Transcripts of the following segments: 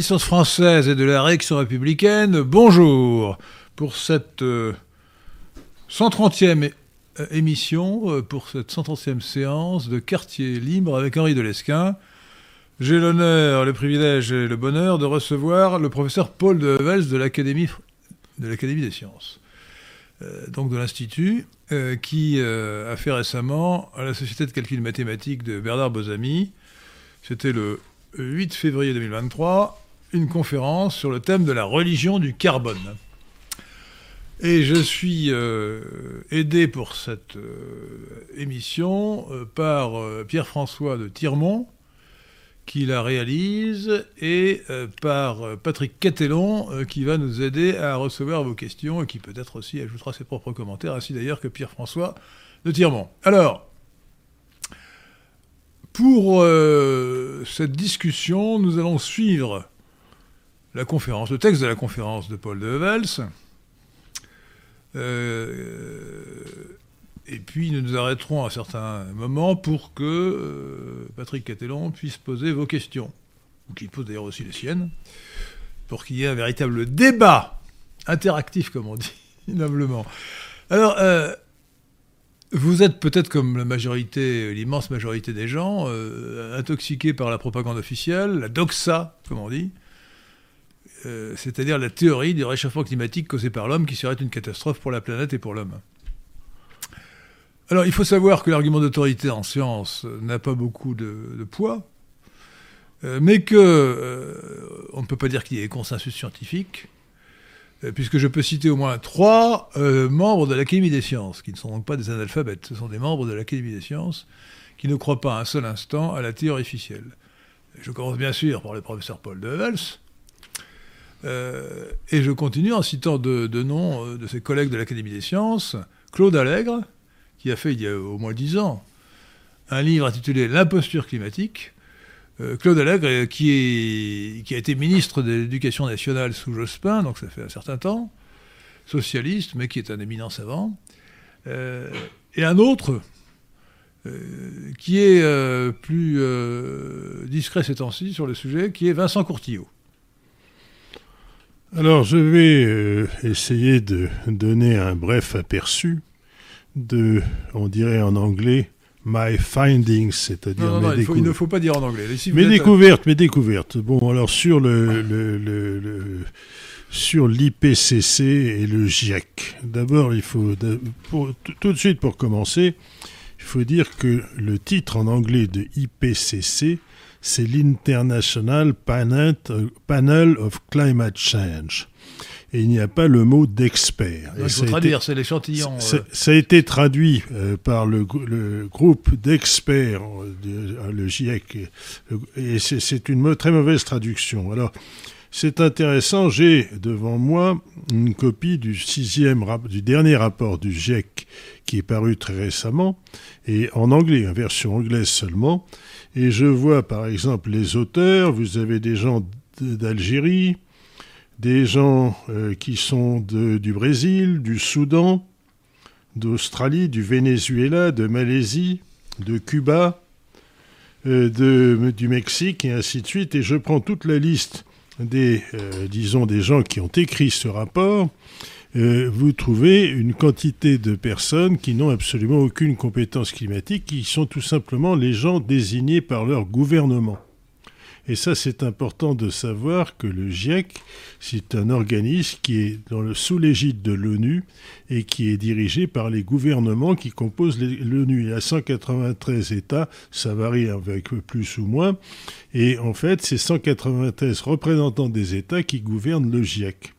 résistance française et de la réaction républicaine, bonjour pour cette 130e euh, émission, euh, pour cette 130e séance de Quartier Libre avec Henri Delesquin. J'ai l'honneur, le privilège et le bonheur de recevoir le professeur Paul de Vels de l'Académie de l'Académie des sciences, euh, donc de l'Institut, qui a fait récemment à la Société de calcul mathématique de Bernard Bozami, c'était le 8 février 2023, une conférence sur le thème de la religion du carbone. Et je suis euh, aidé pour cette euh, émission euh, par Pierre-François de Tirmont, qui la réalise, et par Patrick Catellon, qui va nous aider à recevoir vos questions et qui peut-être aussi ajoutera ses propres commentaires, ainsi d'ailleurs que Pierre-François de Tirmont. Alors, pour cette discussion, nous allons suivre la conférence, le texte de la conférence de Paul de Vels, euh, et puis nous nous arrêterons à certains moments pour que euh, Patrick Catellon puisse poser vos questions, ou qu'il pose d'ailleurs aussi les siennes, pour qu'il y ait un véritable débat interactif, comme on dit, noblement. Alors, euh, vous êtes peut-être comme la majorité, l'immense majorité des gens, intoxiqués par la propagande officielle, la doxa, comme on dit, euh, c'est-à-dire la théorie du réchauffement climatique causé par l'homme qui serait une catastrophe pour la planète et pour l'homme. Alors il faut savoir que l'argument d'autorité en science n'a pas beaucoup de, poids, euh, mais que euh, on ne peut pas dire qu'il y ait consensus scientifique, puisque je peux citer au moins trois membres de l'Académie des sciences, qui ne sont donc pas des analphabètes, ce sont des membres de l'Académie des sciences qui ne croient pas un seul instant à la théorie officielle. Je commence bien sûr par le professeur Paul de Vels, euh, et je continue en citant deux de noms euh, de ses collègues de l'Académie des sciences. Claude Allègre, qui a fait il y a au moins dix ans un livre intitulé L'imposture climatique. Euh, Claude Allègre, qui, a été ministre de l'Éducation nationale sous Jospin, donc ça fait un certain temps, socialiste, mais qui est un éminent savant. et un autre, qui est plus discret ces temps-ci sur le sujet, qui est Vincent Courtillot. Alors, je vais euh, essayer de donner un bref aperçu de, on dirait en anglais, my findings, c'est-à-dire non, non, il, ne faut pas dire en anglais. mes découvertes, mes découvertes. Bon, alors sur le, le, sur l'IPCC et le GIEC. D'abord, il faut tout de suite pour commencer, il faut dire que le titre en anglais de IPCC c'est l'International Panel of Climate Change. Et il n'y a pas le mot d'expert. Il faut traduire, c'est l'échantillon. Euh. Ça a été traduit euh, par le, groupe d'experts, euh, le GIEC, et c'est une très mauvaise traduction. Alors, c'est intéressant, j'ai devant moi une copie du, sixième, du dernier rapport du GIEC qui est paru très récemment, et en anglais, en version anglaise seulement, et je vois par exemple les auteurs, vous avez des gens d'Algérie, des gens euh, qui sont du Brésil, du Soudan, d'Australie, du Venezuela, de Malaisie, de Cuba, euh, du Mexique et ainsi de suite. Et je prends toute la liste des, euh, disons, des gens qui ont écrit ce rapport euh, vous trouvez une quantité de personnes qui n'ont absolument aucune compétence climatique, qui sont tout simplement les gens désignés par leur gouvernement. Et ça, c'est important de savoir que le GIEC, c'est un organisme qui est dans le, sous l'égide de l'ONU et qui est dirigé par les gouvernements qui composent l'ONU. Il y a 193 États, ça varie avec plus ou moins. Et en fait, c'est 193 représentants des États qui gouvernent le GIEC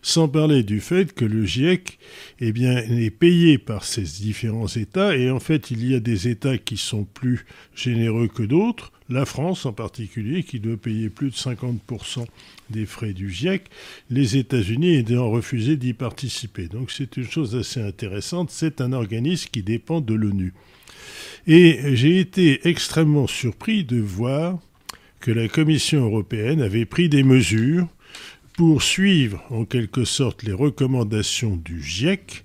sans parler du fait que le GIEC eh bien, est payé par ces différents États, et en fait il y a des États qui sont plus généreux que d'autres, la France en particulier, qui doit payer plus de 50% des frais du GIEC, les États-Unis ayant refusé d'y participer. Donc c'est une chose assez intéressante, c'est un organisme qui dépend de l'ONU. Et j'ai été extrêmement surpris de voir que la Commission européenne avait pris des mesures pour suivre en quelque sorte les recommandations du GIEC,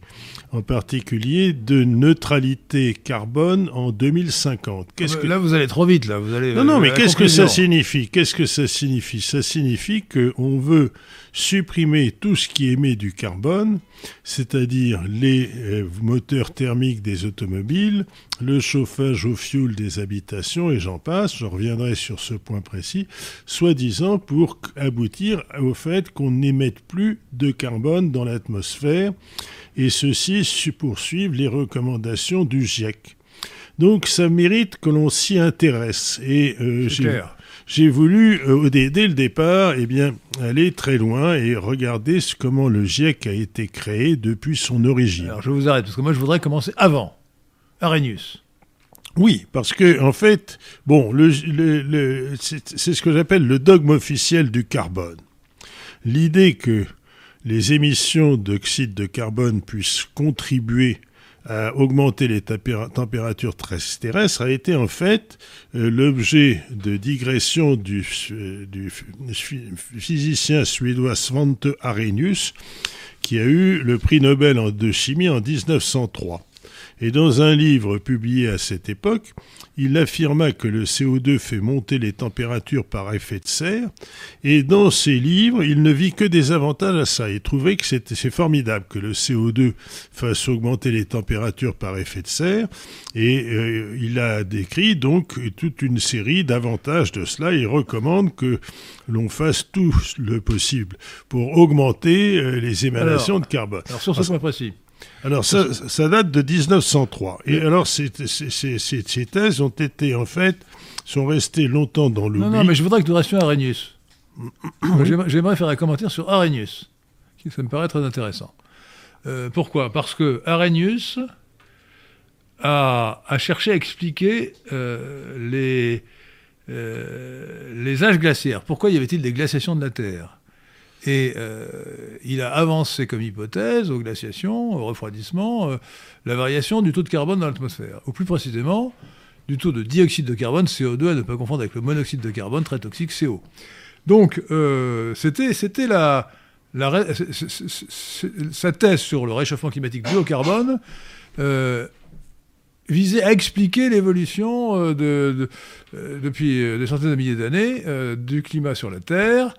en particulier de neutralité carbone en 2050. Qu'est-ce que... Là, vous allez trop vite, là. Vous allez, non, non, mais qu'est-ce que ça signifie? Qu'est-ce que ça signifie? Ça signifie qu'on veut supprimer tout ce qui émet du carbone, c'est-à-dire les euh, moteurs thermiques des automobiles, le chauffage au fioul des habitations, et j'en passe, je reviendrai sur ce point précis, soi-disant pour aboutir au fait qu'on n'émette plus de carbone dans l'atmosphère et ceci poursuivent les recommandations du GIEC. Donc ça mérite que l'on s'y intéresse. Et euh, j'ai voulu, euh, dès, le départ, eh bien, aller très loin et regarder comment le GIEC a été créé depuis son origine. Alors je vous arrête, parce que moi je voudrais commencer avant. Arrhenius. Oui, parce que en fait, bon, le, c'est ce que j'appelle le dogme officiel du carbone. L'idée que les émissions d'oxyde de carbone puissent contribuer à augmenter les températures terrestres a été en fait euh, l'objet de digression du, euh, physicien suédois Svante Arrhenius qui a eu le prix Nobel de chimie en 1903. Et dans un livre publié à cette époque, il affirma que le CO2 fait monter les températures par effet de serre, et dans ses livres, il ne vit que des avantages à ça. Il trouvait que c'était formidable que le CO2 fasse augmenter les températures par effet de serre, et euh, il a décrit donc toute une série d'avantages de cela. Il recommande que l'on fasse tout le possible pour augmenter euh, les émanations de carbone. Alors sur ce point précis. Alors, ça, date de 1903. Et alors, ces, thèses ont été, en fait, sont restées longtemps dans l'oubli. Non, non, mais je voudrais que nous restions à Arrhenius. J'aimerais faire un commentaire sur Arrhenius, qui ça me paraît très intéressant. Euh, pourquoi? Parce que Arrhenius a, cherché à expliquer euh, les, euh, les âges glaciaires. Pourquoi y avait-il des glaciations de la Terre? Et euh, il a avancé comme hypothèse aux glaciations, au refroidissement, euh, la variation du taux de carbone dans l'atmosphère. Ou plus précisément, du taux de dioxyde de carbone, CO2, à ne pas confondre avec le monoxyde de carbone, très toxique, CO. Donc, euh, c'était, la, sa thèse sur le réchauffement climatique dû au carbone visait à expliquer l'évolution de, depuis des centaines de milliers d'années du climat sur la Terre,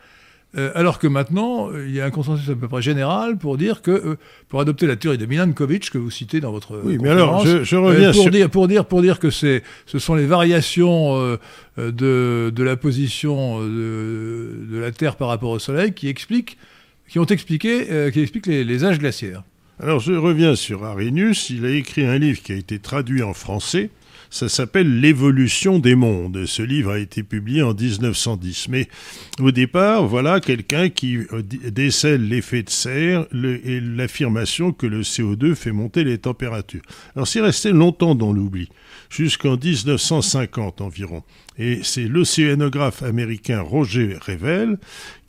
euh, alors que maintenant, euh, il y a un consensus à peu près général pour dire que, euh, pour adopter la théorie de Milankovitch que vous citez dans votre oui, mais alors je, reviens pour dire pour dire pour dire que c'est ce sont les variations de, de la position de, de, la Terre par rapport au Soleil qui expliquent qui ont expliqué qui expliquent les, les, âges glaciaires. Alors je reviens sur Arrhenius. Il a écrit un livre qui a été traduit en français ça s'appelle L'évolution des mondes. Ce livre a été publié en 1910. Mais au départ, voilà quelqu'un qui euh, décèle l'effet de serre et l'affirmation que le CO2 fait monter les températures. Alors c'est resté longtemps dans l'oubli, jusqu'en 1950 environ. Et c'est l'océanographe américain Roger Revel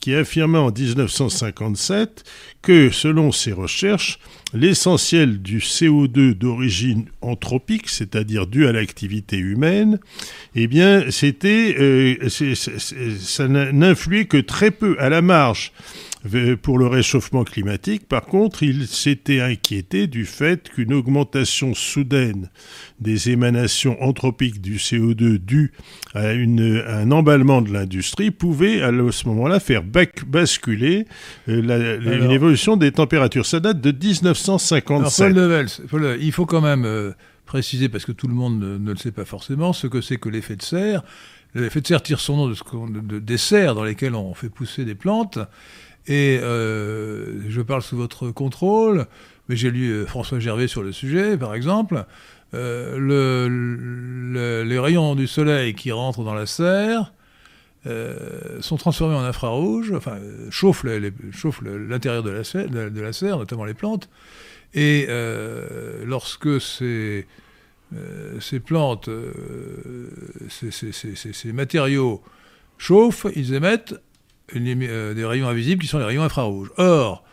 qui affirma en 1957 que, selon ses recherches, l'essentiel du CO2 d'origine anthropique, c'est-à-dire dû à l'activité humaine, eh bien, c'était, euh, ça n'influait que très peu à la marge pour le réchauffement climatique. Par contre, il s'était inquiété du fait qu'une augmentation soudaine des émanations anthropiques du CO2 due à, une, un emballement de l'industrie pouvait à ce moment-là faire basculer euh, une évolution des températures. Ça date de 1957. Alors, Paul il faut quand même euh, préciser, parce que tout le monde ne, le sait pas forcément, ce que c'est que l'effet de serre. L'effet de serre tire son nom de, de, des serres dans lesquelles on fait pousser des plantes. Et euh, je parle sous votre contrôle, mais j'ai lu euh, François Gervais sur le sujet, par exemple. Euh, le, les rayons du soleil qui rentrent dans la serre sont transformés en infrarouge, enfin, chauffent l'intérieur de, la serre, notamment les plantes. Et lorsque ces, plantes, ces matériaux chauffent, ils émettent euh, des rayons invisibles qui sont les rayons infrarouges. Or,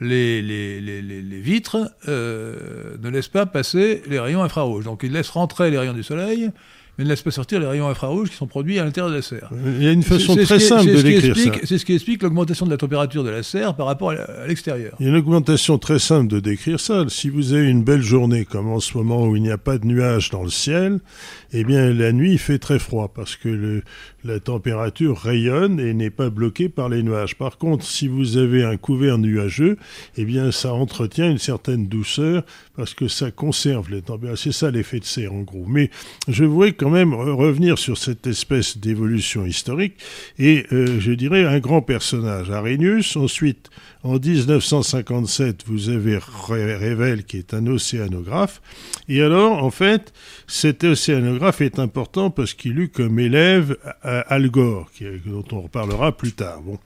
les, les, les, les vitres euh, ne laissent pas passer les rayons infrarouges. Donc ils laissent rentrer les rayons du soleil, mais ne laisse pas sortir les rayons infrarouges qui sont produits à l'intérieur de la serre. Il y a une façon très simple de décrire ça. C'est ce qui explique l'augmentation de la température de la serre par rapport à l'extérieur. Il y a une augmentation très simple de décrire ça. Si vous avez une belle journée, comme en ce moment où il n'y a pas de nuages dans le ciel, eh bien la nuit il fait très froid parce que le, la température rayonne et n'est pas bloquée par les nuages. Par contre, si vous avez un couvert nuageux, eh bien ça entretient une certaine douceur parce que ça conserve les températures. C'est ça l'effet de serre en gros. Mais je voudrais quand même revenir sur cette espèce d'évolution historique et euh, je dirais un grand personnage, Arrhenius. Ensuite, en 1957, vous avez Revel qui est un océanographe. Et alors, en fait, cet océanographe est important parce qu'il eut comme élève Al Gore, dont on reparlera plus tard. Bon.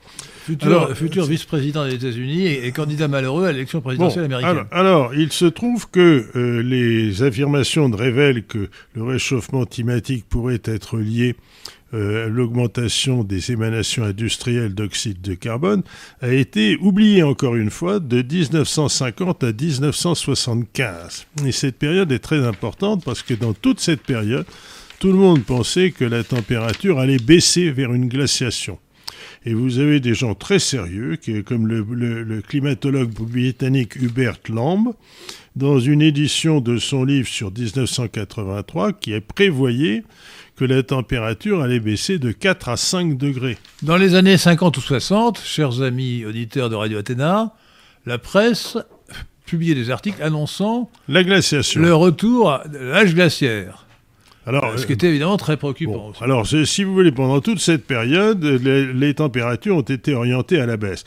Futur, futur vice-président des États-Unis et, candidat malheureux à l'élection présidentielle américaine. Alors, il se trouve que euh, les affirmations de Revel que le réchauffement climatique pourrait être lié euh, l'augmentation des émanations industrielles d'oxyde de carbone a été oubliée encore une fois de 1950 à 1975. Et cette période est très importante parce que dans toute cette période, tout le monde pensait que la température allait baisser vers une glaciation. Et vous avez des gens très sérieux, comme le, le climatologue britannique Hubert Lamb, dans une édition de son livre sur 1983, qui a prévoyé que la température allait baisser de 4 à 5 degrés. Dans les années 50 ou 60, chers amis auditeurs de Radio Athéna, la presse publiait des articles annonçant la glaciation. le retour de l'âge glaciaire. Alors, ce qui était évidemment très préoccupant. alors, si vous voulez, pendant toute cette période, les, températures ont été orientées à la baisse.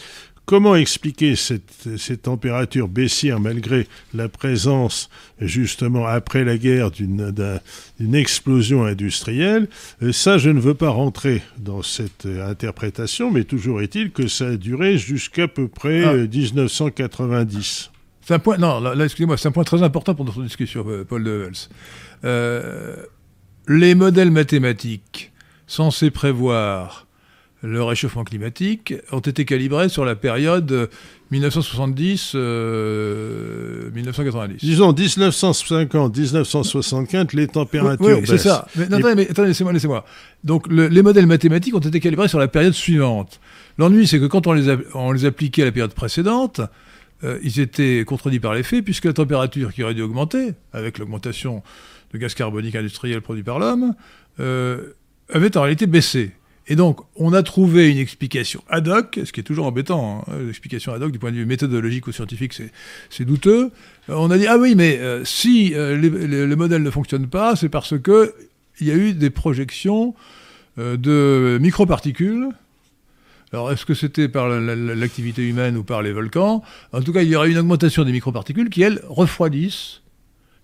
Comment expliquer cette, cette, température baissière malgré la présence, justement, après la guerre, d'une explosion industrielle? Euh, Ça, je ne veux pas rentrer dans cette euh, interprétation, mais toujours est-il que ça a duré jusqu'à peu près 1990. Ah. Euh, c'est un point, non, là, excusez-moi, c'est un point très important pour notre discussion, Paul de Euh, les modèles mathématiques censés prévoir le réchauffement climatique ont été calibrés sur la période 1970-1990. Euh, Disons 1950-1965, les températures oui, c'est ça. Mais, attendez, mais, attendez, laissez-moi, laissez-moi. Donc les modèles mathématiques ont été calibrés sur la période suivante. L'ennui, c'est que quand on les, on les appliquait à la période précédente, euh, ils étaient contredits par les faits, puisque la température qui aurait dû augmenter, avec l'augmentation de gaz carbonique industriel produit par l'homme, euh, avait en réalité baissé. Et donc, on a trouvé une explication ad hoc, ce qui est toujours embêtant, hein, l'explication ad hoc du point de vue méthodologique ou scientifique, c'est douteux. Euh, on a dit, ah oui, mais euh, si euh, le modèle ne fonctionne pas, c'est parce que il y a eu des projections de microparticules. Alors, est-ce que c'était par l'activité humaine ou par les volcans? En tout cas, il y aurait une augmentation des microparticules qui, elles, refroidissent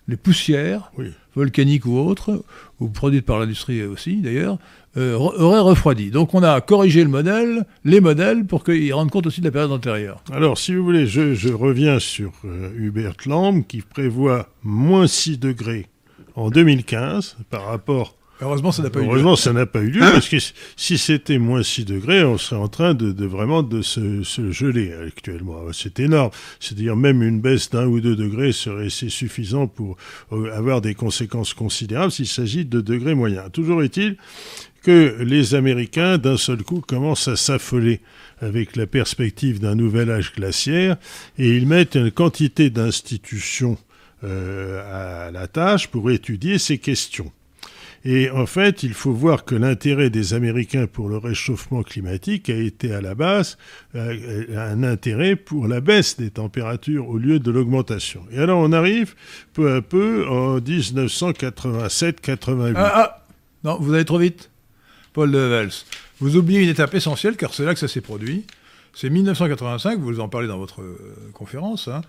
les poussières volcaniques ou autres, ou produites par l'industrie aussi d'ailleurs, euh, aurait refroidi. Donc on a corrigé le modèle, les modèles, pour qu'ils rendent compte aussi de la période antérieure. Alors, si vous voulez, je, reviens sur euh, Hubert Lamb, qui prévoit moins 6 degrés en 2015 par rapport Heureusement, ça n'a pas eu lieu. Heureusement, ça n'a pas eu lieu, parce que si c'était moins 6 degrés, on serait en train de, vraiment de se, geler actuellement. C'est énorme. C'est-à-dire même une baisse d'un ou deux degrés serait suffisant pour euh, avoir des conséquences considérables s'il s'agit de degrés moyens. Toujours est-il que les Américains, d'un seul coup, commencent à s'affoler avec la perspective d'un nouvel âge glaciaire, et ils mettent une quantité d'institutions euh, à la tâche pour étudier ces questions. Et en fait, il faut voir que l'intérêt des Américains pour le réchauffement climatique a été à la base euh, un intérêt pour la baisse des températures au lieu de l'augmentation. Et alors on arrive peu à peu en 1987-88. Ah, ah, non, vous allez trop vite. Paul de Vels. Vous oubliez une étape essentielle, car c'est là que ça s'est produit. C'est 1985, vous en parlez dans votre euh, conférence. Hein.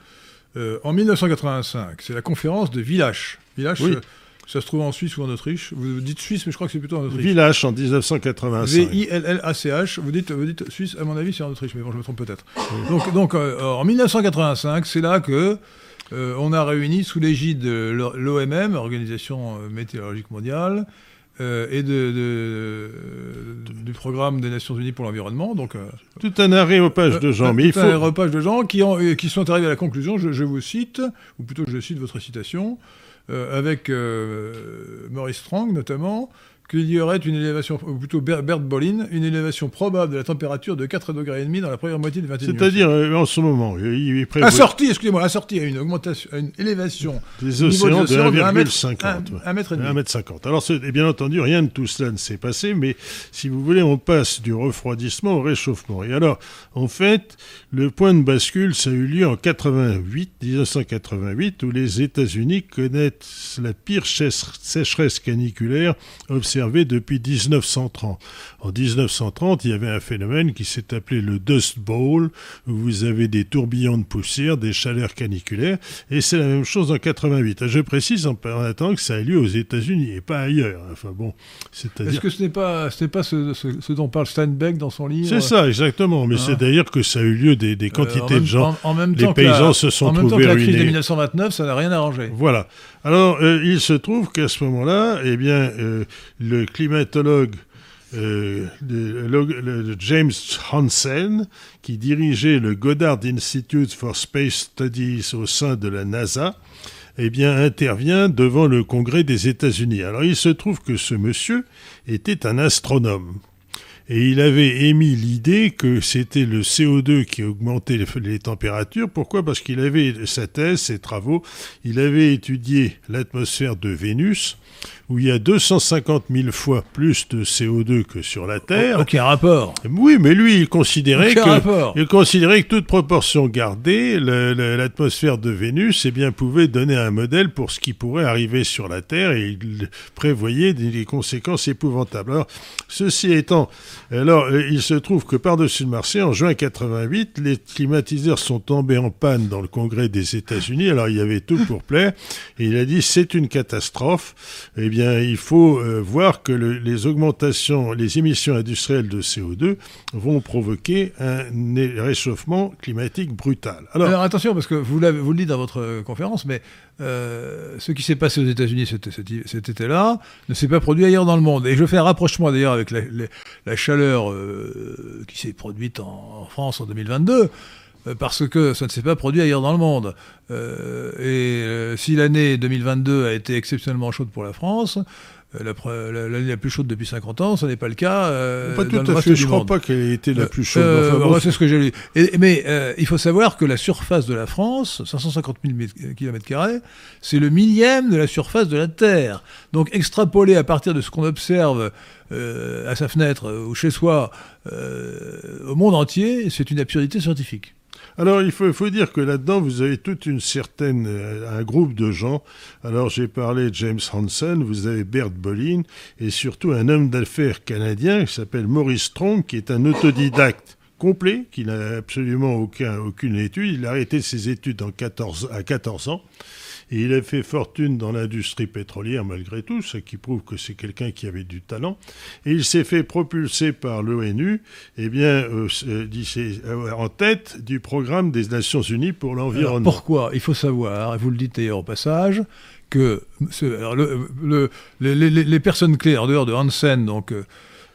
Euh, en 1985, c'est la conférence de Villach. Villach, euh, ça se trouve en Suisse ou en Autriche. Vous dites Suisse, mais je crois que c'est plutôt en Autriche. Villach en 1985. V-I-L-L-A-C-H. Vous dites, vous dites Suisse, à mon avis, c'est en Autriche, mais bon, je me trompe peut-être. Donc, donc en 1985, c'est là que on a réuni sous l'égide de l'OMM, Organisation météorologique mondiale, euh, et de, de- du programme des Nations Unies pour l'environnement. Donc, euh, Tout un aréopage de gens, euh, mais il tout faut... un repage de gens qui, ont, euh, qui sont arrivés à la conclusion, je, je vous cite, ou plutôt je cite votre citation, euh, avec euh, Maurice Strong notamment, qu'il y aurait une élévation, ou plutôt Ber- Bert Bolin, une élévation probable de la température de 4 degrés et demi dans la première moitié du 21e C'est-à-dire, euh, en ce moment, il il prévoit Assorti, excusez-moi, assorti à une augmentation, à une élévation des océans de océans de 1,50. 1 ouais. un mètre et demi. 1m50. Alors, et bien entendu, rien de tout cela ne s'est passé, mais si vous voulez, on passe du refroidissement au réchauffement. Et alors, en fait, le point de bascule, ça a eu lieu en 88, 1988, où les États-Unis connaissent la pire sécheresse caniculaire observée depuis 1930. En 1930, il y avait un phénomène qui s'est appelé le Dust Bowl, où vous avez des tourbillons de poussière, des chaleurs caniculaires, et c'est la même chose en 88. Je précise en attendant que ça a lieu aux États-Unis et pas ailleurs. Enfin bon, Est-ce c'est-à-dire. que ce n'est pas, ce, n'est pas ce, ce- ce dont parle Steinbeck dans son livre? C'est ça, exactement. Mais Hein. c'est-à-dire que ça a eu lieu des, des Euh, quantités même- de gens. en- en même les temps que paysans la- se sont En même temps trouvés que la crise de ruinés. 1929, ça n'a rien arrangé. Voilà. Alors, euh, il se trouve qu'à ce moment-là, eh bien, euh, le climatologue euh, James Hansen, qui dirigeait le Goddard Institute for Space Studies au sein de la NASA, eh bien, intervient devant le Congrès des États-Unis. Alors, il se trouve que ce monsieur était un astronome. Et il avait émis l'idée que c'était le CO2 qui augmentait les, températures. Pourquoi? Parce qu'il avait sa thèse, ses travaux, il avait étudié l'atmosphère de Vénus, où il y a 250 000 fois plus de CO2 que sur la Terre. Aucun rapport. Oui, mais lui, il considérait Aucun que, rapport. il considérait que toute proportion gardée, l'atmosphère de Vénus, eh bien, pouvait donner un modèle pour ce qui pourrait arriver sur la Terre et il prévoyait des, des conséquences épouvantables. Alors, ceci étant, alors, euh, il se trouve que par-dessus le marché, en juin 88, les climatiseurs sont tombés en panne dans le Congrès des États-Unis. Alors, il y avait tout pour plaire. Et il a dit, c'est une catastrophe. Eh bien, il faut euh, voir que le- les augmentations, les émissions industrielles de CO2 vont provoquer un réchauffement climatique brutal. Alors, attention, parce que vous, le dites dans votre euh, conférence, mais euh, ce qui s'est passé aux États-Unis cet, été-là ne s'est pas produit ailleurs dans le monde. Et je fais un rapprochement d'ailleurs avec la, chaleur qui s'est produite en France en 2022. Euh, Parce que ça ne s'est pas produit ailleurs dans le monde. Euh, et euh, si l'année 2022 a été exceptionnellement chaude pour la France, l'année la plus chaude depuis 50 ans, ce n'est pas le cas. euh, pas dans tout le à fait. Je crois monde. pas qu'elle ait été la plus chaude. euh, Enfin, bon, moi, c'est ce que j'ai lu. Et- mais euh, il faut savoir que la surface de la France, 550 000 km, c'est le millième de la surface de la Terre. Donc extrapoler à partir de ce qu'on observe euh, à sa fenêtre ou chez soi euh, au monde entier, c'est une absurdité scientifique. Alors, il faut, dire que là-dedans, vous avez toute une certaine, euh, un groupe de gens. Alors, j'ai parlé de James Hansen, vous avez Bert Bolin, et surtout un homme d'affaires canadien qui s'appelle Maurice Strong, qui est un autodidacte complet, qui n'a absolument aucun, aucune étude. Il a arrêté ses études en 14, à 14 ans. Et il a fait fortune dans l'industrie pétrolière malgré tout, ce qui prouve que c'est quelqu'un qui avait du talent. Et il s'est fait propulser par l'ONU, eh bien, euh, euh, euh, en tête du programme des Nations Unies pour l'environnement. pourquoi? Il faut savoir, et vous le dites d'ailleurs au passage, que ce- alors, le- le- les, les- les personnes clés en dehors de Hansen, donc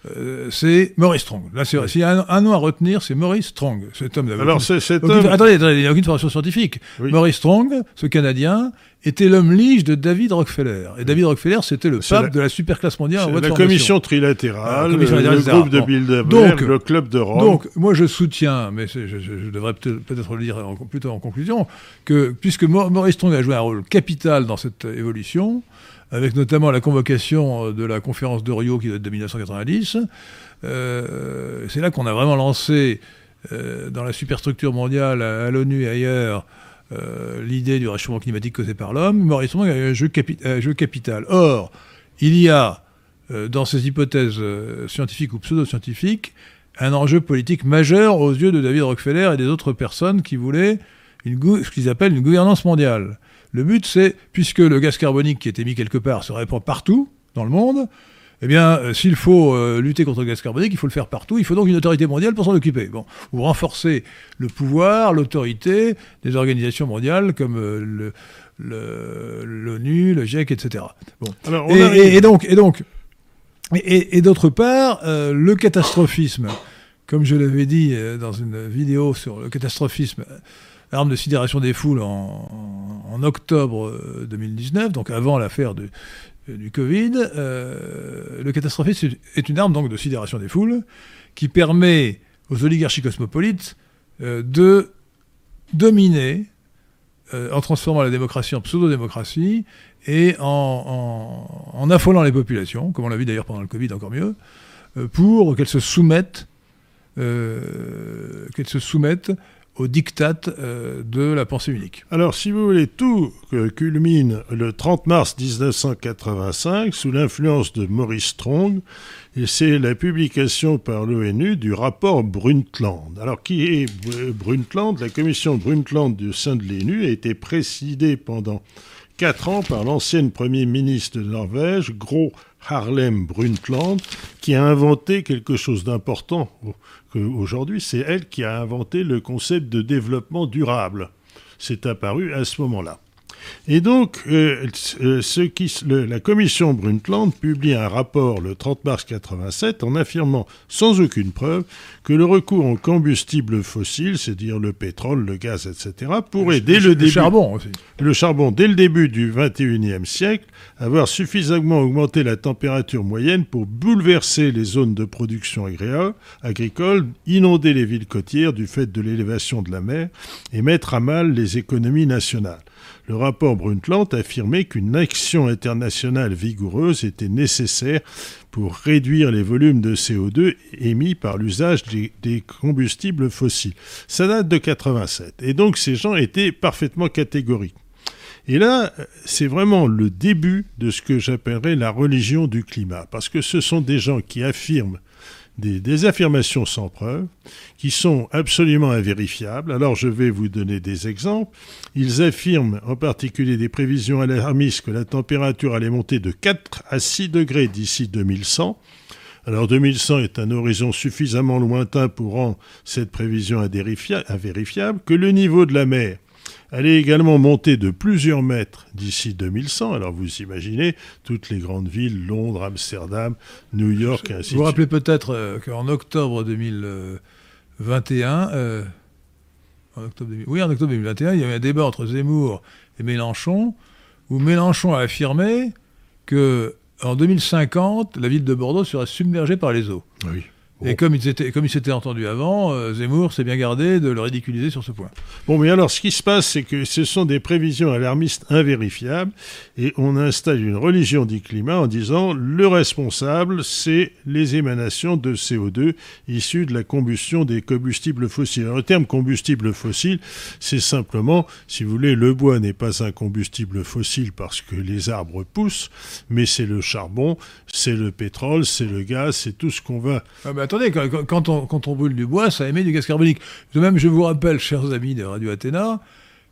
euh, euh, c'est Maurice Strong. Là, c'est- s'il y a un, un nom à retenir, c'est Maurice Strong. Cet homme n'avait Alors, c'est cet homme. attendez, attendez, il n'y a aucune formation scientifique. Oui. Maurice Strong, ce Canadien, était l'homme lige de David Rockefeller. Et David Rockefeller, c'était le pape la- de la superclasse mondiale en de la formation. commission trilatérale, La commission le- trilatérale, le groupe de. Bilderberg, Donc- le club de Rome. Donc, moi, je soutiens, mais je, devrais peut-être le dire en- plutôt en conclusion, que puisque Maurice Strong a joué un rôle capital dans cette euh, évolution, avec notamment la convocation euh, de la conférence de Rio qui date de 1990, euh, c'est là qu'on a vraiment lancé euh, dans la superstructure mondiale, à, l'ONU et ailleurs, l'idée du réchauffement climatique causé par l'homme. Maurice Strong a eu un jeu, un jeu capital. Or, il y a, dans ces hypothèses scientifiques ou pseudo-scientifiques, un enjeu politique majeur aux yeux de David Rockefeller et des autres personnes qui voulaient ce qu'ils appellent une gouvernance mondiale. Le but, c'est, puisque le gaz carbonique qui est émis quelque part se répand partout dans le monde, eh bien, euh, s'il faut euh, lutter contre le gaz carbonique, il faut le faire partout. Il faut donc une autorité mondiale pour s'en occuper. Bon, ou renforcer le pouvoir, l'autorité des organisations mondiales comme euh, le- le- l'ONU, le GIEC, etc. Bon. Alors, on Et, arrive- et- et donc, et donc, Et, d'autre part, le catastrophisme, comme je l'avais dit dans une vidéo sur le catastrophisme, arme de sidération des foules en, octobre 2019, donc avant l'affaire du Covid, le catastrophisme est une arme donc de sidération des foules qui permet aux oligarchies cosmopolites de dominer euh, en transformant la démocratie en pseudo-démocratie et en, affolant les populations, comme on l'a vu d'ailleurs pendant le Covid encore mieux, euh, pour qu'elles se soumettent, euh, qu'elles se soumettent au diktat de la pensée unique. Alors, si vous voulez, tout culmine le 30 mars 1985 sous l'influence de Maurice Strong c'est la publication par l'ONU du rapport Brundtland. Alors, qui est Brundtland? La commission Brundtland du sein de l'ONU a été présidée pendant quatre ans par l'ancienne Premier ministre de Norvège, Gro Harlem Brundtland, qui a inventé quelque chose d'important aujourd'hui. C'est elle qui a inventé le concept de développement durable. C'est apparu à ce moment-là. Et donc, euh, euh, ce qui, la commission Brundtland publie un rapport le 30 mars 87 en affirmant sans aucune preuve que le recours aux combustibles fossiles, c'est-à-dire le pétrole, le gaz, etc., pourrait dès le, début... Le charbon aussi. Le charbon, dès le début du 21e siècle, avoir suffisamment augmenté la température moyenne pour bouleverser les zones de production agricole, inonder les villes côtières du fait de l'élévation de la mer et mettre à mal les économies nationales. Le rapport Brundtland affirmait qu'une action internationale vigoureuse était nécessaire pour réduire les volumes de CO2 émis par l'usage des, combustibles fossiles. Ça date de 87. Et donc ces gens étaient parfaitement catégoriques. Et là, c'est vraiment le début de ce que j'appellerais la religion du climat, parce que ce sont des gens qui affirment des, affirmations sans preuve qui sont absolument invérifiables. Alors je vais vous donner des exemples. Ils affirment en particulier des prévisions alarmistes que la température allait monter de 4 à 6 degrés d'ici 2100. Alors 2100 est un horizon suffisamment lointain pour rendre cette prévision invérifiable, que le niveau de la mer elle est également montée de plusieurs mètres d'ici 2100. Alors vous imaginez toutes les grandes villes, Londres, Amsterdam, New York, et ainsi Vous vous rappelez peut-être euh, qu'en octobre 2021, euh, en octobre oui, en octobre 2021, il y avait un débat entre Zemmour et Mélenchon, où Mélenchon a affirmé que en 2050, la ville de Bordeaux serait submergée par les eaux. Oui. Et comme il s'était comme entendu avant, euh, Zemmour s'est bien gardé de le ridiculiser sur ce point. Bon, mais alors ce qui se passe, c'est que ce sont des prévisions alarmistes invérifiables, et on installe une religion du climat en disant le responsable, c'est les émanations de CO2 issues de la combustion des combustibles fossiles. Alors, le terme combustible fossile, c'est simplement, si vous voulez, le bois n'est pas un combustible fossile parce que les arbres poussent, mais c'est le charbon, c'est le pétrole, c'est le gaz, c'est tout ce qu'on va. Ah ben, attendez, quand, on, brûle du bois, ça émet du gaz carbonique. De même, je vous rappelle, chers amis de Radio Athéna,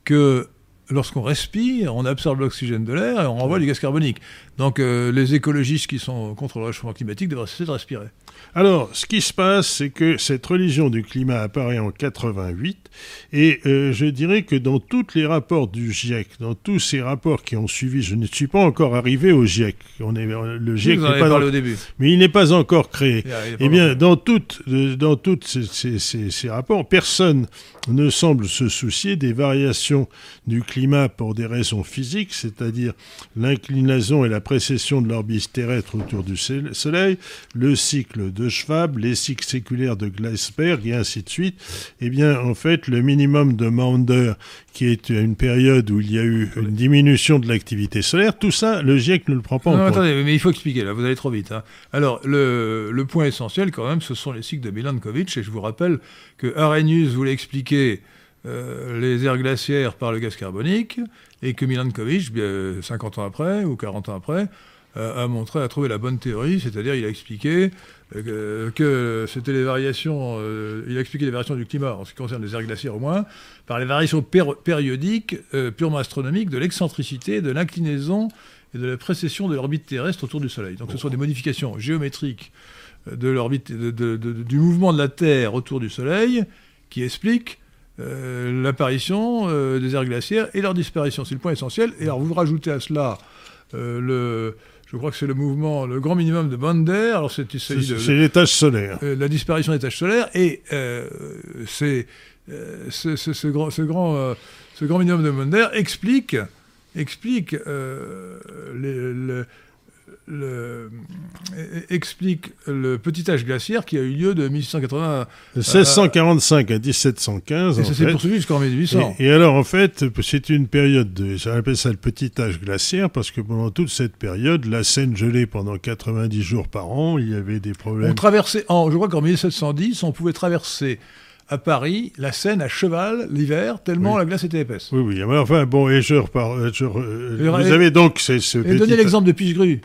que lorsqu'on respire, on absorbe l'oxygène de l'air et on renvoie du gaz carbonique. Donc euh, les écologistes qui sont contre le réchauffement climatique devraient cesser de respirer. Alors, ce qui se passe, c'est que cette religion du climat apparaît en 88, et euh, je dirais que dans tous les rapports du GIEC, dans tous ces rapports qui ont suivi, je ne suis pas encore arrivé au GIEC. On est, le GIEC n'est pas au début. mais il n'est pas encore créé. eh bien, dans toutes, euh, dans toutes ces, ces rapports, personne ne semble se soucier des variations du climat pour des raisons physiques, c'est-à-dire l'inclinaison et la précession de l'orbite terrestre autour du Soleil, le cycle de Schwab, les cycles séculaires de Gleisberg et ainsi de suite, eh bien, en fait, le minimum de Maunder, qui est une période où il y a eu une diminution de l'activité solaire, tout ça, le GIEC ne le prend pas en compte. Attendez, mais il faut expliquer, là, vous allez trop vite. Hein. Alors, le, le, point essentiel, quand même, ce sont les cycles de Milankovitch, et je vous rappelle que Arrhenius voulait expliquer euh, les aires glaciaires par le gaz carbonique, et que Milankovitch, 50 ans après ou 40 ans après, euh, a montré, a trouvé la bonne théorie, c'est-à-dire il a expliqué euh, que, c'était les variations, il a expliqué les variations du climat en ce qui concerne les aires glaciaires au moins, par les variations périodiques, purement astronomiques, de l'excentricité, de l'inclinaison et de la précession de l'orbite terrestre autour du Soleil. Donc ce sont des modifications géométriques de l'orbite, du mouvement de la Terre autour du Soleil qui expliquent euh, l'apparition euh, des aires glaciaires et leur disparition. C'est le point essentiel. Et alors vous rajoutez à cela euh, je crois que c'est le mouvement, le grand minimum de Bonder. Alors c'est c'est l'étage solaire. la disparition des tâches solaires et c'est ce, ce, grand, ce, grand, ce grand minimum de Bonder explique explique les, le, explique le petit âge glaciaire qui a eu lieu de 1680 à 1645 à 1715. Et ça s'est poursuivi jusqu'en 1800. Et, alors, en fait, c'est une période, de, ça appelle ça le petit âge glaciaire, parce que pendant toute cette période, la Seine gelait pendant 90 jours par an, il y avait des problèmes. On traversait, en, je crois qu'en 1710, on pouvait traverser à Paris la Seine à cheval l'hiver, tellement la glace était épaisse. Oui, oui. enfin, bon, et je repars. vous avez donc ce, ce et donnez l'exemple de Pichegru.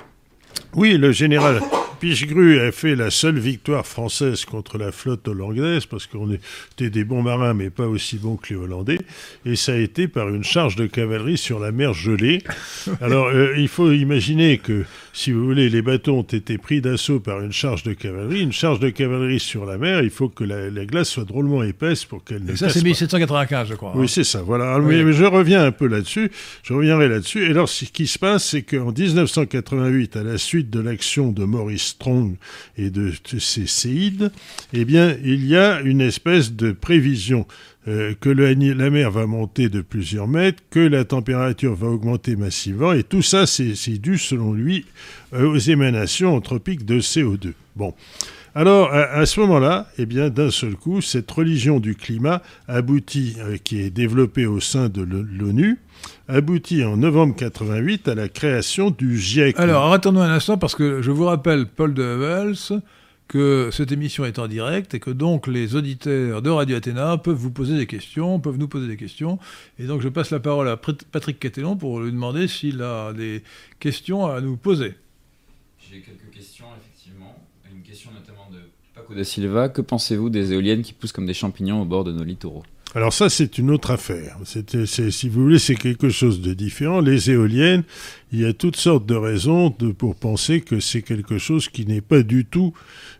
Oui, le général Pichegru a fait la seule victoire française contre la flotte hollandaise, parce qu'on était des bons marins, mais pas aussi bons que les Hollandais, et ça a été par une charge de cavalerie sur la mer gelée. Alors, euh, il faut imaginer que, si vous voulez, les bateaux ont été pris d'assaut par une charge de cavalerie. Une charge de cavalerie sur la mer, il faut que la, glace soit drôlement épaisse pour qu'elle ne Et ça, c'est 1795, je crois. Oui, hein. c'est ça, voilà. Mais, je reviens un peu là-dessus, je reviendrai là-dessus. Et alors, ce qui se passe, c'est qu'en 1988, à la suite de l'action de Maurice Strong et de, ces séides, eh bien, il y a une espèce de prévision euh, que la mer va monter de plusieurs mètres, que la température va augmenter massivement, et tout ça, c'est dû, selon lui, euh, aux émanations anthropiques de CO2. Bon. Alors, à, ce moment-là, eh bien, d'un seul coup, cette religion du climat aboutit, euh, qui est développée au sein de l'ONU, aboutit en novembre 88 à la création du GIEC. Alors, attendons un instant, parce que je vous rappelle, Paul de Wels, que cette émission est en direct et que donc les auditeurs de Radio Athéna peuvent vous poser des questions, peuvent nous poser des questions. Et donc je passe la parole à Patrick Catellon pour lui demander s'il a des questions à nous poser. J'ai quelques questions, effectivement. Une question notamment de Paco da Silva. Que pensez-vous des éoliennes qui poussent comme des champignons au bord de nos littoraux? Alors ça, c'est une autre affaire. Si vous voulez, c'est quelque chose de différent. Les éoliennes, il y a toutes sortes de raisons de, pour penser que c'est quelque chose qui n'est pas du tout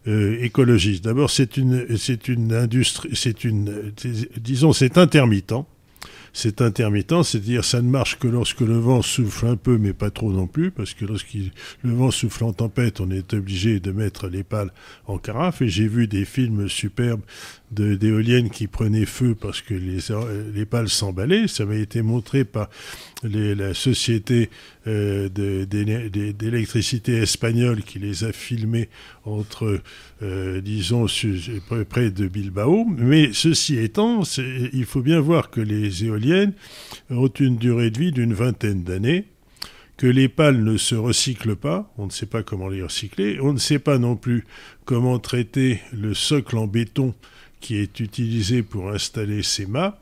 euh, écologiste. D'abord, c'est une, c'est une industrie, c'est une, disons, c'est intermittent c'est intermittent, c'est-à-dire ça ne marche que lorsque le vent souffle un peu, mais pas trop non plus, parce que lorsque le vent souffle en tempête, on est obligé de mettre les pales en carafe. Et j'ai vu des films superbes d'éoliennes qui prenaient feu parce que les, les pales s'emballaient. Ça m'a été montré par la société euh, d'électricité espagnole qui les a filmés entre, euh, disons, près de Bilbao. Mais ceci étant, il faut bien voir que les éoliennes ont une durée de vie d'une vingtaine d'années que les pales ne se recyclent pas, on ne sait pas comment les recycler, on ne sait pas non plus comment traiter le socle en béton qui est utilisé pour installer ces mâts.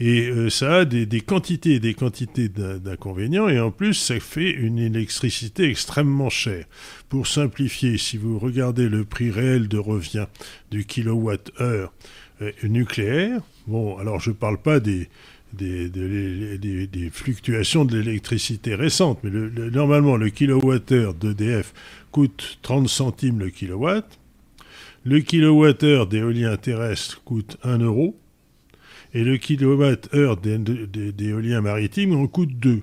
Et euh, ça a des, quantités et des quantités d'inconvénients, et en plus, ça fait une électricité extrêmement chère. Pour simplifier, si vous regardez le prix réel de revient du kilowatt-heure euh, nucléaire, bon, alors je ne parle pas des, des, des, fluctuations de l'électricité récente, mais normalement, le kilowattheure d'EDF coûte 30 centimes le kilowatt. Le kilowattheure d'éolien terrestre coûte 1 euro et le kilowattheure d'éolien maritime en coûte 2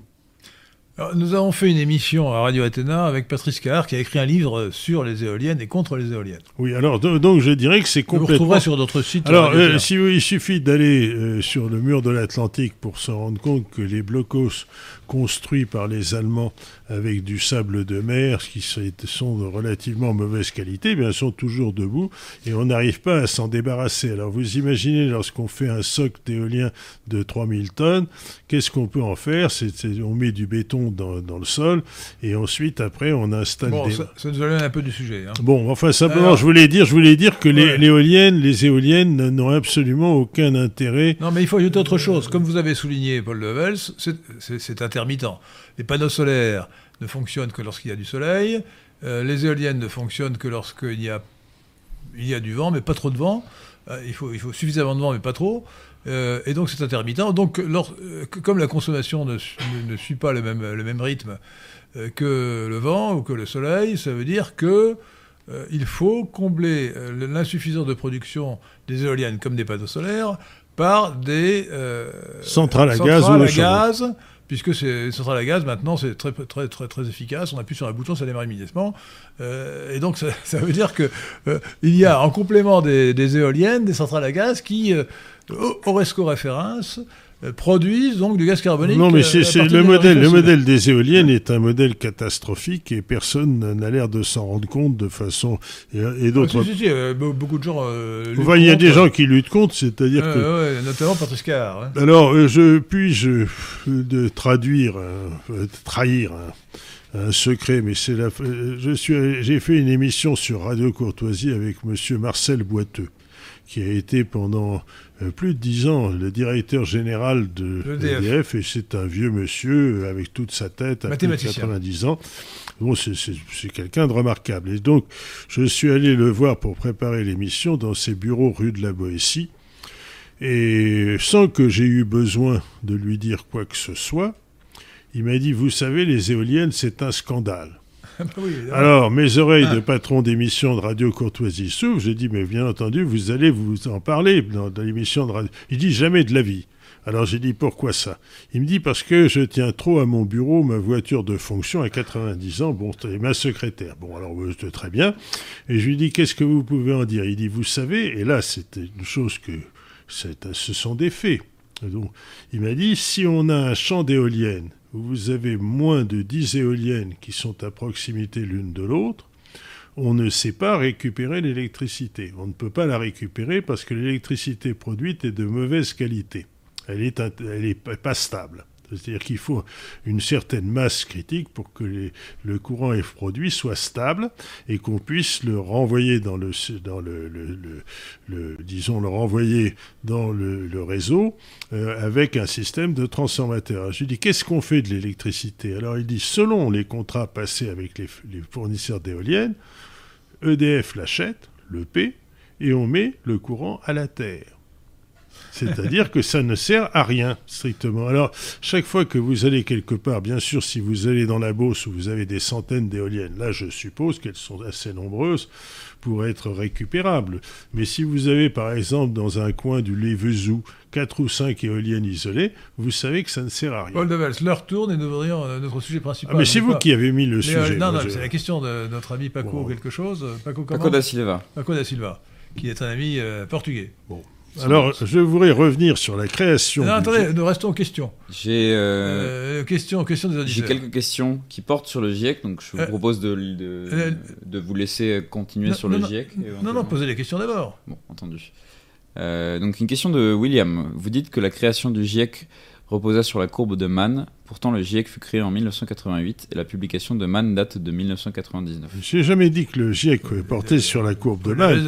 nous avons fait une émission à Radio Athéna avec Patrice Carr qui a écrit un livre sur les éoliennes et contre les éoliennes. Oui, alors donc je dirais que c'est complètement... Vous retrouverez sur d'autres sites. Alors, euh, si, il suffit d'aller euh, sur le mur de l'Atlantique pour se rendre compte que les blocos construits par les Allemands avec du sable de mer, qui sont de relativement mauvaise qualité, bien sont toujours debout et on n'arrive pas à s'en débarrasser. Alors vous imaginez lorsqu'on fait un socle d'éolien de 3000 tonnes, qu'est-ce qu'on peut en faire? C'est, On met du béton dans, dans, le sol et ensuite après on installe bon, des... Ça, ça nous un peu du sujet. Hein. Bon, enfin simplement je voulais dire, je voulais dire que les, éoliennes, les éoliennes n'ont absolument aucun intérêt. Non mais il faut ajouter autre chose. Comme vous avez souligné Paul Levels, c'est, c'est intermittent. Les panneaux solaires ne fonctionnent que lorsqu'il y a du soleil. Euh, les éoliennes ne fonctionnent que lorsqu'il y a, il y a du vent, mais pas trop de vent. Euh, il, faut, il faut suffisamment de vent, mais pas trop. Euh, et donc c'est intermittent. Donc, comme la consommation ne, ne, suit pas le même, le même rythme que le vent ou que le soleil, ça veut dire que il faut combler l'insuffisance de production des éoliennes comme des panneaux solaires par des centrales à gaz ou à gaz puisque c'est centrale à gaz, maintenant, c'est très, très, très, très efficace. On appuie sur un bouton, ça démarre immédiatement. et donc, ça, veut dire qu'il il y a, en complément des, éoliennes, des centrales à gaz qui, au resco référence, euh, produisent donc du gaz carbonique. Non, mais c'est euh, le modèle. Le modèle des éoliennes est un modèle catastrophique et personne n'a l'air de s'en rendre compte de façon et, d'autres. si, si, euh, beaucoup de gens. il y a des gens qui luttent contre, c'est-à-dire que. notamment Patrice Carr. Hein. Alors, je puis-je de traduire, trahir. Un, secret, mais c'est la. Je suis, j'ai fait une émission sur Radio Courtoisie avec Monsieur Marcel Boiteux, qui a été pendant euh, plus de dix ans le directeur général de l'EDF, et c'est un vieux monsieur avec toute sa tête, à plus de 90 ans. Bon, c'est quelqu'un de remarquable. Et donc, je suis allé le voir pour préparer l'émission dans ses bureaux rue de la Boétie, et sans que j'ai eu besoin de lui dire quoi que ce soit, il m'a dit, vous savez, les éoliennes, c'est un scandale. Alors, mes oreilles de ah. patron d'émission de Radio Courtoisie s'ouvrent. J'ai dit, mais bien entendu, vous allez vous en parler dans, l'émission de radio. Il dit, jamais de la vie. Alors j'ai dit pourquoi ça? Il me dit parce que je tiens trop à mon bureau, ma voiture de fonction à 90 ans, bon, et ma secrétaire. Bon, alors très bien. Et je lui dis qu'est-ce que vous pouvez en dire? Il dit vous savez, et là c'était une chose que ce sont des faits. Donc, il m'a dit si on a un champ d'éoliennes vous avez moins de 10 éoliennes qui sont à proximité l'une de l'autre, on ne sait pas récupérer l'électricité. On ne peut pas la récupérer parce que l'électricité produite est de mauvaise qualité. Elle n'est pas stable. C'est-à-dire qu'il faut une certaine masse critique pour que le courant F produit soit stable et qu'on puisse le renvoyer dans le, disons le renvoyer dans le, réseau euh, avec un système de transformateur. Je lui dis qu'est-ce qu'on fait de l'électricité? Alors il dit selon les contrats passés avec les, fournisseurs d'éoliennes, EDF l'achète, le paie et on met le courant à la terre. C'est-à-dire que ça ne sert à rien, strictement. Alors, chaque fois que vous allez quelque part, bien sûr, si vous allez dans la Beauce où vous avez des centaines d'éoliennes, là, je suppose qu'elles sont assez nombreuses pour être récupérables. Mais si vous avez, par exemple, dans un coin du Lévezou, quatre ou cinq éoliennes isolées, vous savez que ça ne sert à rien. Paul Devels, leur tourne et nous verrions euh, notre sujet principal. Ah, mais c'est vous qui avez mis le euh, sujet. non, non, c'est la question de notre ami Paco quelque chose. Paco, Paco da Silva. Paco da Silva, qui est un ami euh, portugais. Bon. Alors, je voudrais revenir sur la création. Non, attendez, nous restons aux questions. J'ai euh, euh, question, question des J'ai quelques questions qui portent sur le GIEC, donc je vous euh, propose de, de, vous laisser continuer sur le GIEC. Non, non, posez les questions d'abord. Bon, entendu. donc, une question de William. Vous dites que la création du GIEC reposa sur la courbe de Mann. Pourtant, le GIEC fut créé en 1988 et la publication de Mann date de 1999. Je n'ai jamais dit que le GIEC portait sur la courbe de Mann.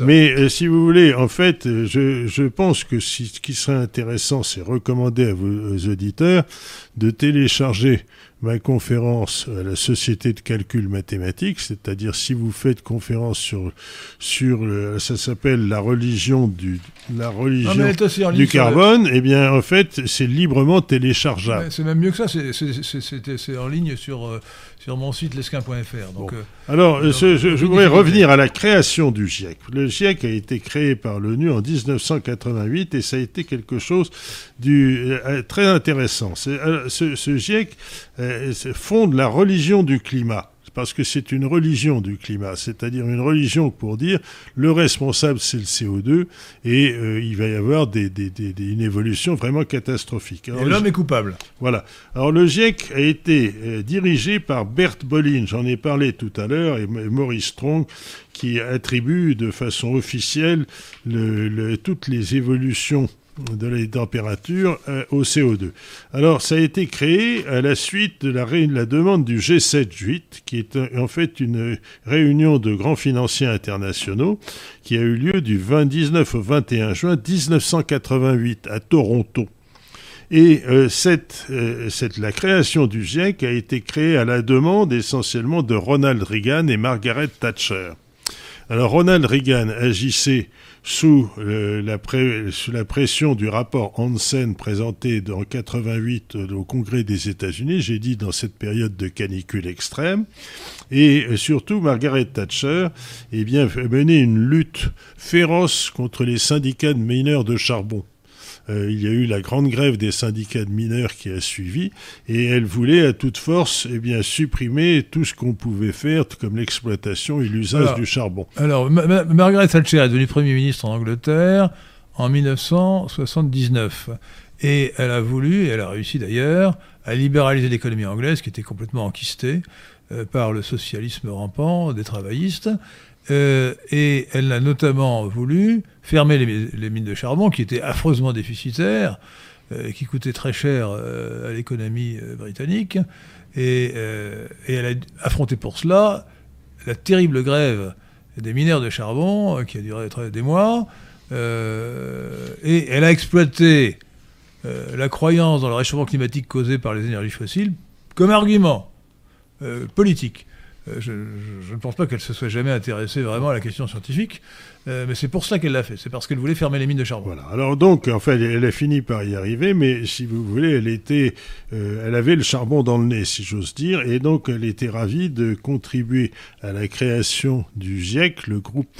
Mais euh, si vous voulez, en fait, euh, je, je pense que ce qui serait intéressant, c'est recommander à vos auditeurs de télécharger ma conférence à la Société de calcul mathématique, c'est-à-dire si vous faites conférence sur, sur ça s'appelle la religion du, la religion du carbone, eh bien en fait c'est librement téléchargeable. C'est même mieux que ça, c'est en ligne sur, euh, sur mon site lesquin.fr. Euh, Alors, je, je voudrais revenir à la création du GIEC. Le GIEC a été créé par l'ONU en 1988 et ça a été quelque chose du, euh, très intéressant. Ce, ce, GIEC fonde la religion du climat parce que c'est une religion du climat, c'est-à-dire une religion pour dire le responsable c'est le CO2 et euh, il va y avoir des, une évolution vraiment catastrophique. et l'homme est coupable. Voilà. Alors le GIEC a été euh, dirigé par Bert Bolin, j'en ai parlé tout à l'heure, et Maurice Strong, qui attribue de façon officielle le, toutes les évolutions de la température euh, au CO2. Alors, ça a été créé à la suite de la, demande du G7-8, qui est en fait une réunion de grands financiers internationaux qui a eu lieu du 29 au 21 juin 1988 à Toronto. Et euh, euh, la création du GIEC a été créée à la demande essentiellement de Ronald Reagan et Margaret Thatcher. Alors Ronald Reagan agissait sous, euh, la sous la pression du rapport Hansen présenté en 88 euh, au Congrès des États-Unis, j'ai dit dans cette période de canicule extrême, et euh, surtout Margaret Thatcher eh bien, menait une lutte féroce contre les syndicats de mineurs de charbon. Euh, il y a eu la grande grève des syndicats de mineurs qui a suivi, et elle voulait à toute force eh bien, supprimer tout ce qu'on pouvait faire, comme l'exploitation et l'usage du charbon. Alors, Margaret Thatcher est devenue Premier ministre en Angleterre en 1979. Et elle a voulu, et elle a réussi d'ailleurs, à libéraliser l'économie anglaise qui était complètement enquistée euh, par le socialisme rampant des travaillistes. Euh, et elle a notamment voulu fermer les, mines de charbon qui étaient affreusement déficitaires, euh, qui coûtaient très cher à l'économie britannique. Et, et, elle a affronté pour cela la terrible grève des mineurs de charbon qui a duré des mois. et elle a exploité euh, la croyance dans le réchauffement climatique causé par les énergies fossiles comme argument euh, politique. Euh, je, ne pense pas qu'elle se soit jamais intéressée vraiment à la question scientifique, mais c'est pour ça qu'elle l'a fait. C'est parce qu'elle voulait fermer les mines de charbon. Voilà. Alors donc, en fait, elle a fini par y arriver, mais si vous voulez, elle était, elle avait le charbon dans le nez, si j'ose dire, et donc elle était ravie de contribuer à la création du GIEC, le groupe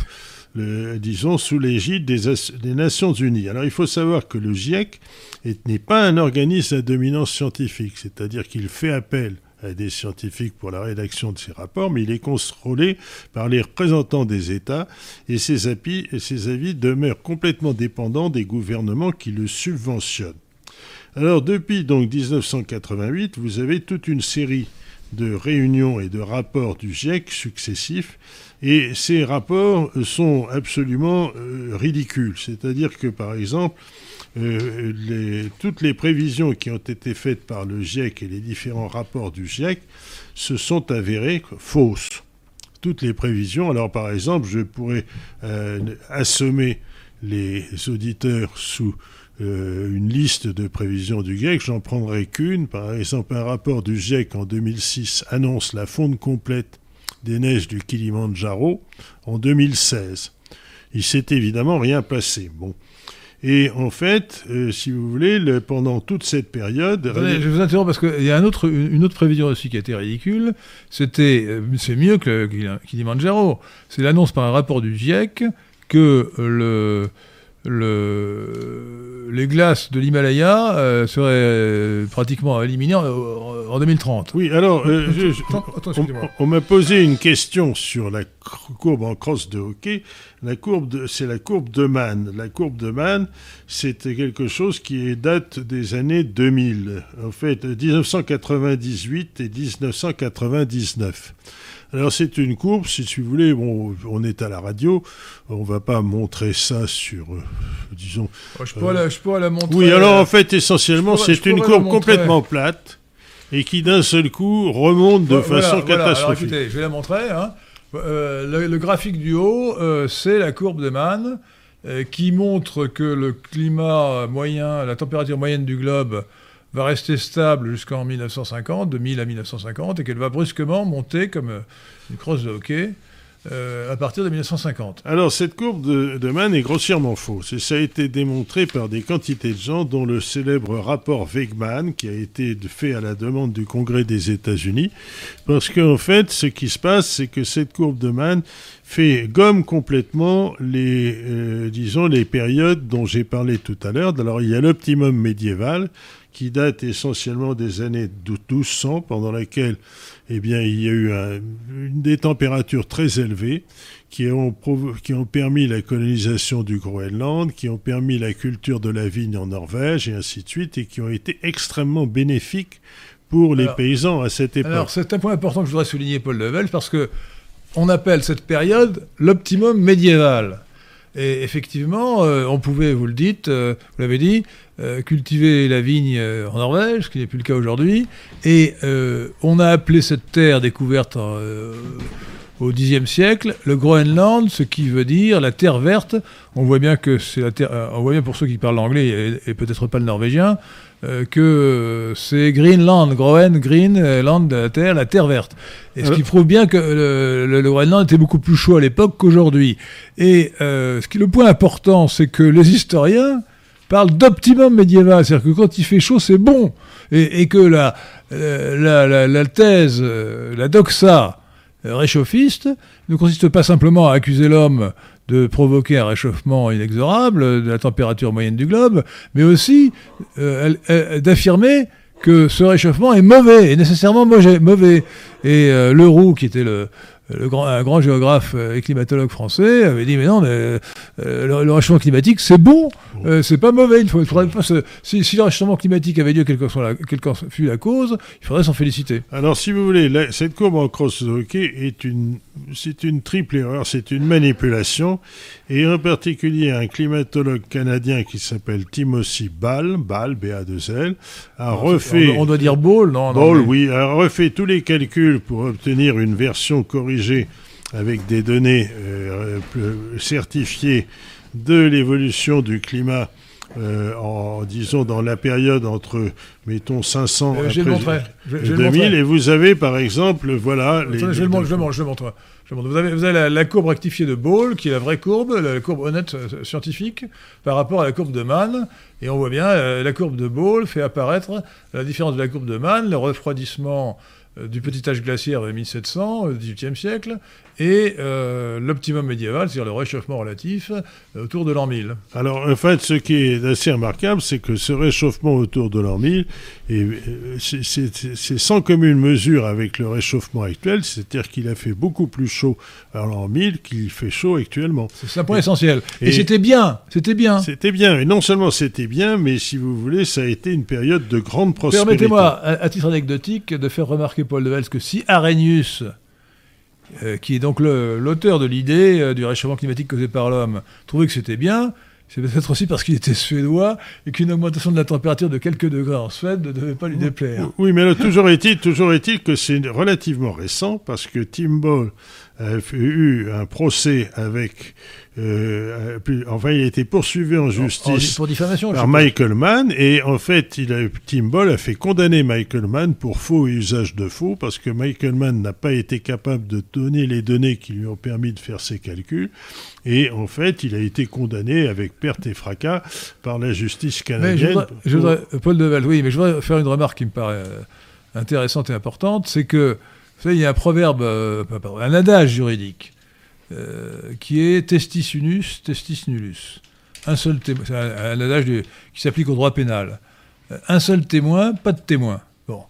disons, sous l'égide des, Nations Unies. Alors il faut savoir que le GIEC n'est pas un organisme à dominance scientifique, c'est-à-dire qu'il fait appel des scientifiques pour la rédaction de ses rapports, mais il est contrôlé par les représentants des États et ses avis, et ses avis demeurent complètement dépendants des gouvernements qui le subventionnent. Alors depuis donc 1988, vous avez toute une série de réunions et de rapports du GIEC successifs et ces rapports sont absolument euh, ridicules. C'est-à-dire que, par exemple, euh, toutes les prévisions qui ont été faites par le GIEC et les différents rapports du GIEC se sont avérées fausses. Toutes les prévisions. Alors, par exemple, je pourrais euh, assommer les auditeurs sous une liste de prévisions du GIEC, j'en prendrai qu'une. Par exemple, un rapport du GIEC en 2006 annonce la fonte complète des neiges du Kilimandjaro en 2016. Il s'est évidemment rien passé. Bon. Et en fait, euh, si vous voulez, pendant toute cette période. je vous interromps parce qu'il y a un autre, une autre prévision aussi qui a été ridicule. C'était, euh, c'est mieux que le Kilimandjaro. C'est l'annonce par un rapport du GIEC que le le, les glaces de l'Himalaya euh, seraient euh, pratiquement éliminées en, 2030. Oui, alors, euh, on, m'a posé une question sur la courbe en crosse de hockey. La courbe, c'est la courbe de Mann. La courbe de Mann, c'est quelque chose qui date des années 2000. En fait, 1998 et 1999. Alors c'est une courbe, si tu voulais, bon, on est à la radio, on va pas montrer ça sur, euh, disons... Oh, je, peux la, la montrer. Oui, alors en fait, essentiellement, c'est une courbe complètement plate et qui d'un seul coup remonte de façon catastrophique. Alors, écoutez, je vais la montrer. Hein. Euh, le, graphique du haut, euh, c'est la courbe de Mann qui montre que le climat moyen, la température moyenne du globe va rester stable jusqu'en 1950, de 1000 à 1950, et qu'elle va brusquement monter comme euh, une crosse de hockey euh, à partir de 1950. Alors, cette courbe de, Mann est grossièrement fausse. Et ça a été démontré par des quantités de gens, dont le célèbre rapport Wegman, qui a été fait à la demande du Congrès des États-Unis. Parce qu'en fait, ce qui se passe, c'est que cette courbe de Mann fait gomme complètement les, euh, disons, les périodes dont j'ai parlé tout à l'heure. Alors, il y a l'optimum médiéval, qui date essentiellement des années 1200, pendant laquelle eh bien, il y a eu des températures très élevées qui ont, qui ont permis la colonisation du Groenland, qui ont permis la culture de la vigne en Norvège, et ainsi de suite, et qui ont été extrêmement bénéfiques pour les paysans à cette époque. Alors, c'est un point important que je voudrais souligner, Paul Level, parce que on appelle cette période l'optimum médiéval. Et effectivement, euh, on pouvait, vous le dites, euh, vous l'avez dit, euh, cultiver la vigne en Norvège, ce qui n'est plus le cas aujourd'hui. Et on a appelé cette terre découverte au Xe siècle le Groenland, ce qui veut dire la terre verte. On voit bien que c'est la terre. on voit bien pour ceux qui parlent l'anglais et, peut-être pas le norvégien, que c'est Greenland, Groen, Green, Land, la terre, la terre verte. Et ce qui prouve bien que le, Groenland était beaucoup plus chaud à l'époque qu'aujourd'hui. Et ce qui, le point important, c'est que les historiens parle d'optimum médiéval, c'est-à-dire que quand il fait chaud, c'est bon, et, que la, la, la, thèse, euh, la doxa euh, réchauffiste ne consiste pas simplement à accuser l'homme de provoquer un réchauffement inexorable de la température moyenne du globe, mais aussi d'affirmer que ce réchauffement est mauvais, et nécessairement mauvais. Et Leroux, qui était le, grand, un grand géographe et climatologue français avait dit mais non euh, le, réchauffement climatique c'est bon euh, c'est pas mauvais il faut, faudrait pas si, si, le réchauffement climatique avait lieu quelle que, soit la, quelle que fût la cause il faudrait s'en féliciter. Alors si vous voulez cette courbe en cross est une c'est une triple erreur c'est une manipulation. Et en particulier un climatologue canadien qui s'appelle Timothy Ball Ball BA2L a refait on, doit dire Ball non, Ball oui a refait tous les calculs pour obtenir une version corrigée avec des données euh, certifiées de l'évolution du climat euh, en disons dans la période entre mettons 500 euh, et 2000 et vous avez par exemple voilà les, je, le montre, je, le montre, Vous avez, vous avez la, courbe rectifiée de Ball, qui est la vraie courbe, la, courbe honnête scientifique, par rapport à la courbe de Mann. Et on voit bien, la courbe de Ball fait apparaître la différence de la courbe de Mann, le refroidissement euh, du petit âge glaciaire de 1700, au XVIIIe siècle, et euh, l'optimum médiéval, c'est-à-dire le réchauffement relatif, euh, autour de l'an 1000. Alors, en fait, ce qui est assez remarquable, c'est que ce réchauffement autour de l'an 1000, c'est sans commune mesure avec le réchauffement actuel, c'est-à-dire qu'il a fait beaucoup plus chaud à l'an 1000 qu'il fait chaud actuellement. C'est un point essentiel. Et, c'était bien, c'était bien. C'était bien, et non seulement c'était bien, mais si vous voulez, ça a été une période de grande prospérité. Permettez-moi, à, titre anecdotique, de faire remarquer Paul de Vels que si Arrhenius euh, qui est donc l'auteur de l'idée euh, du réchauffement climatique causé par l'homme, trouvait que c'était bien, c'est peut-être aussi parce qu'il était suédois et qu'une augmentation de la température de quelques degrés en Suède ne devait pas lui déplaire. Oui, mais toujours est-il toujours est que c'est relativement récent parce que Tim Ball a eu un procès avec euh, enfin, il a été poursuivi en justice pour diffamation, par Michael Mann et en fait, il a, Tim Ball a fait condamner Michael Mann pour faux et usage de faux parce que Michael Mann n'a pas été capable de donner les données qui lui ont permis de faire ses calculs et en fait, il a été condamné avec perte et fracas par la justice canadienne. je voudrais, Paul Deval, oui, mais je voudrais faire une remarque qui me paraît euh, intéressante et importante, c'est que vous savez, il y a un proverbe, euh, un adage juridique euh, qui est testis unus, testis nullus. Un seul témoin, c'est un, adage qui s'applique au droit pénal. Euh, un seul témoin, pas de témoin. Bon,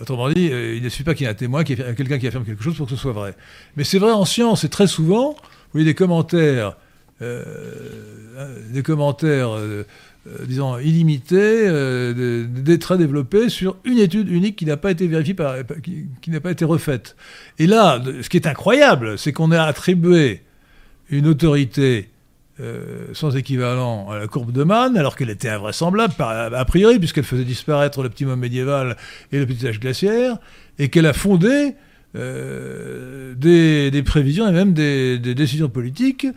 autrement dit, il ne suffit pas qu'il y ait un témoin, qu'il y ait quelqu'un qui affirme quelque chose pour que ce soit vrai. Mais c'est vrai en science, et très souvent, vous voyez des commentaires, des commentaires disons, illimité, euh, des développés sur une étude unique qui n'a pas été vérifiée, refaite. Et là, ce qui est incroyable, c'est qu'on a attribué une autorité euh, sans équivalent à la courbe de Mann, alors qu'elle était invraisemblable, a priori, puisqu'elle faisait disparaître l'optimum médiéval et le petit âge glaciaire, et qu'elle a fondé des, prévisions et même des, décisions politiques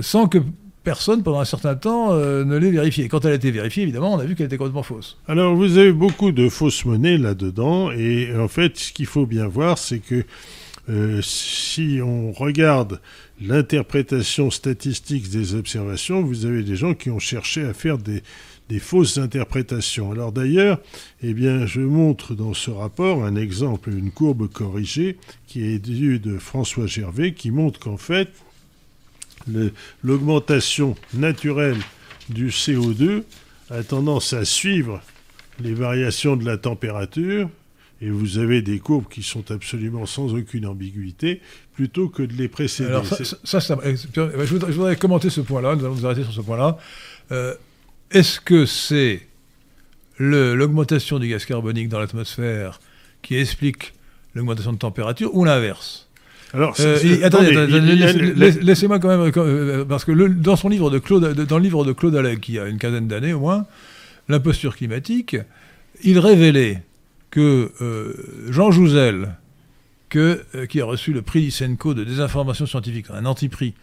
sans que personne pendant un certain temps euh, ne l'ait vérifiée. Quand elle a été vérifiée, évidemment, on a vu qu'elle était complètement fausse. Alors vous avez beaucoup de fausses monnaies là-dedans, et en fait, ce qu'il faut bien voir, c'est que euh, si on regarde l'interprétation statistique des observations, vous avez des gens qui ont cherché à faire des, fausses interprétations. Alors d'ailleurs, eh bien, je montre dans ce rapport un exemple, une courbe corrigée qui est due de François Gervais, qui montre qu'en fait, l'augmentation naturelle du CO2 a tendance à suivre les variations de la température, et vous avez des courbes qui sont absolument sans aucune ambiguïté, plutôt que de les précéder. Alors ça, ça, je, voudrais, commenter ce point-là, nous allons nous arrêter sur ce point-là. Euh, est-ce que c'est l'augmentation du gaz carbonique dans l'atmosphère qui explique l'augmentation de température, ou l'inverse? Alors, euh, attendez, laissez-moi quand même, euh, parce que dans son livre de Claude, dans le livre de Claude qui a une quinzaine d'années au moins, l'imposture climatique, il révélait que euh, Jean Jouzel, que, qui a reçu le prix Lysenko de désinformation scientifique, un anti-prix,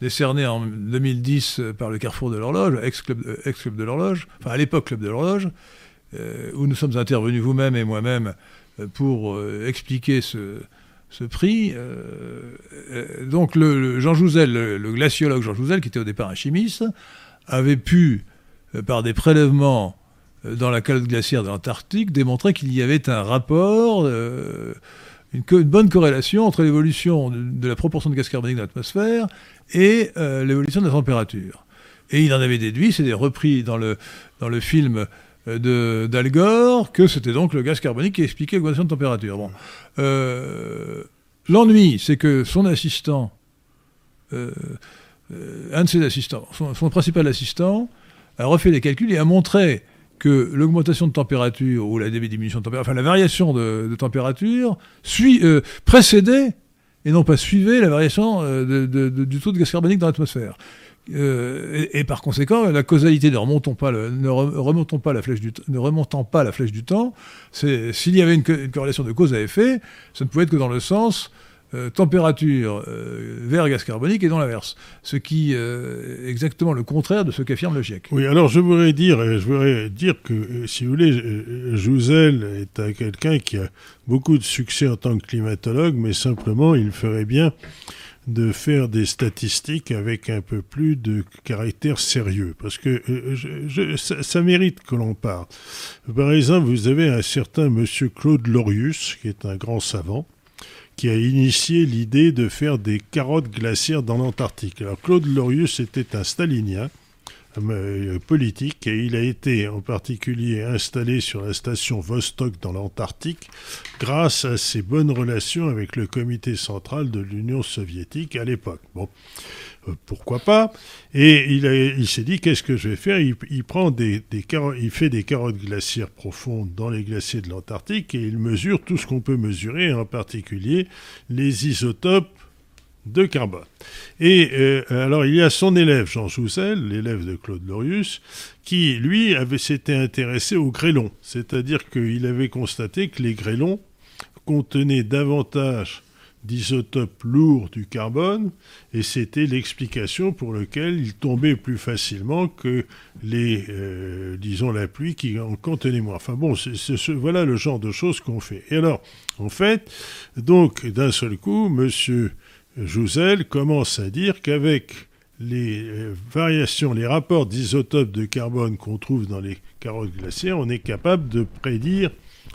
décerné en 2010 par le Carrefour de l'Horloge, ex-club ex -club de l'Horloge, enfin à l'époque Club de l'Horloge, où nous sommes intervenus vous-même et moi-même pour expliquer ce, ce prix. Euh, euh, donc Jean Jouzel, le, glaciologue Jean Jouzel, qui était au départ un chimiste, avait pu, euh, par des prélèvements dans la calotte glaciaire de l'Antarctique, démontrer qu'il y avait un rapport une, bonne corrélation entre l'évolution de, la proportion de gaz carbonique dans l'atmosphère et l'évolution de la température. Et il en avait déduit, c'est repris dans le, dans le film d'Al Gore, que c'était donc le gaz carbonique qui expliquait l'augmentation de température. Euh, l'ennui, c'est que son assistant, un de ses assistants, son, principal assistant, a refait les calculs et a montré que l'augmentation de température ou la diminution de température, enfin la variation de, température, suit, euh, précédait et non pas suivait la variation euh, du taux de gaz carbonique dans l'atmosphère. Euh, et, par conséquent, la causalité ne remontons pas, ne remontons pas la flèche du ne remontant pas la flèche du temps, s'il y avait une, une, corrélation de cause à effet, ça ne pouvait être que dans le sens euh, température euh, vers gaz carbonique et dans l'inverse. Ce qui euh, est exactement le contraire de ce qu'affirme le GIEC. Oui, alors je voudrais dire, je voudrais dire que, si vous voulez, Jouzel est quelqu'un qui a beaucoup de succès en tant que climatologue, mais simplement, il ferait bien de faire des statistiques avec un peu plus de caractère sérieux, parce que ça, ça, mérite que l'on parle. Par exemple, vous avez un certain monsieur Claude Lorius, qui est un grand savant, qui a initié l'idée de faire des carottes glaciaires dans l'Antarctique. Alors Claude Lorius était un stalinien euh, politique et il a été en particulier installé sur la station Vostok dans l'Antarctique grâce à ses bonnes relations avec le comité central de l'Union soviétique à l'époque. Bon, euh, pourquoi pas? Et il, s'est dit qu'est-ce que je vais faire? Il, prend des, il fait des carottes glaciaires profondes dans les glaciers de l'Antarctique et il mesure tout ce qu'on peut mesurer, en particulier les isotopes de carbone. Et euh, alors il y a son élève Jean Jouzel, l'élève de Claude Lorius, qui lui avait s'était intéressé aux grêlons, c'est-à-dire qu'il avait constaté que les grêlons contenaient davantage d'isotopes lourds du carbone, et c'était l'explication pour laquelle il tombait plus facilement que les, euh, disons, la pluie qui en contenait moins. Enfin bon, voilà le genre de choses qu'on fait. Et alors, en fait, donc, d'un seul coup, monsieur Jouzel commence à dire qu'avec les euh, variations, les rapports d'isotopes de carbone qu'on trouve dans les carottes glaciaires, on est capable de prédire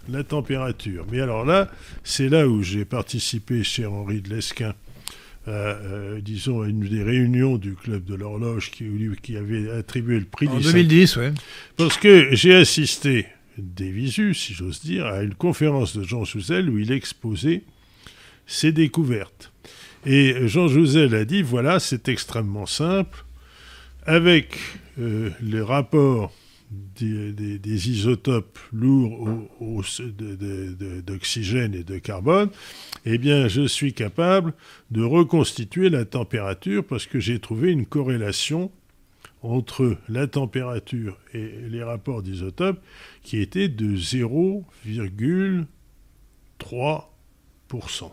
la température. Mais alors là, c'est là où j'ai participé chez Henri de Lesquin, euh, disons, à une des réunions du Club de l'Horloge qui, qui, avait attribué le prix En 2010, oui. Parce que j'ai assisté, des visus, si j'ose dire, à une conférence de Jean Souzel où il exposait ses découvertes. Et Jean Jouzel a dit, voilà, c'est extrêmement simple, avec euh, les rapports des, isotopes lourds d'oxygène et de carbone, eh bien, je suis capable de reconstituer la température parce que j'ai trouvé une corrélation entre la température et les rapports d'isotopes qui était de 0,3%.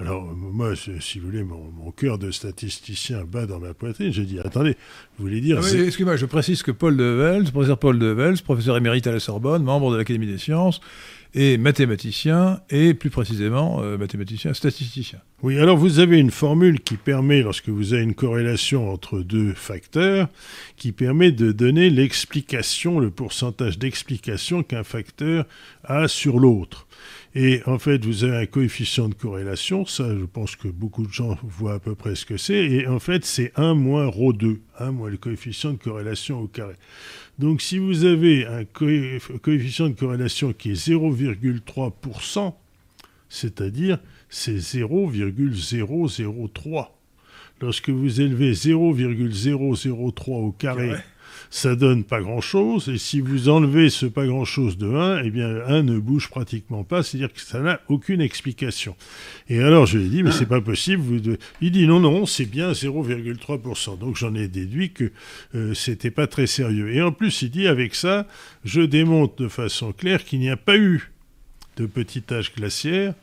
Alors, moi, si vous voulez, mon, cœur de statisticien bat dans ma poitrine. J'ai dit, attendez, vous voulez dire... Ah excusez-moi, je précise que Paul de Vels, professeur Paul de Vels, professeur émérite à la Sorbonne, membre de l'Académie des sciences, et mathématicien, et plus précisément euh, mathématicien statisticien. Oui, alors vous avez une formule qui permet, lorsque vous avez une corrélation entre deux facteurs, qui permet de donner l'explication, le pourcentage d'explication qu'un facteur a sur l'autre. Et en fait, vous avez un coefficient de corrélation, ça je pense que beaucoup de gens voient à peu près ce que c'est, et en fait c'est 1 moins ρ2, 1 moins le coefficient de corrélation au carré. Donc si vous avez un coefficient de corrélation qui est 0,3%, c'est-à-dire c'est 0,003. Lorsque vous élevez 0,003 au carré ça donne pas grand-chose. Et si vous enlevez ce pas grand-chose de 1, eh bien 1 ne bouge pratiquement pas, c'est-à-dire que ça n'a aucune explication. Et alors je lui ai dit, mais c'est pas possible. Il dit non, non, c'est bien 0,3%. Donc j'en ai déduit que euh, c'était pas très sérieux. Et en plus, il dit, avec ça, je démontre de façon claire qu'il n'y a pas eu de petit âge glaciaire,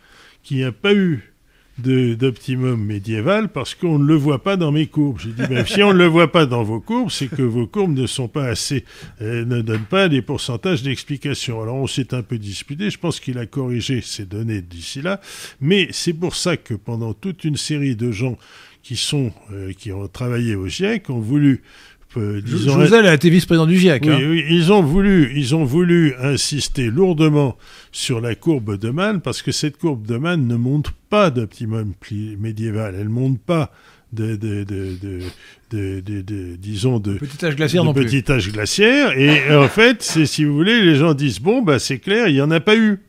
qu'il n'y a pas eu d'optimum médiéval parce qu'on ne le voit pas dans mes courbes. J'ai dit, ben, si on ne le voit pas dans vos courbes, c'est que vos courbes ne sont pas assez, euh, ne donnent pas des pourcentages d'explication. Alors on s'est un peu disputé, je pense qu'il a corrigé ces données d'ici là, mais c'est pour ça que pendant toute une série de gens qui sont, euh, qui ont travaillé au GIEC ont voulu euh, disons, Jouzel a été vice-président du GIEC. oui, hein. oui, ils ont voulu, ils ont voulu insister lourdement sur la courbe de Mann parce que cette courbe de Mann ne montre pas d'optimum médiéval, elle montre pas de, de, disons de, Petit âge glaciaire non plus. petit âge glaciaire. Et en fait, c'est si vous voulez, les gens disent bon bah c'est clair, il y en a pas eu.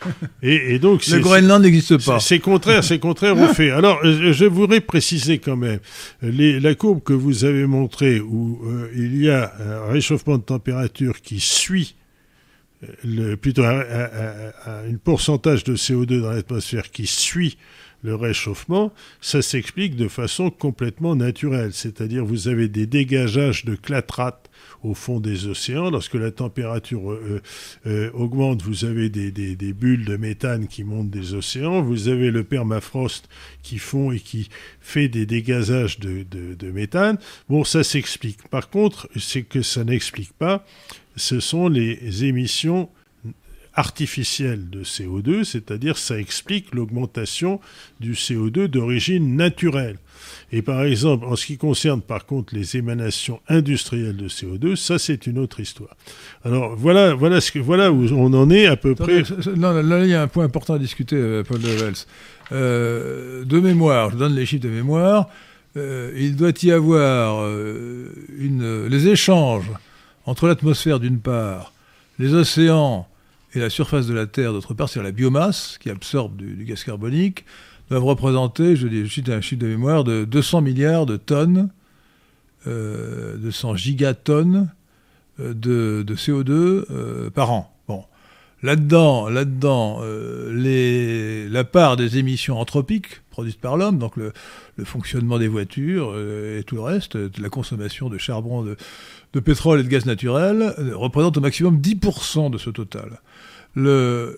Et, et donc Le Groenland n'existe pas. c'est contraire, c'est contraire au fait. Alors, euh, je voudrais préciser quand même les, la courbe que vous avez montrée où euh, il y a un réchauffement de température qui suit euh, le, plutôt un, un- un- un- une pourcentage de CO2 dans l'atmosphère qui suit le réchauffement, ça s'explique de façon complètement naturelle. C'est-à-dire vous avez des dégageages de clatrate au fond des océans. Lorsque la température euh, euh, augmente, vous avez des, bulles de méthane qui montent des océans. Vous avez le permafrost qui fond et qui fait des dégazages de, méthane. Bon, ça s'explique. Par contre, c'est que ça n'explique pas, ce sont les émissions artificielles de CO2, c'est-à-dire ça explique l'augmentation du CO2 d'origine naturelle. Et par exemple, en ce qui concerne par contre les émanations industrielles de CO2, ça c'est une autre histoire. Alors voilà, voilà, ce que, voilà où on en est à peu Attendez, près. non, là, il y a un point important à discuter, euh, Paul de Vels. Euh, de mémoire, je donne les chiffres de mémoire. euh, il doit y avoir euh, une, les échanges entre l'atmosphère d'une part, les océans et la surface de la Terre d'autre part, c'est-à-dire la biomasse qui absorbe du, du gaz carbonique, doivent représenter, je dis cite un chiffre de mémoire, de 200 milliards de tonnes, euh, 200 gigatonnes euh, de, de CO2 euh, par an. Bon. Là-dedans, là-dedans, euh, la part des émissions anthropiques produites par l'homme, donc le, fonctionnement des voitures euh, et tout le reste, euh, la consommation de charbon, de, pétrole et de gaz naturel, euh, représente au maximum 10% de ce total.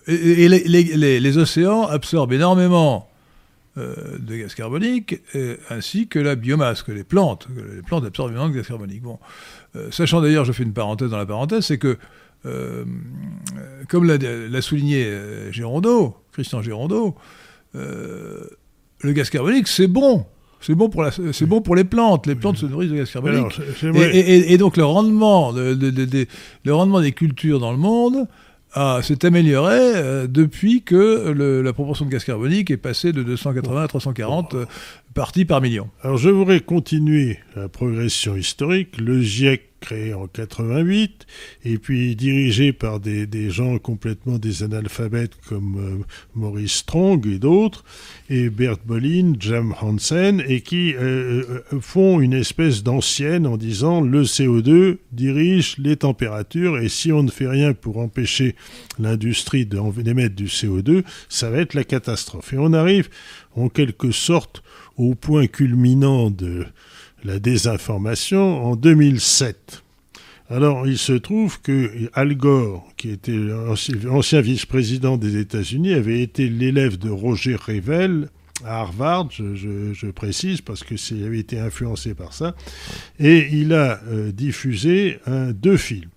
Et les océans absorbent énormément euh, de gaz carbonique, euh, ainsi que la biomasse, que les plantes. Que les plantes absorbent énormément de gaz carbonique. Bon. Euh, sachant d'ailleurs, je fais une parenthèse dans la parenthèse, c'est que euh, comme l'a, souligné Gérondeau, Christian Gérondeau, le gaz carbonique, c'est bon. C'est bon, pour la, c'est bon pour les plantes. Les plantes se nourrissent de gaz carbonique. Alors, et, donc le rendement, de- de- de- de- le rendement des cultures dans le monde a- s'est amélioré euh, depuis que la proportion de gaz carbonique est passée de 280 à 340 euh, parties par million. Alors je voudrais continuer la progression historique. Le GIEC créé en 88 et puis dirigé par des, des gens complètement des analphabètes comme euh, Maurice Strong et d'autres, et Bert Bolin, Jam Hansen, et qui euh, euh, font une espèce d'ancienne en disant le CO2 dirige les températures et si on ne fait rien pour empêcher l'industrie d'émettre du CO2, ça va être la catastrophe. Et on arrive en quelque sorte au point culminant de la désinformation en 2007. Alors, il se trouve que Al Gore, qui était ancien vice-président des États-Unis, avait été l'élève de Roger Revel à Harvard, je, précise, parce que c'est- il avait été influencé par ça, et il a euh, diffusé deux films.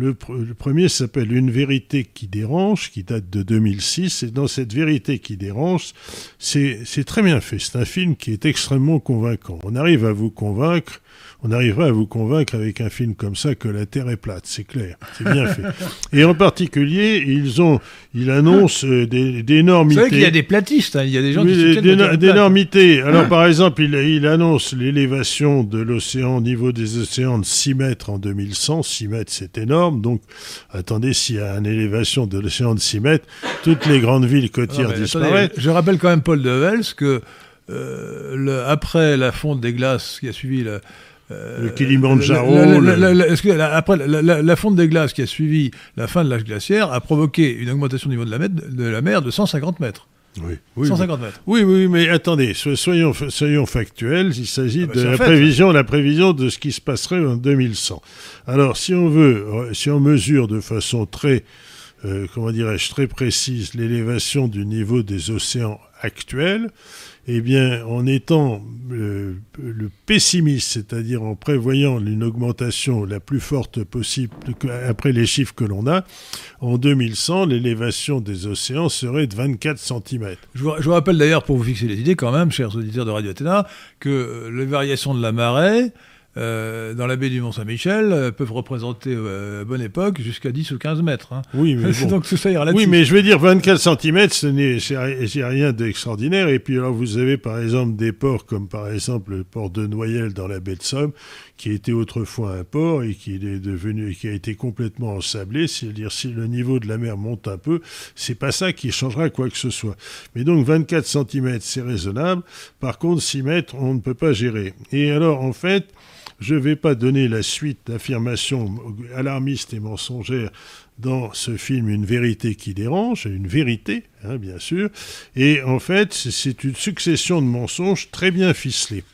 Le, pr- le premier s'appelle Une vérité qui dérange, qui date de 2006. Et dans cette vérité qui dérange, c'est très bien fait. C'est un film qui est extrêmement convaincant. On arrive à vous convaincre, on arrivera à vous convaincre avec un film comme ça que la Terre est plate, c'est clair. C'est bien fait. Et en particulier, ils ont, il annonce euh, Vous d'énormités. savez qu'il y a des platistes, hein, il y a des gens Oui, qui soutiennent d'énormités. Alors, par exemple, il, il annonce l'élévation de l'océan au niveau des océans de 6 mètres en 2100. 6 mètres, c'est énorme. Donc, attendez, s'il y a une élévation de l'océan de 6 mètres, toutes les grandes villes côtières disparaissent. je rappelle quand même, Paul de Vels, que euh, le- après la fonte des glaces qui a suivi la, Le Kilimandjaro, la- la- le- la- la- après la, fonte des glaces qui a suivi la fin de l'âge glaciaire a provoqué une augmentation du niveau de la, mer- de la mer de 150 mètres. Oui, oui, 150 mètres. oui, oui, mais attendez, so- soyons, soyons factuels. Il s'agit Ah bah, de c'est un la fait. prévision, la prévision de ce qui se passerait en 2100. Alors, si on veut, euh, si on mesure de façon très, euh, comment dirais-je, très précise l'élévation du niveau des océans actuels, eh bien, en étant euh, le pessimiste, c'est-à-dire en prévoyant une augmentation la plus forte possible après les chiffres que l'on a, en 2100, l'élévation des océans serait de 24 cm. Je vous, je rappelle d'ailleurs, pour vous fixer les idées quand même, chers auditeurs de Radio Athéna, que euh, les variations de la marée euh, dans la baie du Mont-Saint-Michel euh, peuvent représenter euh, à bonne époque jusqu'à 10 ou 15 mètres. hein. Oui, mais bon. Donc tout ça est relatif. Oui, mais je veux dire, 24 cm, ce n'est c'est rien d'extraordinaire. Et puis, alors, vous avez par exemple des ports comme par exemple le port de Noyelles dans la baie de Somme, qui était autrefois un port et qui est devenu, qui a été complètement ensablé. C'est-à-dire, si le niveau de la mer monte un peu, c'est pas ça qui changera quoi que ce soit. Mais donc, 24 cm, c'est raisonnable. Par contre, 6 mètres, on ne peut pas gérer. Et alors, en fait, je ne vais pas donner la suite d'affirmations alarmistes et mensongères dans ce film Une vérité qui dérange, une vérité, hein, bien sûr. Et en fait, c'est- une succession de mensonges très bien ficelés.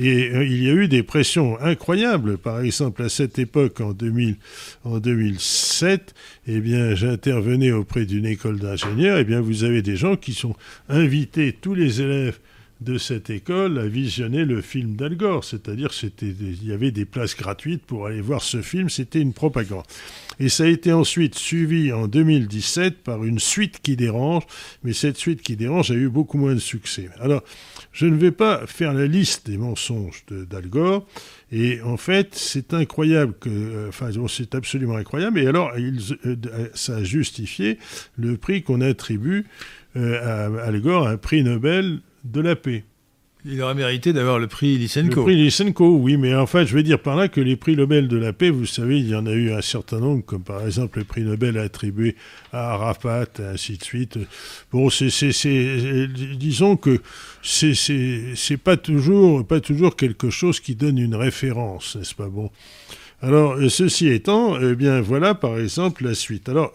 Et euh, il y a eu des pressions incroyables. Par exemple, à cette époque, en, 2000, en 2007, eh j'intervenais auprès d'une école d'ingénieurs. Eh bien, vous avez des gens qui sont invités, tous les élèves de cette école, à visionner le film d'Al Gore. C'est-à-dire, il y avait des places gratuites pour aller voir ce film. C'était une propagande. Et ça a été ensuite suivi en 2017 par une suite qui dérange, mais cette suite qui dérange a eu beaucoup moins de succès. Alors, je ne vais pas faire la liste des mensonges d'Al Gore, et en fait, c'est incroyable que, euh, enfin, c'est absolument incroyable. Et alors, ils, euh, ça a justifié le prix qu'on attribue euh, à Al Gore, un prix Nobel de la paix. Il aurait mérité d'avoir le prix Le Lysenko. prix Lysenko, oui, mais en fait, je veux dire par là que les prix Nobel de la paix, vous savez, il y en a eu un certain nombre, comme par exemple le prix Nobel attribué à Arafat, et ainsi de suite. Bon, c'est, c'est, c'est- disons que c'est, c'est, c'est pas toujours, pas toujours quelque chose qui donne une référence, n'est-ce pas? Bon alors, euh, ceci étant, eh bien, voilà, par exemple, la suite. Alors,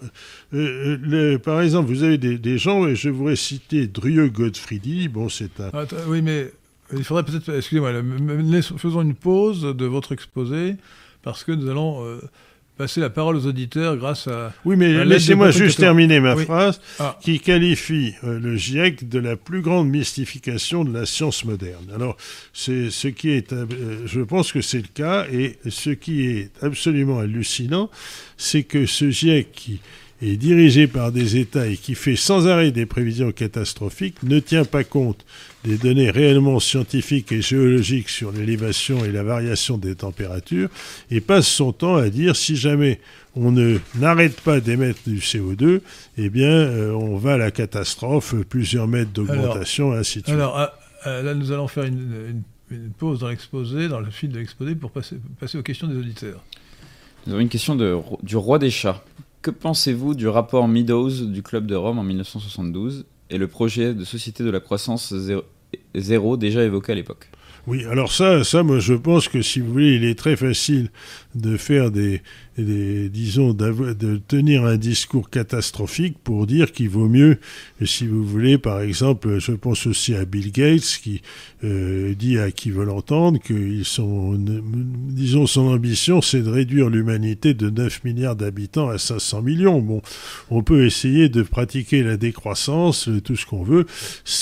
euh, le- par exemple, vous avez des, des gens, et je voudrais citer Drieux Godfriedi, bon, c'est un, oui, mais il faudrait peut-être, excusez-moi, faisons une pause de votre exposé parce que nous allons euh, passer la parole aux auditeurs grâce à. Oui, mais laissez-moi juste terminer ma Oui. phrase Ah. qui qualifie euh, le GIEC de la plus grande mystification de la science moderne. Alors, c'est ce qui est, euh, je pense que c'est le cas, et ce qui est absolument hallucinant, c'est que ce GIEC qui est dirigé par des États et qui fait sans arrêt des prévisions catastrophiques ne tient pas compte des données réellement scientifiques et géologiques sur l'élévation et la variation des températures et passe son temps à dire si jamais on ne n'arrête pas d'émettre du CO2, eh bien euh, on va à la catastrophe, plusieurs mètres d'augmentation, ainsi de suite. Alors ah, ah, là, nous allons faire une, une- une pause dans l'exposé, dans le fil de l'exposé, pour passer, passer aux questions des auditeurs. Nous avons une question de, du roi des chats. Que pensez-vous du rapport Meadows du Club de Rome en 1972 et le projet de société de la croissance zéro, zéro déjà évoqué à l'époque. Oui, alors ça, ça, moi je pense que si vous voulez, il est très facile de faire des, disons, de tenir un discours catastrophique pour dire qu'il vaut mieux, si vous voulez, par exemple, je pense aussi à Bill Gates qui euh, dit à qui veut l'entendre qu'ils sont, disons, son ambition, c'est de réduire l'humanité de 9 milliards d'habitants à 500 millions. Bon, on peut essayer de pratiquer la décroissance, euh, tout ce qu'on veut.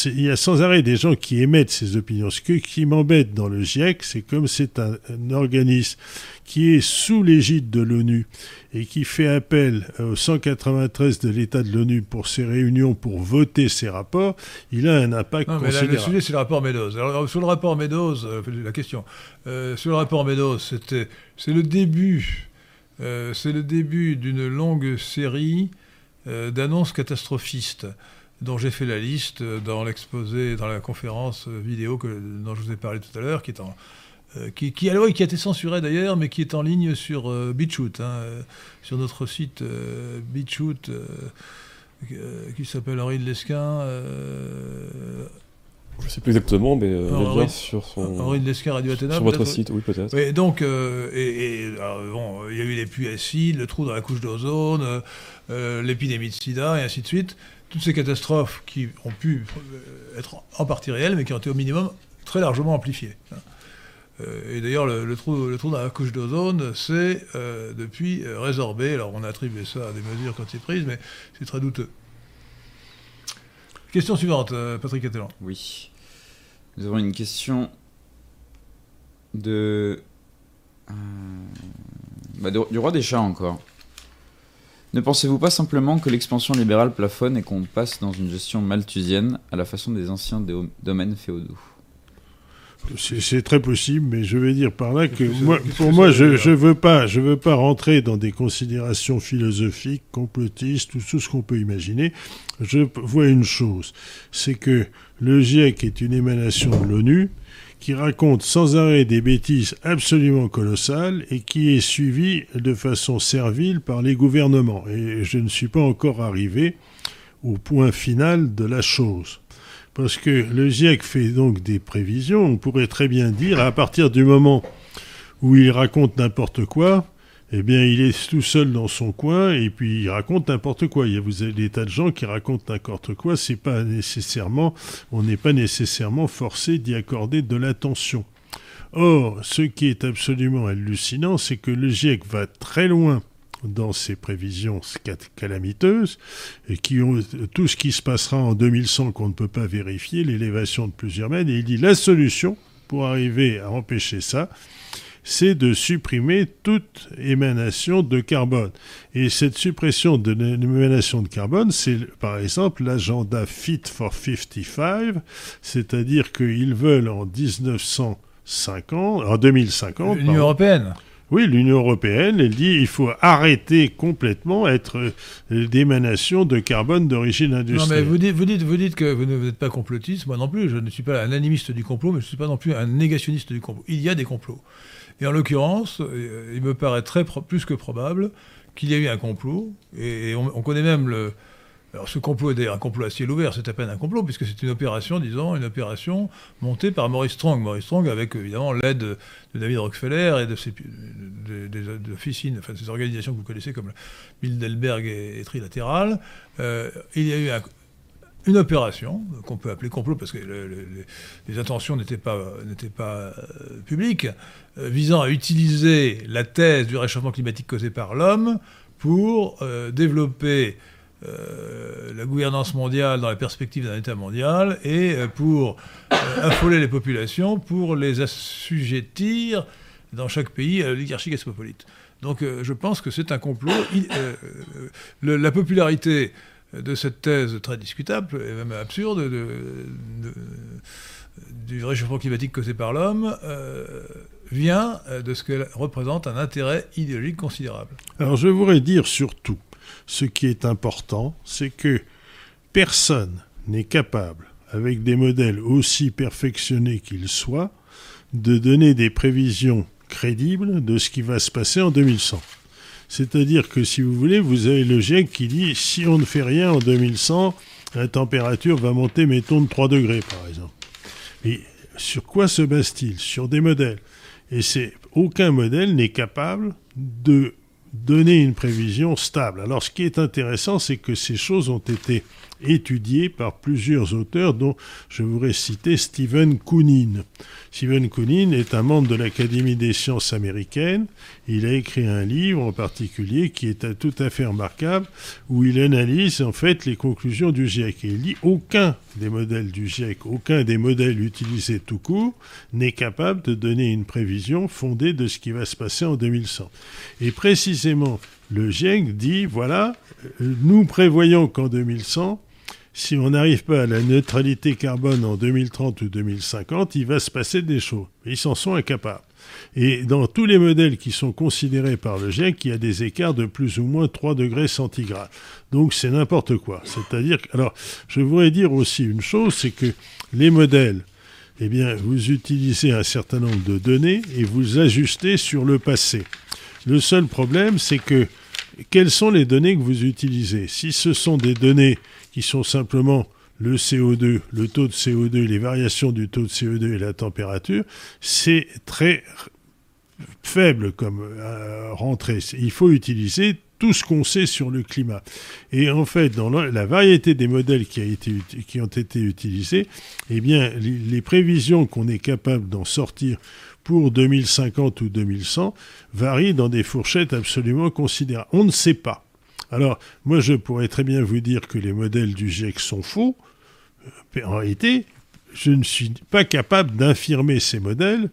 Il y a sans arrêt des gens qui émettent ces opinions. Ce que- qui m'embête dans le GIEC, c'est comme c'est un organisme qui est sous l'égide de l'ONU et qui fait appel au 193 de l'État de l'ONU pour ses réunions, pour voter ses rapports, il a un impact Non, mais là, le sujet, c'est le rapport Meadows. Alors, sur le rapport Meadows, euh, la question, euh, sur le rapport Meadows, c'était, c'est le début, euh, c'est le début d'une longue série euh, d'annonces catastrophistes dont j'ai fait la liste euh, dans l'exposé, dans la conférence euh, vidéo que, dont je vous ai parlé tout à l'heure, qui est en, euh, qui, qui, alors, qui a été censurée d'ailleurs, mais qui est en ligne sur euh, BitChute, hein, euh, sur notre site euh, BitChute, qui s'appelle Henri de Lesquin. Je sais plus exactement, mais oui. sur son Henri de Lesquin, Radio Athéna. sur votre site, oui peut-être. Oui, donc, et, et, alors, bon, il y a eu les puits acides, le trou dans la couche d'ozone, l'épidémie de sida, et ainsi de suite. Toutes ces catastrophes qui ont pu être en partie réelles, mais qui ont été au minimum très largement amplifiées. hein. Euh, et d'ailleurs, le, trou, dans la couche d'ozone, c'est euh, depuis euh, résorbé. Alors, on a attribué ça à des mesures quand c'est prises, mais c'est très douteux. Question suivante, Patrick Attelan. Oui. Nous avons une question de. bah, de- du roi des chats encore. Ne pensez-vous pas simplement que l'expansion libérale plafonne et qu'on passe dans une gestion malthusienne à la façon des anciens domaines féodaux? C'est très possible, mais je vais dire par là que moi, pour moi, je ne veux pas, je veux pas rentrer dans des considérations philosophiques, complotistes, tout, tout ce qu'on peut imaginer. Je vois une chose, c'est que le GIEC est une émanation de l'ONU qui raconte sans arrêt des bêtises absolument colossales et qui est suivie de façon servile par les gouvernements. Et je ne suis pas encore arrivé au point final de la chose. Parce que le GIEC fait donc des prévisions, on pourrait très bien dire, à partir du moment où il raconte n'importe quoi, eh bien, il est tout seul dans son coin et puis il raconte n'importe quoi. Il y a, des tas de gens qui racontent n'importe quoi. C'est pas nécessairement, on n'est pas nécessairement forcé d'y accorder de l'attention. Or, ce qui est absolument hallucinant, c'est que le GIEC va très loin dans ses prévisions calamiteuses, et qui ont tout ce qui se passera en 2100 qu'on ne peut pas vérifier, l'élévation de plusieurs mètres, et il dit la solution pour arriver à empêcher ça, c'est de supprimer toute émanation de carbone. Et cette suppression de l'émanation de carbone, c'est par exemple l'agenda Fit for 55, c'est-à-dire qu'ils veulent en 1950, en 2050... L'Union européenne oui, l'Union européenne, elle dit il faut arrêter complètement être euh, d'émanation de carbone d'origine industrielle. Non, mais vous dites, vous dites, vous dites que vous n'êtes pas complotiste, moi non plus, je ne suis pas un animiste du complot, mais je ne suis pas non plus un négationniste du complot. Il y a des complots. Et en l'occurrence, euh, il me paraît très plus que probable qu'il y a eu un complot, et on connaît même le, alors ce complot est un complot à ciel ouvert, c'est à peine un complot, puisque c'est une opération, disons, une opération montée par Maurice Strong. Maurice Strong avec évidemment l'aide de David Rockefeller et de ses de, officines, enfin de ces organisations que vous connaissez comme Bilderberg et, Trilatéral. Euh, il y a eu une opération qu'on peut appeler complot parce que les intentions n'étaient pas, pas euh, publiques, euh, visant à utiliser la thèse du réchauffement climatique causé par l'homme pour développer euh, la gouvernance mondiale dans la perspective d'un État mondial et euh, pour euh, affoler les populations, pour les assujettir dans chaque pays à l'oligarchie cosmopolite. Donc je pense que c'est un complot. la popularité de cette thèse très discutable et même absurde du réchauffement climatique causé par l'homme vient de ce que représente un intérêt idéologique considérable. Alors je voudrais dire surtout ce qui est important, c'est que personne n'est capable, avec des modèles aussi perfectionnés qu'ils soient, de donner des prévisions crédibles de ce qui va se passer en 2100. C'est-à-dire que si vous voulez, vous avez le GIEC qui dit si on ne fait rien en 2100, la température va monter, mettons, de 3 degrés, par exemple. Mais sur quoi se base-t-il? Sur des modèles. Et c'est aucun modèle n'est capable de donner une prévision stable. Alors ce qui est intéressant, c'est que ces choses ont été étudiées par plusieurs auteurs, dont je voudrais citer Stephen Koonin. Stephen Koonin est un membre de l'Académie des sciences américaines. Il a écrit un livre en particulier qui est tout à fait remarquable, où il analyse en fait les conclusions du GIEC. Et il dit aucun des modèles du GIEC, aucun des modèles utilisés tout court n'est capable de donner une prévision fondée de ce qui va se passer en 2100. Et précisément, le GIEC dit, voilà, nous prévoyons qu'en 2100, si on n'arrive pas à la neutralité carbone en 2030 ou 2050, il va se passer des choses. Ils s'en sont incapables. Et dans tous les modèles qui sont considérés par le GIEC, il y a des écarts de plus ou moins 3 degrés centigrades. Donc c'est n'importe quoi. C'est-à-dire alors, je voudrais dire aussi une chose, c'est que les modèles, eh bien, vous utilisez un certain nombre de données et vous ajustez sur le passé. Le seul problème, c'est que quelles sont les données que vous utilisez Si ce sont des données qui sont simplement le CO2, le taux de CO2, les variations du taux de CO2 et la température, c'est très faible comme euh, rentrée. Il faut utiliser tout ce qu'on sait sur le climat. Et en fait, dans la, variété des modèles qui, a été, qui, ont été utilisés, eh bien, les prévisions qu'on est capable d'en sortir pour 2050 ou 2100 varient dans des fourchettes absolument considérables. On ne sait pas. Alors, moi, je pourrais très bien vous dire que les modèles du GIEC sont faux. Euh, en réalité, je ne suis pas capable d'infirmer ces modèles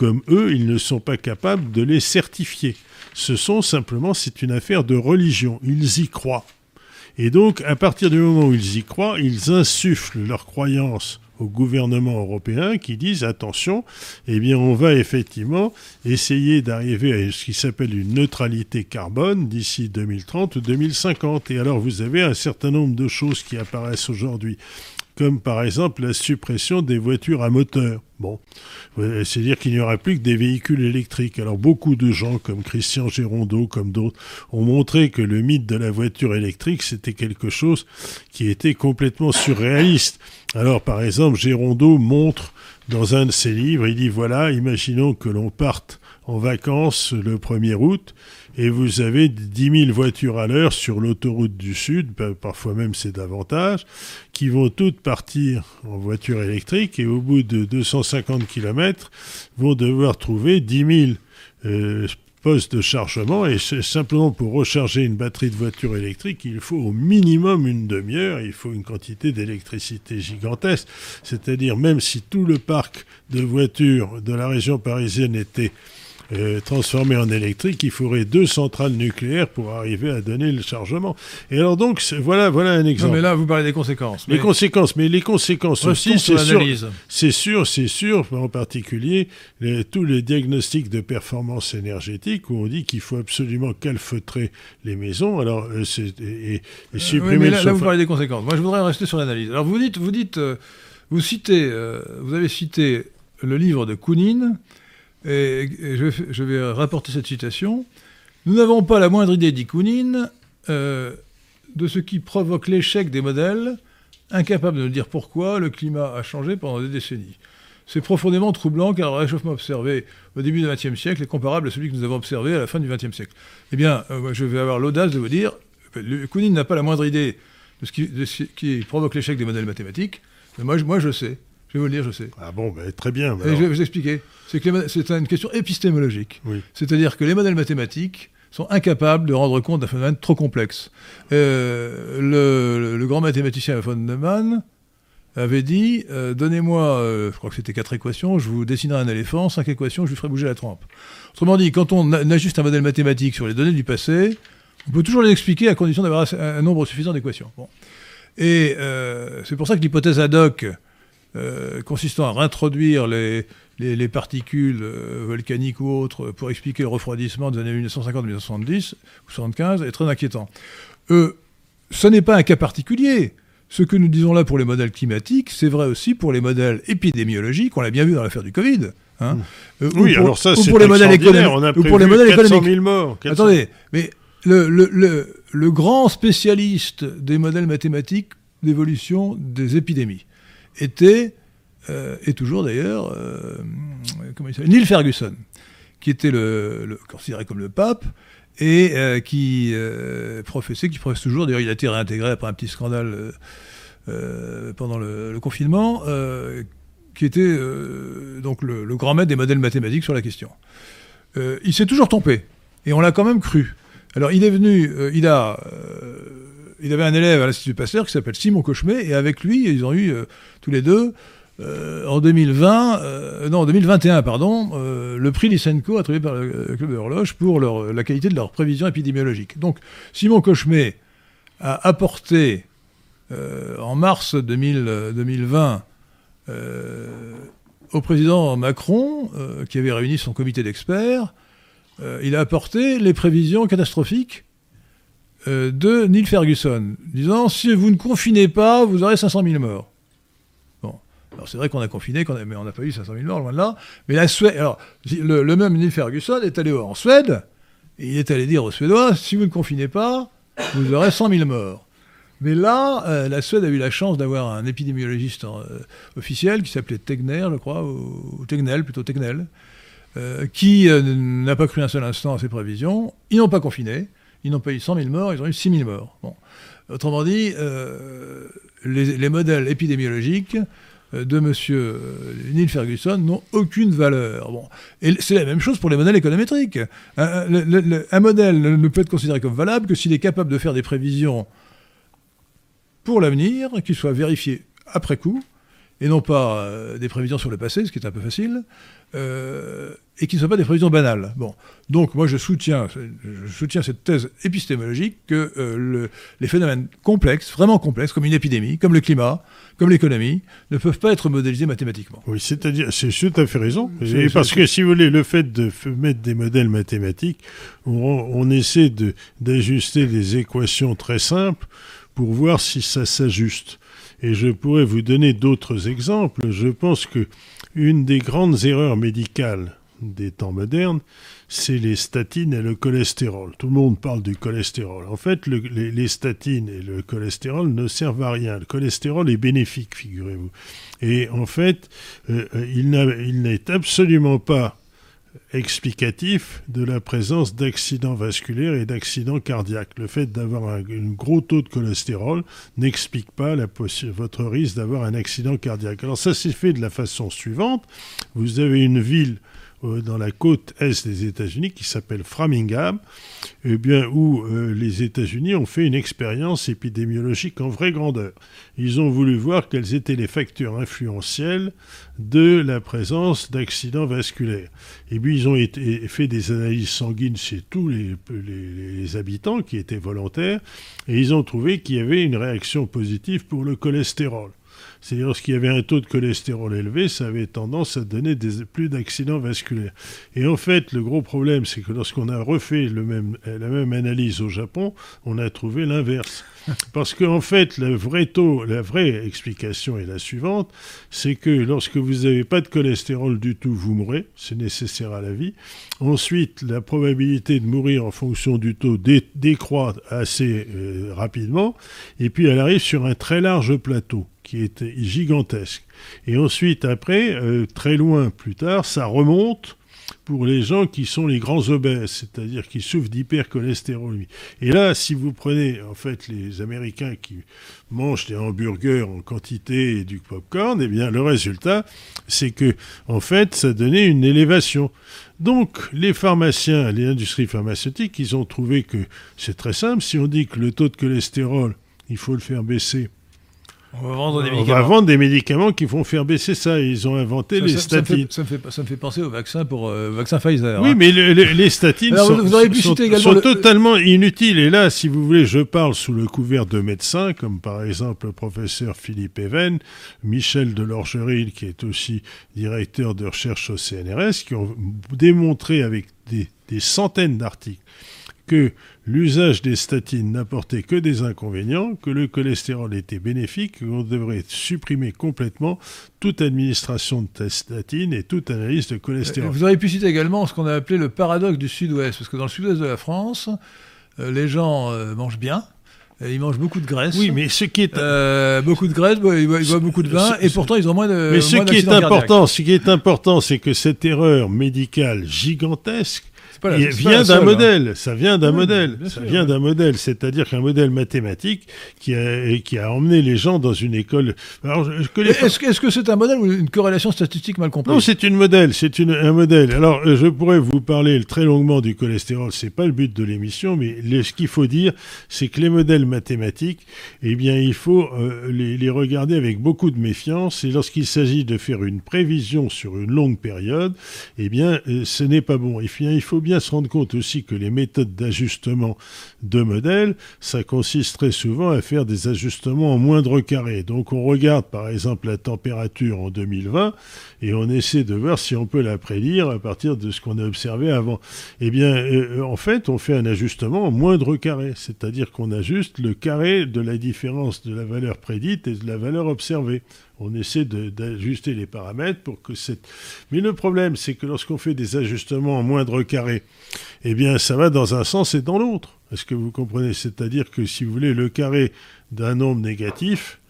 comme eux, ils ne sont pas capables de les certifier. Ce sont simplement, c'est une affaire de religion. Ils y croient. Et donc, à partir du moment où ils y croient, ils insufflent leur croyance au gouvernement européen qui disent attention, eh bien on va effectivement essayer d'arriver à ce qui s'appelle une neutralité carbone d'ici 2030 ou 2050. Et alors vous avez un certain nombre de choses qui apparaissent aujourd'hui comme par exemple la suppression des voitures à moteur. Bon, c'est-à-dire qu'il n'y aura plus que des véhicules électriques. Alors beaucoup de gens, comme Christian Gérondeau, comme d'autres, ont montré que le mythe de la voiture électrique, c'était quelque chose qui était complètement surréaliste. Alors par exemple, Gérondeau montre dans un de ses livres, il dit voilà, imaginons que l'on parte en vacances le 1er août et vous avez 10 000 voitures à l'heure sur l'autoroute du Sud, parfois même c'est davantage, qui vont toutes partir en voiture électrique et au bout de 250 km vont devoir trouver 10 000 euh, postes de chargement et simplement pour recharger une batterie de voiture électrique, il faut au minimum une demi-heure, il faut une quantité d'électricité gigantesque. C'est-à-dire même si tout le parc de voitures de la région parisienne était euh, transformé en électrique, il faudrait deux centrales nucléaires pour arriver à donner le chargement. Et alors donc, voilà, voilà un exemple. Non, mais là, vous parlez des conséquences. Les conséquences, mais les conséquences aussi, c'est sûr, c'est sûr, c'est sûr, en particulier tous les diagnostics de performance énergétique où on dit qu'il faut absolument calfeutrer les maisons, alors euh, c'est et, et, supprimer oui, mais là, là, vous parlez des conséquences. Moi, je voudrais rester sur l'analyse. Alors, vous dites, vous dites, vous citez, vous avez cité le livre de Kounine et, je, vais rapporter cette citation. Nous n'avons pas la moindre idée, dit Kounine, euh, de ce qui provoque l'échec des modèles, incapables de nous dire pourquoi le climat a changé pendant des décennies. C'est profondément troublant car le réchauffement observé au début du XXe siècle est comparable à celui que nous avons observé à la fin du XXe siècle. Eh bien, euh, je vais avoir l'audace de vous dire, Kounine n'a pas la moindre idée de ce qui, de ce qui provoque l'échec des modèles mathématiques, mais moi, moi je sais. Je vais vous le dire, je sais. Ah bon, ben, très bien. je vais vous expliquer. C'est une question épistémologique. C'est-à-dire que les modèles mathématiques sont incapables de rendre compte d'un phénomène trop complexe. Euh, le, grand mathématicien von Neumann avait dit euh, Donnez-moi, euh, je crois que c'était quatre équations, je vous dessinerai un éléphant, cinq équations, je lui ferai bouger la trempe. Autrement dit, quand on ajuste un modèle mathématique sur les données du passé, on peut toujours les expliquer à condition d'avoir un nombre suffisant d'équations. Bon. Et c'est pour ça que l'hypothèse ad hoc euh, consistant à réintroduire les, les, particules euh, volcaniques ou autres pour expliquer le refroidissement des années 1950-1970 ou 75 est très inquiétant. Euh, ce n'est pas un cas particulier. Ce que nous disons là pour les modèles climatiques, c'est vrai aussi pour les modèles épidémiologiques. On l'a bien vu dans l'affaire du Covid. Hein. oui, alors ça, c'est pour les modèles économiques. On a ou pour les modèles 400 000 morts. Attendez, mais le, le, le, grand spécialiste des modèles mathématiques d'évolution des épidémies, était, euh, et toujours d'ailleurs, euh, Neil Ferguson, qui était le, considéré comme le pape, et euh, qui professait, qui professe toujours, d'ailleurs il a été réintégré après un petit scandale pendant le, confinement, qui était donc le, le, grand maître des modèles mathématiques sur la question. il s'est toujours trompé, et on l'a quand même cru. Alors il est venu, il a il avait un élève à l'Institut Pasteur qui s'appelle Simon Cochemet, et avec lui, ils ont eu euh, tous les deux, euh, en 2020, euh, non, en 2021, pardon, le prix Lysenko attribué par le Club de l'Horloge pour la qualité de leur prévision épidémiologique. Donc, Simon Cochemet a apporté, en mars 2020, au président Macron, qui avait réuni son comité d'experts, il a apporté les prévisions catastrophiques euh, de Neil Ferguson, disant si vous ne confinez pas, vous aurez 500 000 morts. Bon, alors c'est vrai qu'on a confiné, mais on n'a pas eu 500 000 morts, loin de là. Mais la Suède, alors le, même Neil Ferguson est allé en Suède, et il est allé dire aux Suédois si vous ne confinez pas, vous aurez 100 000 morts. Mais là, euh, la Suède a eu la chance d'avoir un épidémiologiste euh, officiel qui s'appelait Tegner, je crois, ou, Tegnell, plutôt Tegnell, qui n'a pas cru un seul instant à ses prévisions. Ils n'ont pas confiné. Ils n'ont pas eu 100 000 morts, ils ont eu 6 000 morts. Bon. Autrement dit, euh, les, modèles épidémiologiques euh, de M. Euh, Neil Ferguson n'ont aucune valeur. Bon. Et c'est la même chose pour les modèles économétriques. Un, un, modèle ne peut être considéré comme valable que s'il est capable de faire des prévisions pour l'avenir, qui soient vérifiées après coup, et non pas euh, des prévisions sur le passé, ce qui est un peu facile, euh, et qui ne soient pas des prévisions banales. Bon, donc moi je soutiens, je soutiens cette thèse épistémologique que euh, le, les phénomènes complexes, vraiment complexes, comme une épidémie, comme le climat, comme l'économie, ne peuvent pas être modélisés mathématiquement. Oui, c'est-à-dire, c'est tout à fait raison. Et parce que si vous voulez, le fait de mettre des modèles mathématiques, on, on essaie de, d'ajuster des équations très simples pour voir si ça s'ajuste. Et je pourrais vous donner d'autres exemples. Je pense que une des grandes erreurs médicales des temps modernes, c'est les statines et le cholestérol. Tout le monde parle du cholestérol. En fait, le, les, statines et le cholestérol ne servent à rien. Le cholestérol est bénéfique, figurez-vous. Et en fait, euh, il n'est absolument pas explicatif de la présence d'accidents vasculaires et d'accidents cardiaques. Le fait d'avoir un, gros taux de cholestérol n'explique pas votre risque d'avoir un accident cardiaque. Alors ça s'est fait de la façon suivante. Vous avez une ville dans la côte est des États-Unis qui s'appelle Framingham, eh bien, où euh, les États-Unis ont fait une expérience épidémiologique en vraie grandeur. Ils ont voulu voir quels étaient les facteurs influentiels de la présence d'accidents vasculaires. Et puis ils ont fait des analyses sanguines chez tous les, les, les habitants qui étaient volontaires, et ils ont trouvé qu'il y avait une réaction positive pour le cholestérol. C'est-à-dire lorsqu'il y avait un taux de cholestérol élevé, ça avait tendance à donner des, plus d'accidents vasculaires. Et en fait, le gros problème, c'est que lorsqu'on a refait le même, la même analyse au Japon, on a trouvé l'inverse. Parce qu'en en fait, le vrai taux, la vraie explication est la suivante, c'est que lorsque vous n'avez pas de cholestérol du tout, vous mourrez, c'est nécessaire à la vie. Ensuite, la probabilité de mourir en fonction du taux dé décroît assez euh, rapidement, et puis elle arrive sur un très large plateau qui est gigantesque. Et ensuite, après, euh, très loin plus tard, ça remonte pour les gens qui sont les grands obèses, c'est-à-dire qui souffrent d'hypercholestérolémie. Et là, si vous prenez en fait les Américains qui mangent des hamburgers en quantité et du popcorn, eh bien le résultat, c'est que en fait, ça donnait une élévation. Donc, les pharmaciens, les industries pharmaceutiques, ils ont trouvé que c'est très simple. Si on dit que le taux de cholestérol, il faut le faire baisser on va vendre des on va vendre des médicaments qui vont faire baisser ça. Ils ont inventé ça, les ça, statines. Ça me, fait, ça, me fait, ça me fait penser au vaccin pour euh, vaccin Pfizer. Oui, hein. mais le, le, les statines Alors, sont, vous auriez pu sont, citer également sont le- totalement inutiles. Et là, si vous voulez, je parle sous le couvert de médecins, comme par exemple le professeur Philippe Even, Michel Delorgeril, qui est aussi directeur de recherche au CNRS, qui ont démontré avec des, des centaines d'articles que l'usage des statines n'apportait que des inconvénients, que le cholestérol était bénéfique, qu'on devrait supprimer complètement toute administration de statines et toute analyse de cholestérol. Vous auriez pu citer également ce qu'on a appelé le paradoxe du sud-ouest, parce que dans le sud-ouest de la France, euh, les gens euh, mangent bien, ils mangent beaucoup de graisse. Oui, mais ce qui est Euh, beaucoup de graisse, ils boivent, beaucoup de vin, et pourtant ils ont moins de. Mais ce moins qui est important, ce qui est important, c'est que cette erreur médicale gigantesque pas la- vient d'un hein. modèle. Ça vient d'un Oui, modèle. bien Ça sûr, vient ouais. d'un modèle. C'est-à-dire qu'un modèle mathématique qui a, et qui a emmené les gens dans une école. Pas- Est-ce que c'est un modèle ou une corrélation statistique mal comprise? Non, c'est une modèle, c'est un modèle. Alors, je pourrais vous parler très longuement du cholestérol, c'est pas le but de l'émission, mais ce qu'il faut dire, c'est que les modèles mathématiques, eh bien, il faut euh, les, les regarder avec beaucoup de méfiance, et lorsqu'il s'agit de faire une prévision sur une longue période, eh bien, euh, ce n'est pas bon. Et puis, il faut bien se rendre compte aussi que les méthodes d'ajustement de modèles, ça consiste très souvent à faire des ajustements en moindre carré. Donc, on regarde, par exemple, la température en 2020, et on essaie de voir si on peut la prédire à partir de ce qu'on a observé avant. Eh bien, euh, en fait, on fait un ajustement en moindre carré, c'est-à-dire qu'on ajuste le carré de la différence de la valeur prédite et de la valeur observée. On essaie d'ajuster les paramètres pour que cette... Mais le problème, c'est que lorsqu'on fait des ajustements en moindre carré, eh bien, ça va dans un sens et dans l'autre. Est-ce que vous comprenez? C'est-à-dire que, si vous voulez, le carré d'un nombre négatif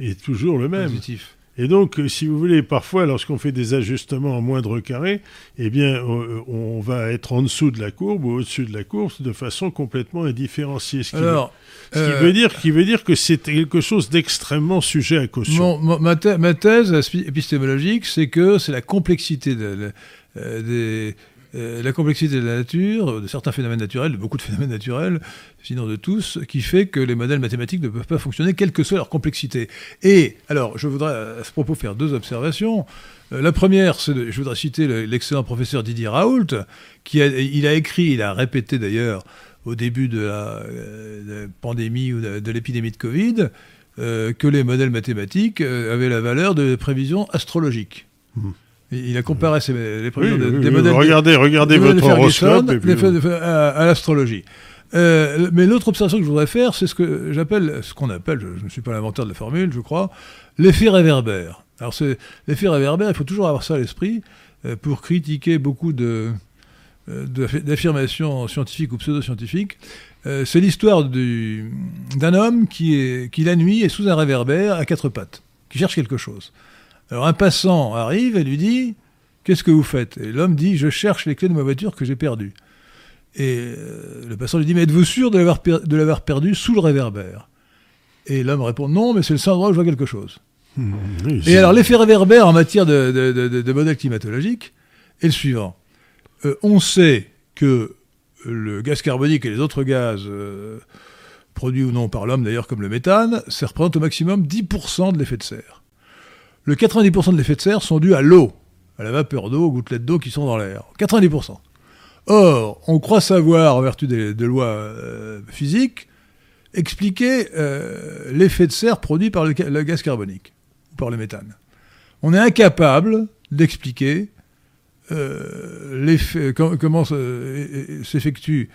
est toujours le même. Positif. Et donc, euh, si vous voulez, parfois, lorsqu'on fait des ajustements en moindre carré, eh bien, on, on va être en dessous de la courbe ou au-dessus de la courbe de façon complètement indifférenciée. Ce qui, Alors, veut, ce qui euh, veut dire, qui veut dire que c'est quelque chose d'extrêmement sujet à caution. Mon- ma, thè- ma thèse épistémologique, c'est que c'est la complexité de- de- euh, des, euh, la complexité de la nature, de certains phénomènes naturels, de beaucoup de phénomènes naturels, sinon de tous, qui fait que les modèles mathématiques ne peuvent pas fonctionner, quelle que soit leur complexité. Et alors, je voudrais à ce propos faire deux observations. Euh, la première, c'est je voudrais citer le- l'excellent professeur Didier Raoult, qui a, il a écrit, il a répété d'ailleurs au début de la, euh, pandémie ou de, l'épidémie de Covid, que les modèles mathématiques avaient la valeur de prévisions astrologiques. Mhm. Il a comparé les Oui, prévisions des, oui, des oui, modèles. regardez, regardez votre horoscope. Et puis, des fa- à, à l'astrologie. Euh, mais l'autre observation que je voudrais faire, c'est ce que j'appelle, ce qu'on appelle, je, je ne suis pas l'inventeur de la formule, je crois, l'effet réverbère. Alors c'est l'effet réverbère, il faut toujours avoir ça à l'esprit euh, pour critiquer beaucoup de euh, d'affirmations scientifiques ou pseudo-scientifiques. Euh, c'est l'histoire du- d'un homme qui, est, qui la nuit est sous un réverbère à quatre pattes, qui cherche quelque chose. Alors un passant arrive et lui dit Qu'est-ce que vous faites? Et l'homme dit Je cherche les clés de ma voiture que j'ai perdues. Et euh, le passant lui dit Mais êtes-vous sûr de l'avoir per- de l'avoir perdu sous le réverbère? Et l'homme répond Non, mais c'est le seul endroit où je vois quelque chose. Oui, Et alors, l'effet réverbère en matière de, de, de- de- de modèle climatologique est le suivant. Euh, on sait que le gaz carbonique et les autres gaz, euh, produits ou non par l'homme d'ailleurs, comme le méthane, ça représente au maximum 10% de l'effet de serre. Le 90% de l'effet de serre sont dus à l'eau, à la vapeur d'eau, aux gouttelettes d'eau qui sont dans l'air. 90%. Or, on croit savoir, en vertu des, lois euh, physiques, expliquer euh, l'effet de serre produit par le, gaz carbonique ou par le méthane. On est incapable d'expliquer euh, comment se- s'effectue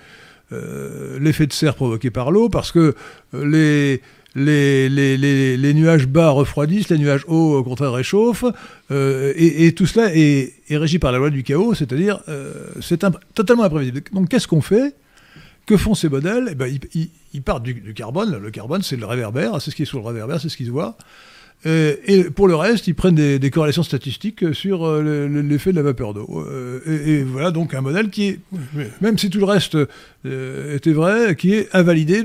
l'effet de serre provoqué par l'eau, parce que les, les, les, les, les nuages bas refroidissent, les nuages hauts au contraire réchauffent, euh, et, et tout cela est, est régi par la loi du chaos, c'est-à-dire euh, c'est totalement imprévisible. Donc qu'est-ce qu'on fait? Que font ces modèles? Eh ben, ils, ils- ils partent du, du carbone. Le carbone, c'est le réverbère, c'est ce qui est sous le réverbère, c'est ce qui se voit. Euh, et pour le reste, ils prennent des, des corrélations statistiques sur euh, le- le- l'effet de la vapeur d'eau. Euh, et, et voilà donc un modèle qui est, même si tout le reste euh, était vrai, qui est invalidé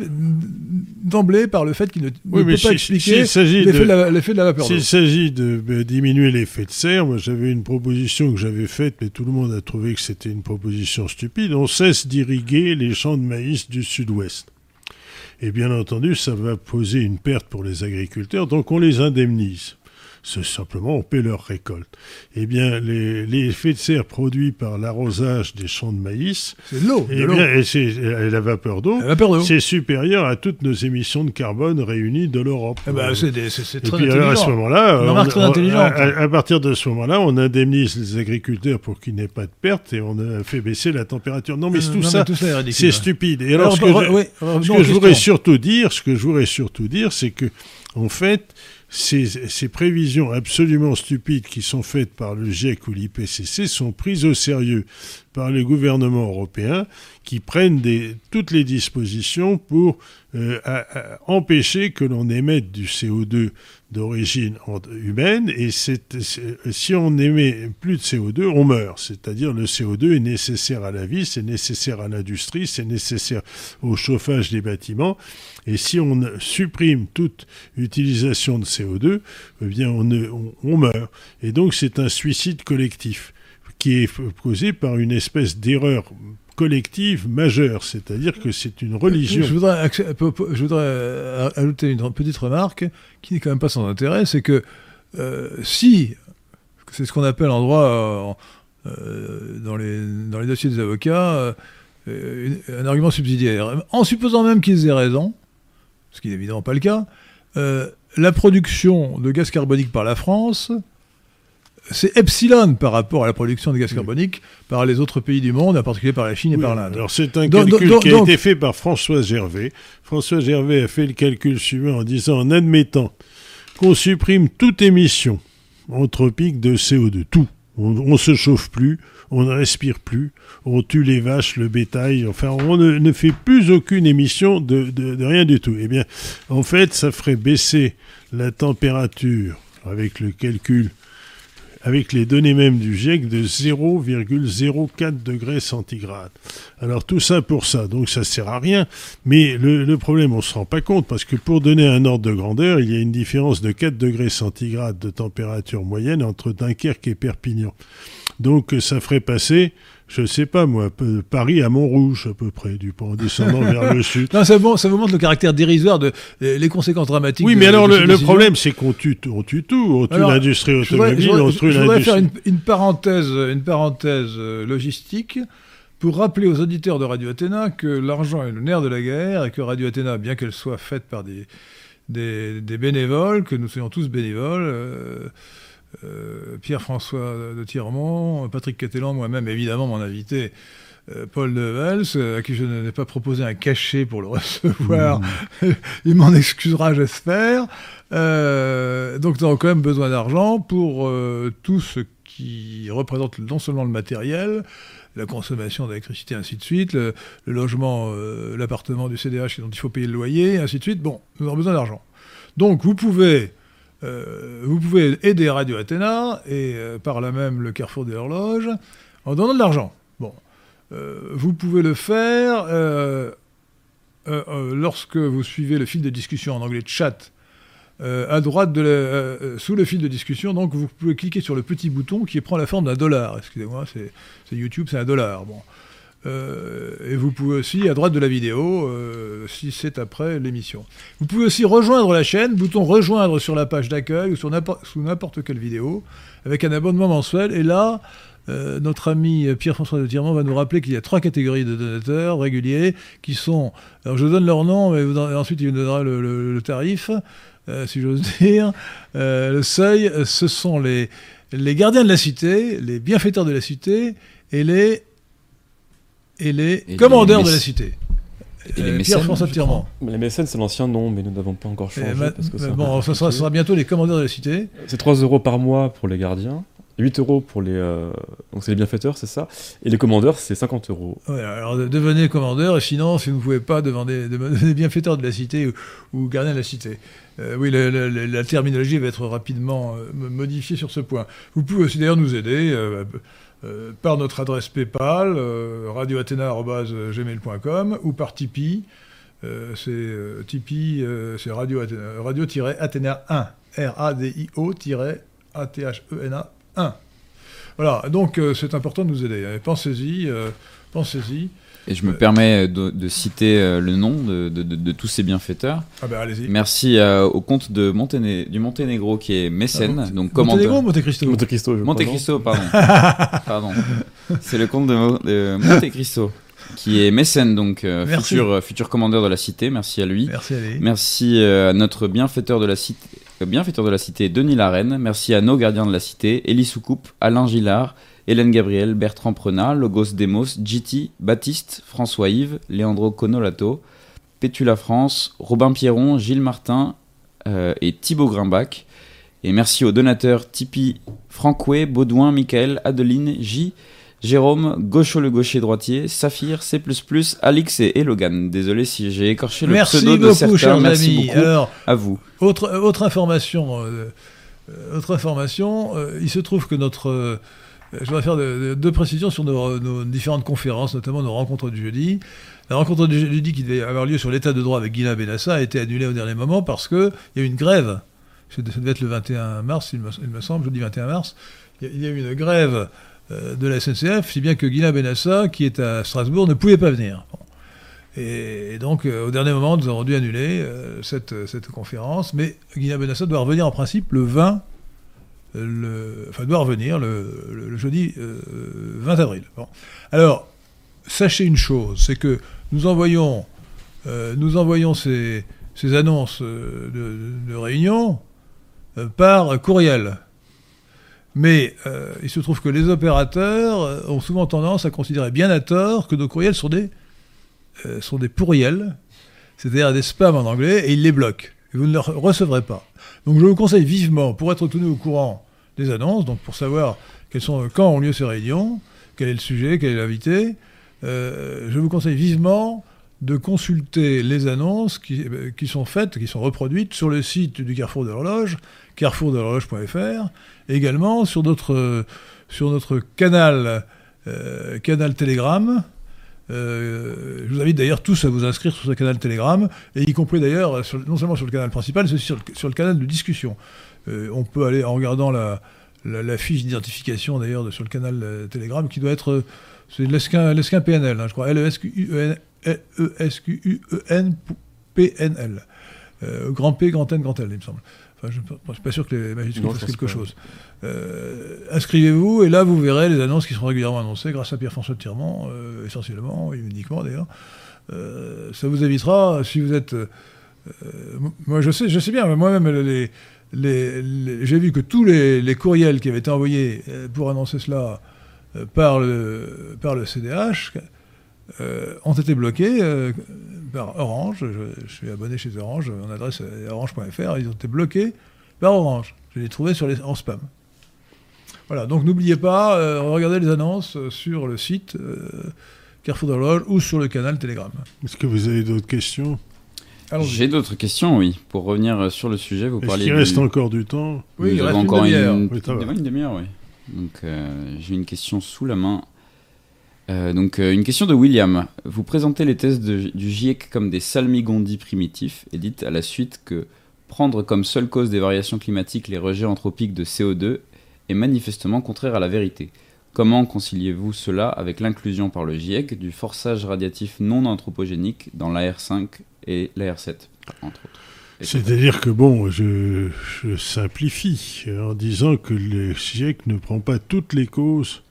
d'emblée par le fait qu'il ne, Oui, ne mais peut pas expliquer l'effet de- de, la- l'effet de la vapeur d'eau. S'il s'agit de euh, diminuer l'effet de serre, moi j'avais une proposition que j'avais faite, mais tout le monde a trouvé que c'était une proposition stupide. On cesse d'irriguer les champs de maïs du sud-ouest. Et bien entendu, ça va poser une perte pour les agriculteurs, donc on les indemnise. C'est simplement, on paie leur récolte. Eh bien, les, les effets de serre produits par l'arrosage des champs de maïs, C'est l'eau. eh l'eau. bien, et, et la vapeur d'eau, c'est supérieur à toutes nos émissions de carbone réunies de l'Europe. Eh ben, c'est des- c'est- c'est Et très puis alors, à ce moment-là, à, partir de ce moment-là, on indemnise les agriculteurs pour qu'il n'ait pas de perte et on a fait baisser la température. Non, mais Euh, tout non, ça, c'est stupide. Et alors, Alors, ce que, je, oui, ce que surtout dire, ce que je voudrais surtout dire, c'est que, en fait, ces, prévisions absolument stupides qui sont faites par le GIEC ou l'IPCC sont prises au sérieux par les gouvernements européens qui prennent toutes les dispositions pour euh, empêcher que l'on émette du CO2 d'origine humaine. Et si on émet plus de CO2, on meurt. C'est-à-dire le CO2 est nécessaire à la vie, c'est nécessaire à l'industrie, c'est nécessaire au chauffage des bâtiments. Et si on supprime toute utilisation de CO2, eh bien on- on meurt. Et donc c'est un suicide collectif qui est causé par une espèce d'erreur collective majeure, c'est-à-dire que c'est une religion. Je voudrais, euh, ajouter une petite remarque qui n'est quand même pas sans intérêt, c'est que euh, si, c'est ce qu'on appelle en droit, euh, dans, les, dans les dossiers des avocats, un argument subsidiaire, en supposant même qu'ils aient raison, ce qui n'est évidemment pas le cas, la production de gaz carbonique par la France, c'est epsilon par rapport à la production de gaz carbonique par les autres pays du monde, en particulier par la Chine et par l'Inde. Alors c'est un Donc- calcul donc- qui a donc- été fait par François Gervais. François Gervais a fait le calcul suivant en disant en admettant qu'on supprime toute émission anthropique de CO2, tout. On ne se chauffe plus, on ne respire plus, on tue les vaches, le bétail, enfin on ne, ne fait plus aucune émission de, de- de rien du tout. Eh bien, en fait, ça ferait baisser la température avec le calcul avec les données même du GIEC de 0,04 degrés centigrades. Alors tout ça pour ça, donc ça sert à rien. Mais le, le problème, on se rend pas compte, parce que pour donner un ordre de grandeur, il y a une différence de 4 degrés centigrades de température moyenne entre Dunkerque et Perpignan. Donc ça ferait passer je sais pas moi, Paris à Montrouge à peu près, du en descendant vers le sud. Non, ça, vous montre le caractère dérisoire de les les conséquences dramatiques. Oui, de- mais alors de le, problème, c'est qu'on tue, on tue tout. On tue l'industrie automobile, je voudrais- on je tue voudrais faire l'industrie. une, une parenthèse, une parenthèse euh, logistique pour rappeler aux auditeurs de Radio Athéna que l'argent est le nerf de la guerre et que Radio Athéna, bien qu'elle soit faite par des, des, des bénévoles, que nous soyons tous bénévoles, euh, euh, Pierre-François de Tirmont, Patrick Catelan, moi-même, évidemment, mon invité, euh, Paul de Vels, euh, à qui je n'ai pas proposé un cachet pour le recevoir. Il m'en excusera, j'espère. Euh, donc, nous avons quand même besoin d'argent pour euh, tout ce qui représente non seulement le matériel, la consommation d'électricité, ainsi de suite, le, le logement, euh, l'appartement du CDH dont il faut payer le loyer, ainsi de suite. Bon, nous avons besoin d'argent. Donc, vous pouvez, euh, vous pouvez aider Radio Athéna et euh, par là même le Carrefour des Horloges en donnant de l'argent. Bon, Euh, vous pouvez le faire lorsque vous suivez le fil de discussion en anglais chat. à droite de sous le fil de discussion, donc vous pouvez cliquer sur le petit bouton qui prend la forme d'un dollar. Excusez-moi, c'est c'est YouTube, c'est un dollar. Bon. Euh, et vous pouvez aussi, à droite de la vidéo, euh, si c'est après l'émission. Vous pouvez aussi rejoindre la chaîne, bouton rejoindre sur la page d'accueil ou sous n'importe quelle vidéo, avec un abonnement mensuel. Et là, euh, notre ami Pierre-François de Tirmont va nous rappeler qu'il y a trois catégories de donateurs réguliers qui sont. Alors je donne leur nom, mais ensuite il vous donnera le, le- tarif, si j'ose dire. Le seuil, ce sont les, les gardiens de la cité, les bienfaiteurs de la cité et les, et les Et commandeurs les de la cité. Euh, mécènes, Pierre-François. Mais Les mécènes, c'est l'ancien nom, mais nous n'avons pas encore changé. ma- parce que bon, ça sera, bientôt les commandeurs de la cité. C'est 3 euros par mois pour les gardiens, 8 euros pour les. euh, Donc c'est les bienfaiteurs, c'est ça. Et les commandeurs, c'est 50 euros. Voilà, alors de- devenez commandeur, et sinon, si vous ne pouvez pas, devenez, devenez bienfaiteur de la cité ou, ou gardien de la cité. Euh, oui, la terminologie va être rapidement euh, modifiée sur ce point. Vous pouvez aussi d'ailleurs nous aider euh, euh, par notre adresse PayPal, euh, ou par Tipeee. Euh, c'est euh, Tipeee, c'est radio radio-athéna 1, R-A-D-I-O-A-T-H-E-N-A 1. Voilà, donc c'est important de nous aider. Pensez-y, pensez-y. Et je me permets de, de citer euh, le nom de, de- de- de tous ces bienfaiteurs. Ah ben allez-y. Merci euh, au compte de Monténé- du Monténégro qui est mécène. Ah, donc Monténégro ou. Monte Cristo Monte Cristo, je Monte Cristo, pardon. pardon. C'est le compte de, Mo- de Monte Cristo qui est mécène, donc euh, Merci. futur, euh, futur commandeur de la cité. Merci à lui. Merci, allez. Merci euh, à notre bienfaiteur de la cité, bienfaiteur de la cité, Denis Larenne. Merci à nos gardiens de la cité, Élie Soucoupe, Alain Gillard, Hélène Gabriel, Bertrand Prenat, Logos Demos, GT, Baptiste, François Yves, Leandro Conolato, Pétula France, Robin Pierron, Gilles Martin euh, et Thibaut Grimbach. Et merci aux donateurs Tipeee, Franckoué, Baudouin, Michael, Adeline, J, Jérôme, Gaucho le gaucher droitier, Saphir, C++, Alix et Elogan. Désolé si j'ai écorché le Merci pseudo de certains. chers Merci amis. beaucoup Alors, à vous. autre, autre information. euh, euh, autre information, euh, il se trouve que notre. Euh, je voudrais faire de- de- deux précisions sur nos, différentes conférences, notamment nos rencontres du jeudi. La rencontre du jeudi qui devait avoir lieu sur l'état de droit avec Guilain Benassa a été annulée au dernier moment parce qu'il y a eu une grève. Ça devait être le 21 mars, il me, il me semble, jeudi 21 mars. Il y a- eu une grève euh, de la SNCF, si bien que Guilain Benassa, qui est à Strasbourg, ne pouvait pas venir. Et, donc, euh, au dernier moment, nous avons dû annuler cette, cette conférence. Mais Guilain Benassa doit revenir en principe le 20, euh, le, enfin, doit revenir le, jeudi euh, 20 avril. Bon. Alors, sachez une chose, c'est que nous envoyons, euh, nous envoyons ces, ces annonces euh, de, réunion euh, par courriel. Mais euh, il se trouve que les opérateurs euh, ont souvent tendance à considérer bien à tort que nos courriels sont des, euh, sont des pourriels, c'est-à-dire des spams en anglais, et ils les bloquent. Et vous ne les re- recevrez pas. Donc je vous conseille vivement, pour être tenu au courant des annonces, donc pour savoir sont, quand ont lieu ces réunions, quel est le sujet, quel est l'invité, euh, je vous conseille vivement de consulter les annonces qui, euh, qui sont faites, qui sont reproduites sur le site du Carrefour de l'Horloge, carrefourdelhorloge.fr, et également sur notre, euh, sur notre canal, euh, canal Telegram. Euh, je vous invite d'ailleurs tous à vous inscrire sur ce canal Telegram, et y compris d'ailleurs, non seulement sur le canal principal, mais aussi sur le, canal de discussion. Euh, on peut aller en regardant la, fiche d'identification d'ailleurs sur le canal euh, Telegram, qui doit être C'est l'esquin l'esquin PNL, hein, je crois. L-E-S-Q-U-E-N-P-N-L. Euh, grand P, grand N, grand L, il me semble. Enfin, je ne suis pas sûr que les je fassent quelque pas. chose. Euh, inscrivez-vous et là vous verrez les annonces qui seront régulièrement annoncées grâce à Pierre-François de Tirement, euh, essentiellement, et uniquement d'ailleurs. Euh, ça vous évitera, si vous êtes... euh, moi je sais, je sais bien, mais moi-même les, les- les- j'ai vu que tous les, courriels qui avaient été envoyés pour annoncer cela par, le, par le CDH ont été bloqués par Orange. Je, je suis abonné chez Orange, mon adresse est orange.fr, ils ont été bloqués par Orange. Je les trouvais sur les, en spam. Voilà, donc n'oubliez pas, euh, regardez les annonces sur le site euh, Carrefour d'Horloge ou sur le canal Telegram. Est-ce que vous avez d'autres questions? J'ai d'autres questions, oui. Pour revenir sur le sujet, vous Est-ce parliez qu'il du- reste encore du temps? Oui, Nous il reste une encore demi-heure. Oui, une demi-heure, oui. Donc, euh, j'ai une question sous la main. Euh, donc, euh, une question de William. Vous présentez les thèses du GIEC comme des salmigondis primitifs et dites à la suite que prendre comme seule cause des variations climatiques les rejets anthropiques de CO2 est manifestement contraire à la vérité. Comment conciliez-vous cela avec l'inclusion par le GIEC du forçage radiatif non anthropogénique dans l'AR5 et l'AR7, entre autres C'est-à-dire que, bon, je simplifie en disant que le GIEC ne prend pas toutes les causes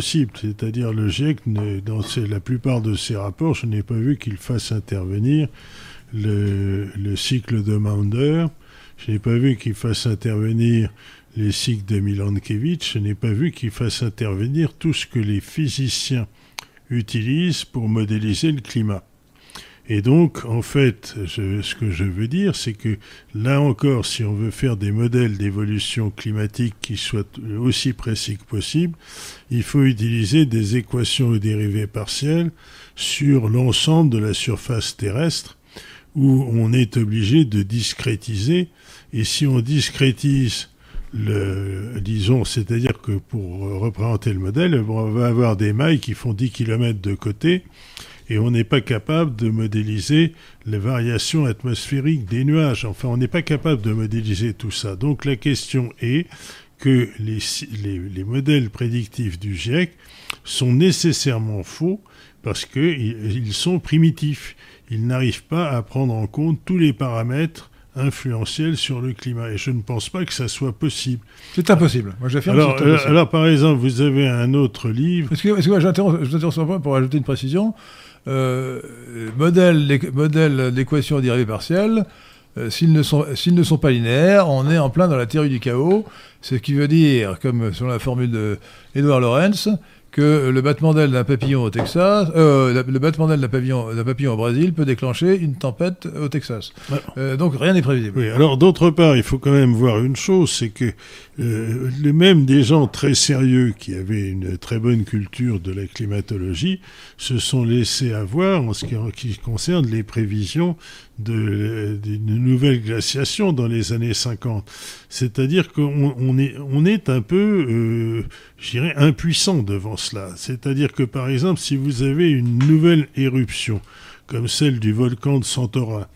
C'est-à-dire le GIEC, dans la plupart de ses rapports, je n'ai pas vu qu'il fasse intervenir le, le cycle de Maunder. Je n'ai pas vu qu'il fasse intervenir les cycles de Milankovitch. Je n'ai pas vu qu'il fasse intervenir tout ce que les physiciens utilisent pour modéliser le climat. Et donc, en fait, je- ce que je veux dire, c'est que là encore, si on veut faire des modèles d'évolution climatique qui soient aussi précis que possible, il faut utiliser des équations ou dérivées partielles sur l'ensemble de la surface terrestre où on est obligé de discrétiser. Et si on discrétise le, disons, c'est-à-dire que pour représenter le modèle, on va avoir des mailles qui font 10 km de côté et on n'est pas capable de modéliser les variations atmosphériques des nuages. Enfin, on n'est pas capable de modéliser tout ça. Donc la question est que les, les, les modèles prédictifs du GIEC sont nécessairement faux parce qu'ils ils sont primitifs. Ils n'arrivent pas à prendre en compte tous les paramètres influentiels sur le climat. Et je ne pense pas que ça soit possible. C'est impossible. Moi, j'affirme que Alors, c'est euh, impossible. alors, par exemple, vous avez un autre livre. Excusez-moi, j'interromps je point pour ajouter une précision. Euh, modèle modèle d'équation dérivée euh, s'ils ne, sont, pas linéaires, on est en plein dans la théorie du chaos, ce qui veut dire, comme sur la formule de Edward Lorenz, que le battement d'aile d'un papillon au Texas, euh, le battement d'aile d'un papillon, au Brésil peut déclencher une tempête au Texas. Euh, donc rien n'est prévisible. Oui, alors d'autre part, il faut quand même voir une chose, c'est que euh, les même des gens très sérieux qui avaient une très bonne culture de la climatologie se sont laissés avoir en ce qui, en qui concerne les prévisions d'une nouvelle glaciation dans les années 50. C'est-à-dire qu'on on est, on est un peu, euh, je dirais, impuissant devant cela. C'est-à-dire que, par exemple, si vous avez une nouvelle éruption, comme celle du volcan de Santorin,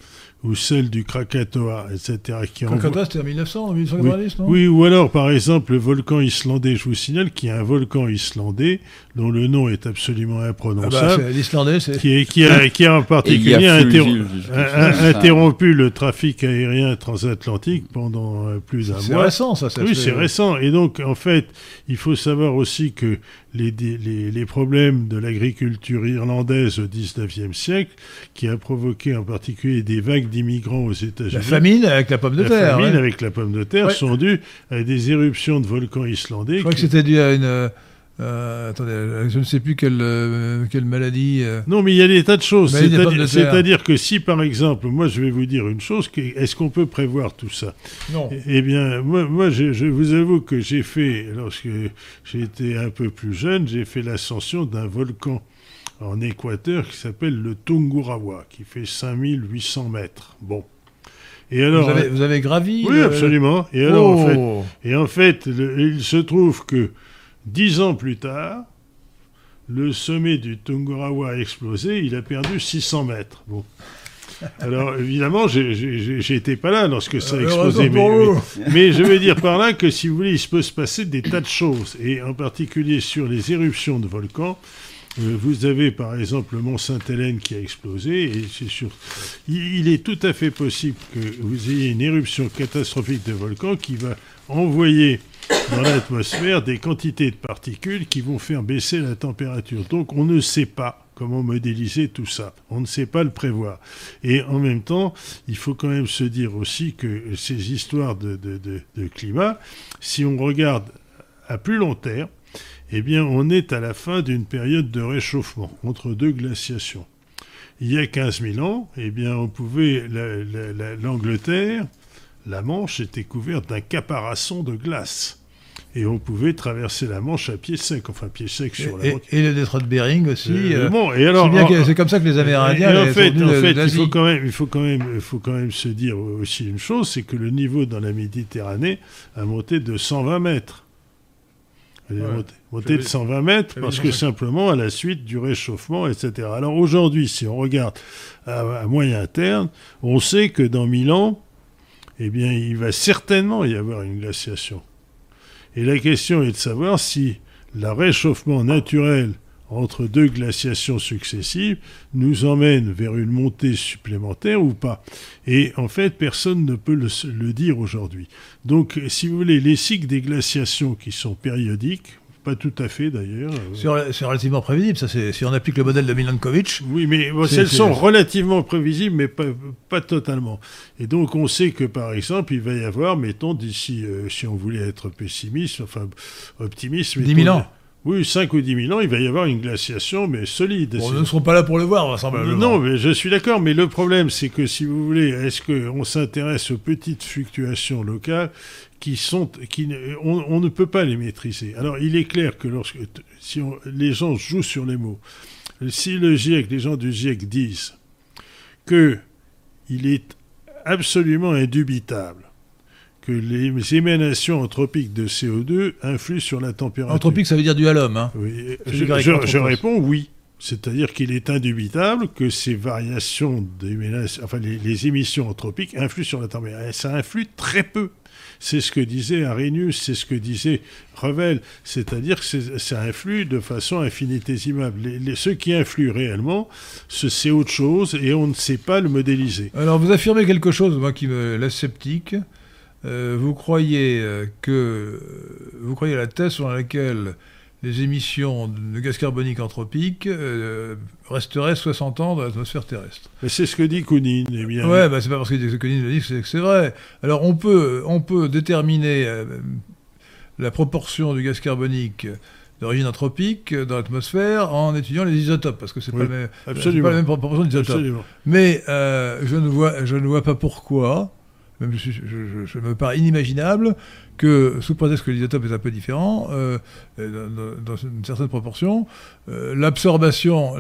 ou celle du Krakatoa, etc., qui envoie- Krakatoa, c'était en 1900, en 1890, non oui, ou alors par exemple le volcan islandais, je vous signale qu'il y a un volcan islandais dont le nom est absolument Ah bah, imprononçable, c'est- L'Islandais, c'est... qui, est, qui, a, qui a en particulier a interro- Fulville, je- a- interrompu le trafic aérien transatlantique pendant euh, plus d'un C'est mois. récent, ça. ça Oui, fait- c'est récent. Et donc, en fait, il faut savoir aussi que les, les, les problèmes de l'agriculture irlandaise au XIXe siècle, qui a provoqué en particulier des vagues d'immigrants aux États-Unis, La famine avec la pomme de la terre. famine ouais. avec la pomme de terre Ouais. sont dues à des éruptions de volcans islandais. Je crois que c'était dû à une. Euh, attendez, euh, je ne sais plus quelle, euh, quelle maladie. euh, Non, mais il y a des tas de choses. C'est-à-dire que si, par exemple, moi, je vais vous dire une chose, est-ce qu'on peut prévoir tout ça? Non. Eh bien, moi, moi je, je vous avoue que j'ai fait, lorsque j'étais un peu plus jeune, j'ai fait l'ascension d'un volcan en Équateur qui s'appelle le Tungurahua, qui fait 5800 mètres. Bon. Et alors, vous, avez, vous avez gravi. oui, absolument. Et alors, en fait, Oh. Et en fait, le- il se trouve que dix ans plus tard, le sommet du Tungurahua a explosé, il a perdu 600 mètres. Bon. Alors, évidemment, j'étais pas là lorsque ça a explosé. Mais, je veux dire par là que, si vous voulez, il se peut se passer des tas de choses. Et en particulier sur les éruptions de volcans, Euh, vous avez par exemple le mont Sainte-Hélène qui a explosé, et c'est sûr. Il, il est tout à fait possible que vous ayez une éruption catastrophique de volcan qui va envoyer dans l'atmosphère des quantités de particules qui vont faire baisser la température. Donc on ne sait pas comment modéliser tout ça. On ne sait pas le prévoir. Et en même temps, il faut quand même se dire aussi que ces histoires de, de- de- climat, si on regarde à plus long terme, eh bien, on est à la fin d'une période de réchauffement entre deux glaciations. Il y a 15 000 ans, eh bien, on pouvait la- la- la- l'Angleterre, la Manche était couverte d'un caparasson de glace. Et on pouvait traverser la Manche à pied sec, enfin pied sec sur la Et, banque. et le détroit de Bering aussi. Euh, euh, bon, et alors, c'est bien en- que- c'est comme ça que les Amérindiens et en fait, en fait, il faut quand même, il faut quand même, il faut quand même se dire aussi une chose, c'est que le niveau dans la Méditerranée a monté de 120 mètres. Il est Ouais. monté, monté de J'avais- 120 mètres parce que 150. simplement à la suite du réchauffement, etc. Alors aujourd'hui, si on regarde à, à moyen terme, on sait que dans 1000 ans, eh bien, il va certainement y avoir une glaciation. Et la question est de savoir si le réchauffement naturel entre deux glaciations successives nous emmène vers une montée supplémentaire ou pas. Et en fait, personne ne peut le, dire aujourd'hui. Donc, si vous voulez, les cycles des glaciations qui sont périodiques, pas tout à fait d'ailleurs. euh, C'est rela- c'est relativement prévisible, ça, si on applique le modèle de Milankovitch. oui, mais bon, sont relativement prévisibles, mais pas, pas totalement. Et donc, on sait que, par exemple, il va y avoir, mettons, d'ici, euh, si on voulait être pessimiste, enfin optimiste... 10 000 mettons, ans. Oui, 5 ou 10 000 ans, il va y avoir une glaciation, mais solide. Bon, nous ne serons pas là pour le voir, vraisemblablement. non, mais je suis d'accord, mais le problème, c'est que si vous voulez, est-ce qu'on s'intéresse aux petites fluctuations locales qui sont, qui, on, on ne peut pas les maîtriser? Alors, il est clair que lorsque, si on- les gens jouent sur les mots, si le GIEC, les gens du GIEC disent que il est absolument indubitable que les émanations anthropiques de CO2 influent sur la température. Anthropique, ça veut dire dû à l'homme. Hein. Oui, je, réponds oui. C'est-à-dire qu'il est indubitable que ces variations enfin les, les émissions anthropiques influent sur la température. Ça influe très peu. C'est ce que disait Arrhenius, c'est ce que disait Revel. C'est-à-dire que ça influe de façon infinitésimale. Les, les- ceux qui influent réellement, ce- c'est autre chose et on ne sait pas le modéliser. Alors, vous affirmez quelque chose, moi, qui me laisse sceptique. Euh, vous croyez euh, que vous croyez à la thèse selon laquelle les émissions de gaz carbonique anthropique euh, resteraient 60 ans dans l'atmosphère terrestre? Mais c'est ce que dit Kounine. Eh bien, Ouais, bah, c'est pas parce que Denis le dit que c'est- vrai. Alors on peut, on peut déterminer euh, la proportion du gaz carbonique d'origine anthropique dans l'atmosphère en étudiant les isotopes, parce que c'est Oui, pas, pas la même proportion d'isotopes. Mais euh, je, ne vois, je ne vois pas pourquoi, même je, me paraît inimaginable, que sous prétexte que l'isotope est un peu différent, euh, euh, dans, une certaine proportion, euh, l'absorption,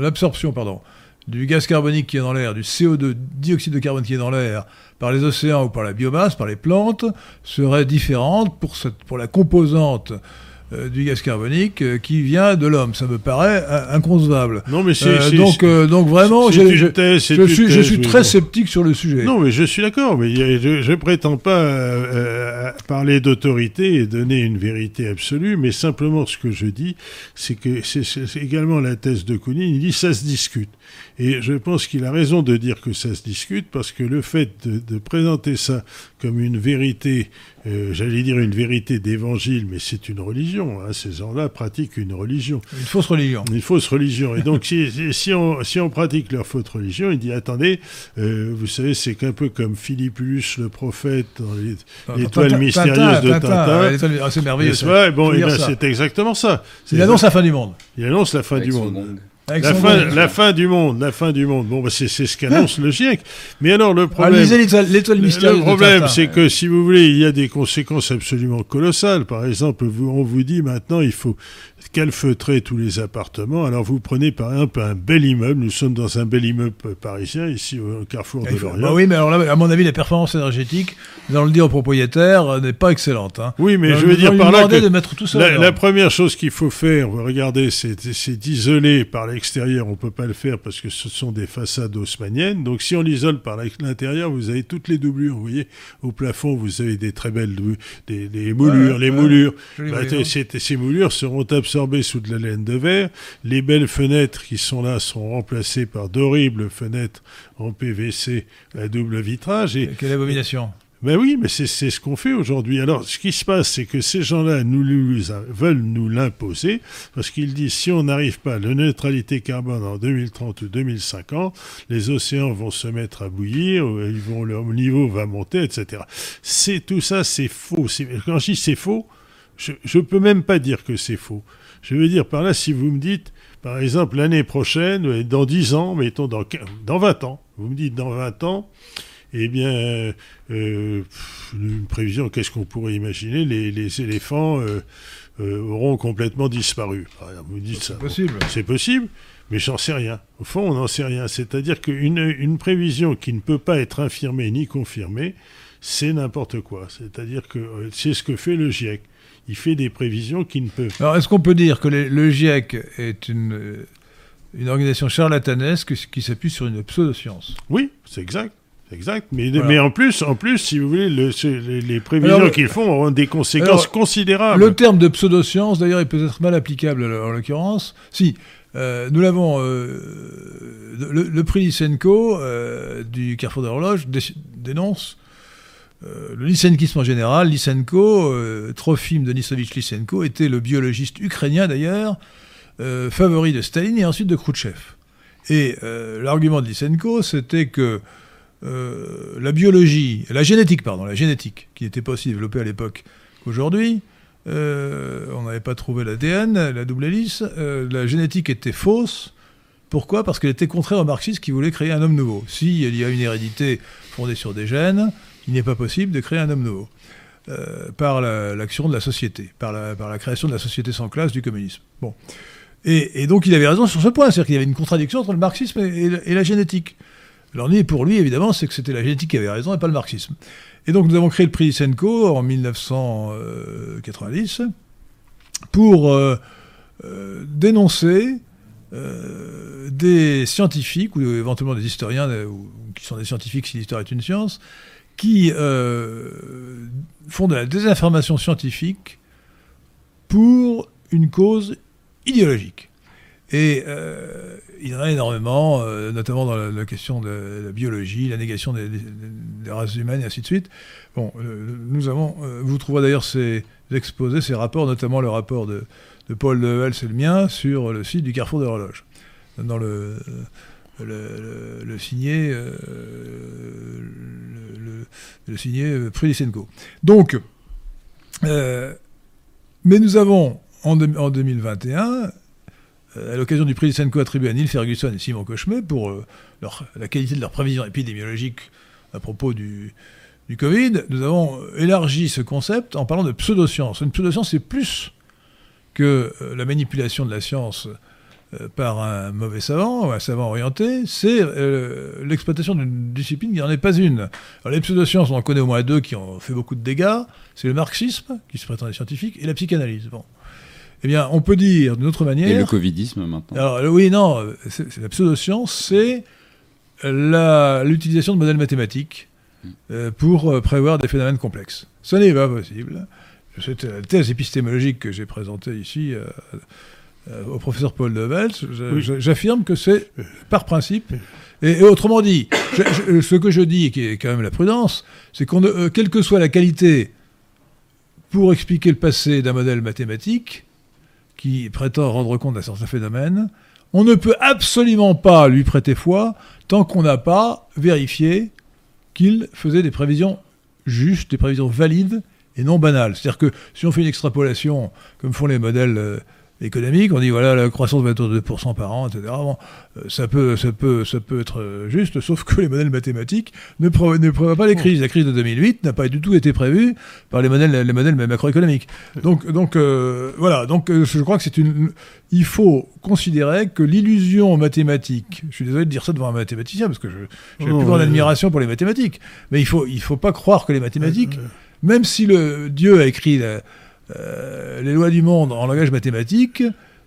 du gaz carbonique qui est dans l'air, du CO2, dioxyde de carbone qui est dans l'air, par les océans ou par la biomasse, par les plantes, serait différente pour, cette, pour la composante euh, du gaz carbonique euh, qui vient de l'homme. Ça me paraît euh, inconcevable. Non, mais c'est donc, donc vraiment, je, thèse, suis, je très sceptique sur le sujet. Non, mais je suis d'accord, mais je ne prétends pas parler d'autorité et donner une vérité absolue, mais simplement ce que je dis, c'est que c'est également la thèse de Kounine, il dit ça se discute. Et je pense qu'il a raison de dire que ça se discute, parce que le fait de, de présenter ça comme une vérité, euh, j'allais dire une vérité d'évangile, mais c'est une religion, hein, ces gens-là pratiquent une religion. Une fausse religion. Une fausse religion. Et donc, si, si- on, si on pratique leur fausse religion, il dit attendez, euh, vous savez, c'est qu'un peu comme Philippus, le prophète, dans les- L'étoile Tintin, mystérieuse de Tintin. l'étoile- ah, c'est merveilleux. pas? Bon, eh ben, c'est exactement ça. Il annonce la fin du monde. il annonce la fin Avec du monde. La fin, la fin du monde, la fin du monde. Bon, bah, c'est ce qu'annonce le GIEC. Mais alors, le Ah, problème. l'étoile mystérieuse. Le problème, c'est que si vous voulez, il y a des conséquences absolument colossales. Par exemple, vous- on vous dit maintenant, il faut calfeutrer tous les appartements. Alors vous prenez par exemple un bel immeuble. Nous sommes dans un bel immeuble parisien, ici au carrefour de Lorient. bah oui, mais alors là, à mon avis, la performance énergétique, nous allons le dire aux propriétaires, euh, n'est pas excellente. Hein. Oui, mais Alors, je veux dire par là que de mettre tout ça. la, première chose qu'il faut faire, regardez, c'est d'isoler par l'extérieur, on peut pas le faire parce que ce sont des façades haussmanniennes. Donc si on l'isole par l'intérieur, vous avez toutes les doublures. Vous voyez, au plafond, vous avez des très belles des, des moulures. Ouais, les ouais. moulures, bah, ces, moulures seront absorbées sous de la laine de verre. Les belles fenêtres qui sont là sont remplacées par d'horribles fenêtres en PVC à double vitrage. Et Quelle abomination. ben oui, mais c'est c'est ce qu'on fait aujourd'hui. Alors, ce qui se passe, c'est que ces gens-là nous, veulent nous l'imposer, parce qu'ils disent si on n'arrive pas à la neutralité carbone en 2030 ou 2050, les océans vont se mettre à bouillir, euh, ils vont, leur niveau va monter, etc. C'est tout ça, c'est faux. Quand je dis c'est faux, je ne peux même pas dire que c'est faux. Je veux dire par là, si vous me dites, par exemple, l'année prochaine, dans 10 ans, mettons dans, dans 20 ans, vous me dites dans 20 ans, eh bien, euh, une prévision, qu'est-ce qu'on pourrait imaginer les, les éléphants euh, euh, auront complètement disparu. Vous dites ça. C'est possible. C'est possible, mais j'en sais rien. Au fond, on n'en sait rien. C'est-à-dire qu'une une prévision qui ne peut pas être infirmée ni confirmée, c'est n'importe quoi. C'est-à-dire que c'est ce que fait le GIEC. Il fait des prévisions qui ne peuvent. Alors, est-ce qu'on peut dire que les- le GIEC est une, euh, une organisation charlatanesque qui s'appuie sur une pseudo-science? Oui, c'est exact. c'est Exact, mais, Voilà. mais en plus, en plus, si vous voulez, le- les, les prévisions qu'ils font auront des conséquences alors, considérables. Le terme de pseudo-science, d'ailleurs, est peut-être mal applicable en l'occurrence. Si, euh, nous l'avons. euh, le, le prix Lysenko euh, du Carrefour de l'horloge dé- dénonce euh, le lysenkisme en général. Lysenko, euh, Trofim Denisovitch Lysenko, était le biologiste ukrainien d'ailleurs, euh, favori de Staline et ensuite de Khrouchtchev. Et euh, l'argument de Lysenko, c'était que la biologie, la génétique, pardon, la génétique, qui n'était pas aussi développée à l'époque qu'aujourd'hui, on n'avait pas trouvé l'ADN, la double hélice, la génétique était fausse. Pourquoi? Parce qu'elle était contraire aux marxistes qui voulaient créer un homme nouveau. Si il y a une hérédité fondée sur des gènes, il n'est pas possible de créer un homme nouveau. Euh, par la- l'action de la société, par la, création de la société sans classe du communisme. Bon. Et, donc il avait raison sur ce point, c'est-à-dire qu'il y avait une contradiction entre le marxisme et, la- génétique. Lui, pour lui, évidemment, c'est que c'était la génétique qui avait raison et pas le marxisme. Et donc nous avons créé le prix Lysenko en 1990 pour euh, euh, dénoncer des scientifiques ou éventuellement des historiens qui sont des scientifiques si l'histoire est une science qui euh, font de la désinformation scientifique pour une cause idéologique. Et euh, il y en a énormément, euh, notamment dans la, question de la biologie, la négation des, races humaines, et ainsi de suite. Bon, nous avons, vous trouverez d'ailleurs ces exposés, ces rapports, notamment le rapport de, de Paul Levels et le mien, sur le site du Carrefour de l'horloge. Dans le, le, signé, euh, le, le- euh. Donc, euh, mais nous avons en, en 2021 euh, à l'occasion du prix Lysenko attribué à Neil Ferguson et Simon Cauchemet pour la qualité de leurs prévisions épidémiologiques à propos du, du Covid, nous avons élargi ce concept en parlant de pseudoscience. Une pseudoscience, c'est plus que la manipulation de la science par un mauvais savant ou un savant orienté, c'est euh, l'exploitation d'une discipline qui n'en est pas une. Alors, les pseudosciences, on en connaît au moins deux qui ont fait beaucoup de dégâts. C'est le marxisme, qui se prétendait scientifique, et la psychanalyse. Bon. Eh bien, on peut dire d'une autre manière... Et le covidisme maintenant. Alors euh, oui, non, euh, c'est, c'est la pseudoscience, c'est la- l'utilisation de modèles mathématiques euh, pour euh, prévoir des phénomènes complexes. Ce n'est pas possible. C'est la thèse épistémologique que j'ai présentée ici euh, euh, au professeur Paul Devels. Oui. J'affirme que c'est par principe. Et, et autrement dit, je- je- ce que je dis, qui est quand même la prudence, c'est qu'on, euh, quelle que soit la qualité pour expliquer le passé d'un modèle mathématique, qui prétend rendre compte d'un certain phénomène, on ne peut absolument pas lui prêter foi tant qu'on n'a pas vérifié qu'il faisait des prévisions justes, des prévisions valides et non banales. C'est-à-dire que si on fait une extrapolation, comme font les modèles économiques, on dit voilà la croissance va être de 2% par an, etc. Bon, euh, ça peut, ça peut, ça peut être euh, juste, sauf que les modèles mathématiques ne, pré- ne prévoient pas les crises. La crise de 2008 n'a pas du tout été prévue par les modèles, les modèles macroéconomiques. Donc, donc euh, voilà. Donc, je crois que c'est une. Il faut considérer que l'illusion mathématique. Je suis désolé de dire ça devant un mathématicien parce que je j'ai Non, plus grande admiration pour les mathématiques. Mais il faut, il faut pas croire que les mathématiques, même si le Dieu a écrit la- euh, les lois du monde en langage mathématique,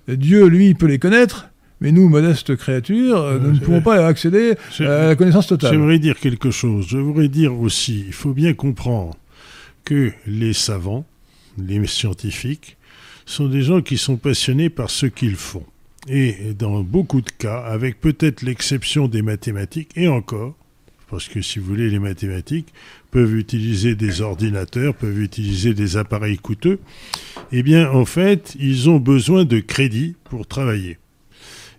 Dieu lui peut les connaître, mais nous, modestes créatures, euh, nous ne je- pouvons pas accéder à la connaissance totale. J'aimerais dire quelque chose. Je voudrais dire aussi, il faut bien comprendre que les savants, les scientifiques, sont des gens qui sont passionnés par ce qu'ils font. Et dans beaucoup de cas, avec peut-être l'exception des mathématiques, et encore, parce que si vous voulez, les mathématiques peuvent utiliser des ordinateurs, peuvent utiliser des appareils coûteux, eh bien, en fait, ils ont besoin de crédits pour travailler.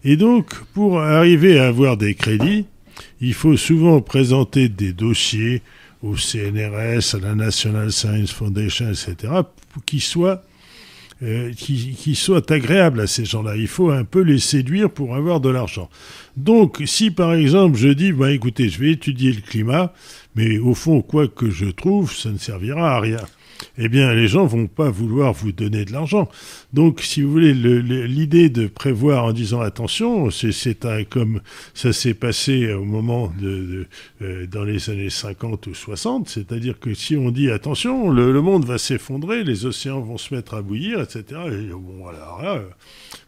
Et donc, pour arriver à avoir des crédits, il faut souvent présenter des dossiers au CNRS, à la National Science Foundation, etc., qui soient, euh, qui, qui soient agréables à ces gens-là. Il faut un peu les séduire pour avoir de l'argent. Donc, si par exemple je dis, bah, écoutez, je vais étudier le climat, mais au fond, quoi que je trouve, ça ne servira à rien. Eh bien, les gens vont pas vouloir vous donner de l'argent. Donc, si vous voulez, le- le- l'idée de prévoir en disant attention, c'est- comme ça s'est passé au moment de, euh, dans les années 50 ou 60, c'est-à-dire que si on dit attention, le, monde va s'effondrer, les océans vont se mettre à bouillir, etc. Et bon, alors là,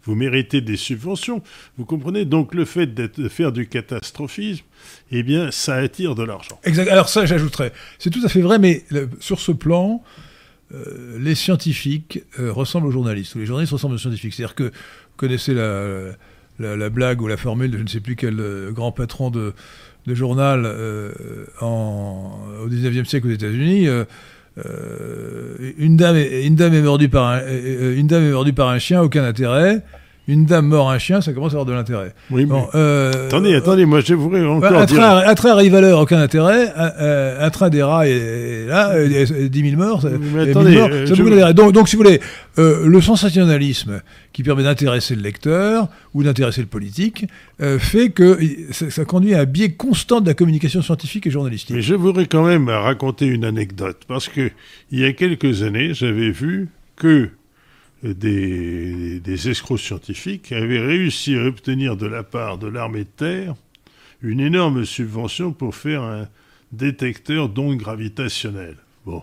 vous méritez des subventions. Vous comprenez? Donc, le fait de faire du catastrophisme, eh bien, ça attire de l'argent. Exact. Alors ça, j'ajouterais. C'est tout à fait vrai, mais sur ce plan, euh, les scientifiques euh, ressemblent aux journalistes, ou les journalistes ressemblent aux scientifiques. C'est-à-dire que vous connaissez la, la, la blague ou la formule de je ne sais plus quel euh, grand patron de, journal au 19e siècle aux États-Unis. une, dame est, par un, une dame est mordue par un chien, aucun intérêt. Une dame mord un chien, ça commence à avoir de l'intérêt. Oui, mais- euh, attendez, attendez, moi, je voudrais encore un, dire... train, un train arrive à l'heure, aucun intérêt. Un, un- un train des rats est là, euh, et- et 10 000 morts. ça- Mais et 1000 attendez, morts, euh, ça je- donc, donc, si vous voulez, euh, le sensationnalisme qui permet d'intéresser le lecteur ou d'intéresser le politique euh, fait que ça, ça conduit à un biais constant de la communication scientifique et journalistique. Mais je voudrais quand même raconter une anecdote, parce que il y a quelques années, j'avais vu que des, escrocs scientifiques avaient réussi à obtenir de la part de l'armée de terre une énorme subvention pour faire un détecteur d'ondes gravitationnelles. Bon.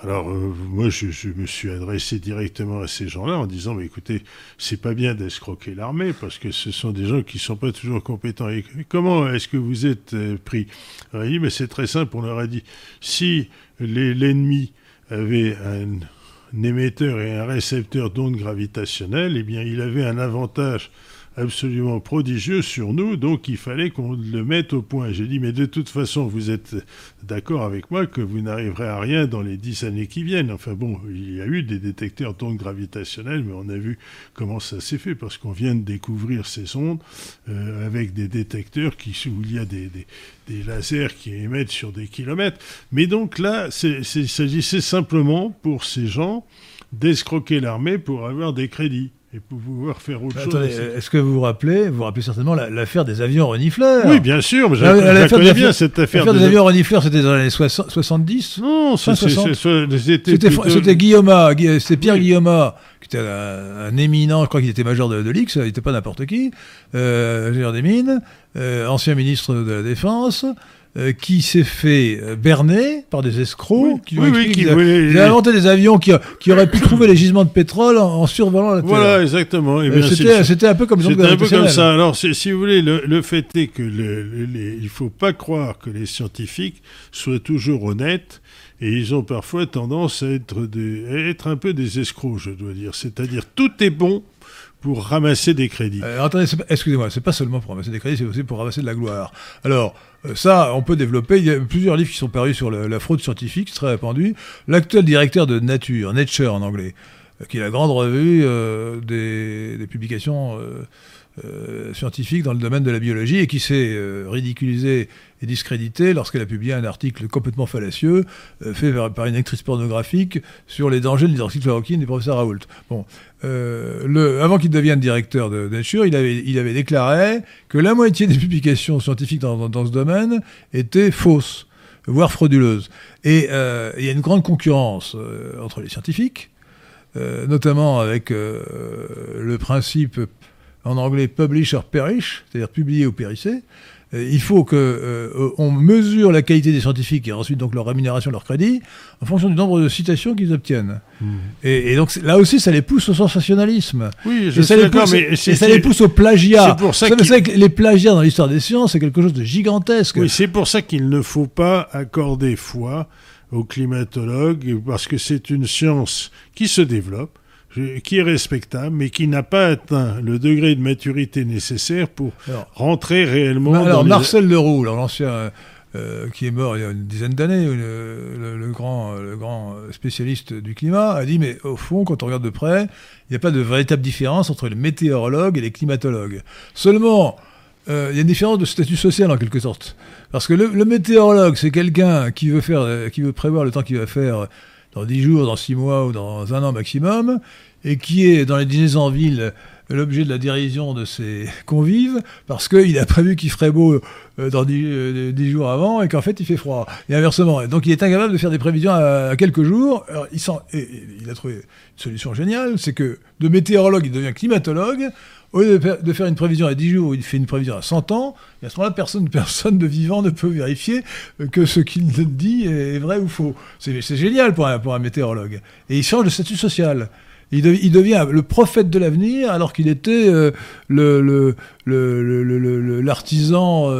Alors, euh, moi, je, me suis adressé directement à ces gens-là en disant, écoutez, c'est pas bien d'escroquer l'armée parce que ce sont des gens qui sont pas toujours compétents. Comment est-ce que vous êtes euh, pris? Alors, mais c'est très simple, on leur a dit, si l'ennemi avait un émetteur et un récepteur d'ondes gravitationnelles, eh bien, il avait un avantage absolument prodigieux sur nous, donc il fallait qu'on le mette au point. J'ai dit, mais de toute façon, vous êtes d'accord avec moi que vous n'arriverez à rien dans les dix années qui viennent. Enfin bon, il y a eu des détecteurs d'ondes gravitationnelles, mais on a vu comment ça s'est fait, parce qu'on vient de découvrir ces ondes euh, avec des détecteurs qui, où il y a des, des, lasers qui émettent sur des kilomètres. Mais donc là, il s'agissait simplement pour ces gens d'escroquer l'armée pour avoir des crédits et pouvoir faire autre chose. est-ce que vous vous rappelez, vous vous rappelez certainement la- l'affaire des avions renifleurs Oui, bien sûr, mais je, La- connais bien cette affaire. L'affaire des de- avions renifleurs, c'était dans les années 60 70 Non, c'est- c'est- 60. c'est- c'était plutôt- Guillaume, Gui- c'était Pierre Oui. Guillaume, qui était un, un éminent, je crois qu'il était major de, de l'X, il n'était pas n'importe qui, euh, ingénieur des mines, euh, ancien ministre de la Défense, euh, qui s'est fait euh, berner par des escrocs Oui, qui oui, oui, qui voulaient- ils inventé des avions qui, qui auraient pu trouver les gisements de pétrole en, en survolant la Terre. Voilà, exactement. Eh Euh, c'était, un peu comme C'était un peu comme ça. Alors, si vous voulez, le, le fait est que le, le- les- il ne faut pas croire que les scientifiques soient toujours honnêtes et ils ont parfois tendance à être, des, à être un peu des escrocs, je dois dire. C'est-à-dire, tout est bon pour ramasser des crédits. Euh, attendez, excusez-moi, c'est pas seulement pour ramasser des crédits, c'est aussi pour ramasser de la gloire. Alors, euh, ça, on peut développer. Il y a plusieurs livres qui sont parus sur la fraude scientifique, très répandu. L'actuel directeur de Nature, Nature en anglais, euh, qui est la grande revue euh, des, publications euh, scientifiques dans le domaine de la biologie et qui s'est euh, ridiculisée et discréditée lorsqu'elle a publié un article complètement fallacieux euh, fait par, une actrice pornographique sur les dangers de l'hydroxychloroquine du professeur Raoult. Bon, euh, avant qu'il devienne directeur de Nature, il avait, déclaré que la moitié des publications scientifiques dans, ce domaine étaient fausses, voire frauduleuses. Et il y a une grande concurrence entre les scientifiques, notamment avec le principe en anglais publish or perish, c'est-à-dire publier ou périsser. Euh, il faut que euh, on mesure la qualité des scientifiques et ensuite donc leur rémunération, leur crédit, en fonction du nombre de citations qu'ils obtiennent. Et, et donc là aussi, ça les pousse au sensationnalisme. Oui, je Et ça, suis les pousse, mais et ça les pousse au plagiat. pour ça Vous qu'il- savez que les plagiats dans l'histoire des sciences, c'est quelque chose de gigantesque. Oui, c'est pour ça qu'il ne faut pas accorder foi aux climatologues, parce que c'est une science qui se développe, qui est respectable, mais qui n'a pas atteint le degré de maturité nécessaire pour Alors, rentrer réellement Bah, dans alors, les- Marcel Leroux, alors l'ancien euh, qui est mort il y a une dizaine d'années, le, le- le grand, le grand spécialiste du climat, a dit mais au fond, quand on regarde de près, il n'y a pas de véritable différence entre les météorologues et les climatologues. Seulement, euh, il y a une différence de statut social en quelque sorte. Parce que le, le météorologue, c'est quelqu'un qui veut faire, euh, qui veut prévoir le temps qu'il va faire dans 10 jours, dans 6 mois ou dans un an maximum, et qui est dans les dîners en ville l'objet de la dérision de ses convives, parce qu'il a prévu qu'il ferait beau euh, dans 10, euh, 10 jours avant, et qu'en fait il fait froid. Et inversement. Donc il est incapable de faire des prévisions à, quelques jours. Il a trouvé une solution géniale, c'est que de météorologue, il devient climatologue. Au lieu de faire, une prévision à 10 jours, il fait une prévision à 100 ans, et à ce moment-là, personne, de vivant ne peut vérifier euh, que ce qu'il dit est vrai ou faux. C'est génial pour un, météorologue. Et il change de statut social. Il, de- il devient le prophète de l'avenir alors qu'il était l'artisan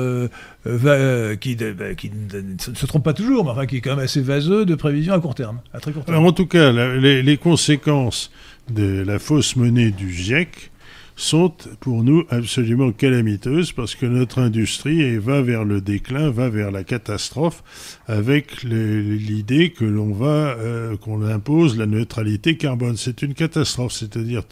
qui, ne se trompe pas toujours, mais qui est quand même assez vaseux de prévisions à court terme. Alors en tout cas, les conséquences de la fausse monnaie du GIEC sont pour nous absolument calamiteuses parce que notre industrie va vers le déclin, va vers la catastrophe avec l'idée que l'on va, euh, qu'on impose la neutralité carbone. C'est une catastrophe, c'est-à-dire,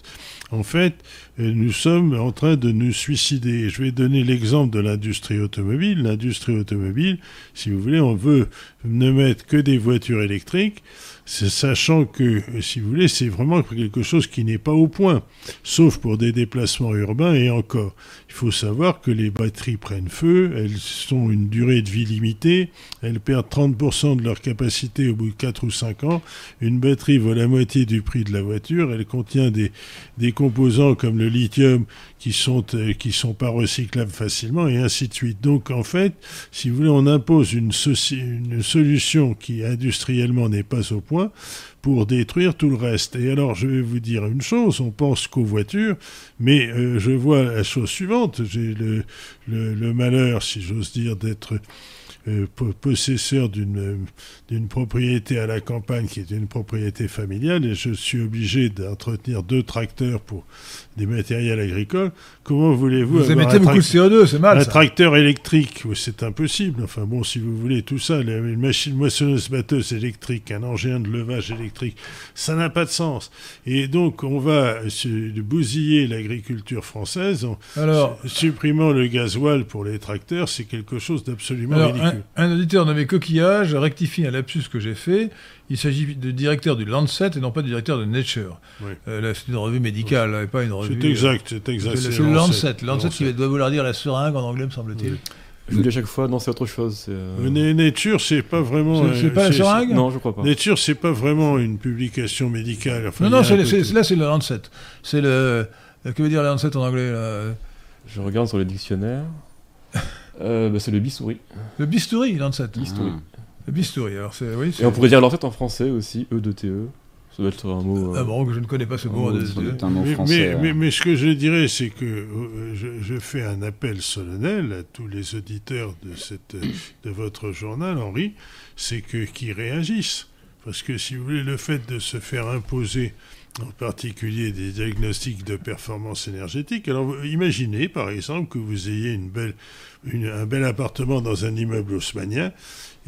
en fait, euh, nous sommes en train de nous suicider. Je vais donner l'exemple de l'industrie automobile. L'industrie automobile, si vous voulez, on veut ne mettre que des voitures électriques. Sachant que, si vous voulez, c'est vraiment quelque chose qui n'est pas au point, sauf pour des déplacements urbains et encore. Il faut savoir que les batteries prennent feu, elles ont une durée de vie limitée, elles perdent 30% de leur capacité au bout de 4 ou 5 ans. Une batterie vaut la moitié du prix de la voiture, elle contient des, des composants comme le lithium qui sont, euh, qui sont pas recyclables facilement et ainsi de suite. Donc en fait, si vous voulez, on impose une, une solution qui industriellement n'est pas au point pour détruire tout le reste. Et alors, je vais vous dire une chose, on pense qu'aux voitures, mais euh, je vois la chose suivante. J'ai le, le, le malheur, si j'ose dire, d'être euh, po- possesseur d'une d'une propriété à la campagne qui est une propriété familiale et je suis obligé d'entretenir deux tracteurs pour des matériels agricoles. Comment voulez-vous Vous avoir émettez beaucoup de trac- CO2, c'est mal un ça. tracteur électrique, c'est impossible. Enfin bon, si vous voulez tout ça, une machine moissonneuse-batteuse électrique, un engin de levage électrique, ça n'a pas de sens. Et donc, on va se bousiller l'agriculture française en Alors, supprimant le gasoil pour les tracteurs. C'est quelque chose d'absolument ridicule. un, un auditeur nommé Coquillage rectifie un lapsus que j'ai fait. Il s'agit du directeur du Lancet et non pas du directeur de Nature. Oui. Euh, là, c'est une revue médicale, et pas une revue. C'est exact, c'est euh, exact. C'est c'est le Lancet. Lancet. Lancet qui doit vouloir dire la seringue en anglais, me semble-t-il. Je vous dis à chaque fois, non, c'est autre chose. c'est, euh, Euh, Na- Nature, c'est pas vraiment. C'est- c'est euh, pas la seringue Non, je crois pas. Nature, c'est pas vraiment une publication médicale. Enfin, Non, non, là, c'est le Lancet. C'est le. euh, Que veut dire le Lancet en anglais là Je regarde sur le dictionnaire. Euh, bah, c'est le bistouri. Le bistouri, Lancet. Bistouri. Le bistouri. Alors, c'est. Oui, c'est- Et on pourrait dire l'entête en français aussi, E de TE. Ça doit être un mot. euh, Ah bon, je ne connais pas ce mot. Oh, de- doute un mot mais, français. mais, mais- mais ce que je dirais, c'est que euh, je, je fais un appel solennel à tous les auditeurs de, cette, de votre journal, Henri, c'est que qu'ils réagissent. Parce que si vous voulez, le fait de se faire imposer en particulier des diagnostics de performance énergétique. Alors imaginez par exemple que vous ayez une belle, une- un bel appartement dans un immeuble haussmanien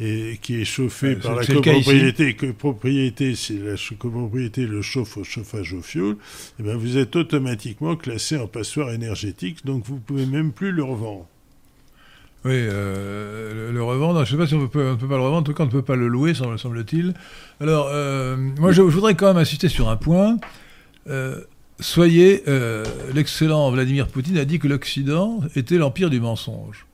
et qui est chauffé par la copropriété, que propriété, si la copropriété le chauffe au chauffage au fioul, eh ben vous êtes automatiquement classé en passoire énergétique, donc vous pouvez même plus le revendre. Oui, euh, le, le revendre, je ne sais pas si on peut, on ne peut pas le revendre, en tout cas on ne peut pas le louer, semble- semble-t-il. Alors, euh, moi je, je voudrais quand même insister sur un point. Euh, soyez, l'excellent Vladimir Poutine a dit que l'Occident était l'empire du mensonge.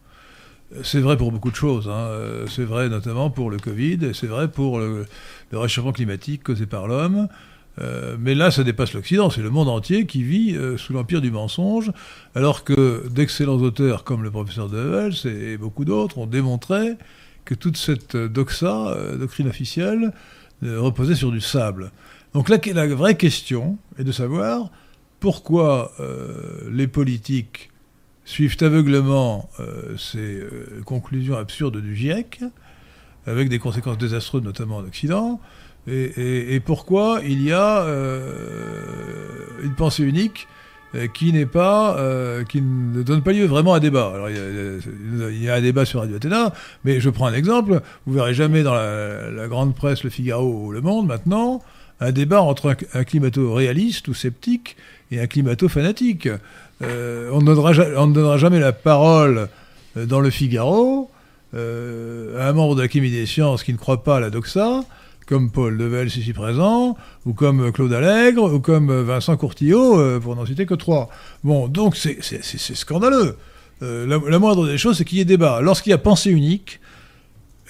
C'est vrai pour beaucoup de choses, hein. Euh, c'est vrai notamment pour le Covid, et c'est vrai pour le, réchauffement climatique causé par l'homme. Euh, mais là, ça dépasse l'Occident, c'est le monde entier qui vit euh, sous l'empire du mensonge, alors que d'excellents auteurs comme le professeur de Hevels et beaucoup d'autres ont démontré que toute cette doxa, doctrine officielle, reposait sur du sable. Donc là, la vraie question est de savoir pourquoi les politiques suivent aveuglement euh, ces euh, conclusions absurdes du GIEC, avec des conséquences désastreuses notamment en Occident, et, pourquoi il y a euh, une pensée unique qui n'est pas, qui ne donne pas lieu vraiment à débat. Alors il y a, un débat sur Radio Athéna, mais je prends un exemple. Vous verrez jamais dans la, grande presse, Le Figaro ou Le Monde maintenant, un débat entre un, un climato-réaliste ou sceptique et un climato-fanatique. Euh, on, ne donnera, ja- on ne donnera jamais la parole euh, dans Le Figaro euh, à un membre de l'Académie des sciences qui ne croit pas à la doxa, comme Paul Devel ici présent, ou comme Claude Allègre, ou comme Vincent Courtillot, pour n'en citer que trois. Bon, donc c'est scandaleux. La, moindre des choses, c'est qu'il y ait débat. Lorsqu'il y a pensée unique,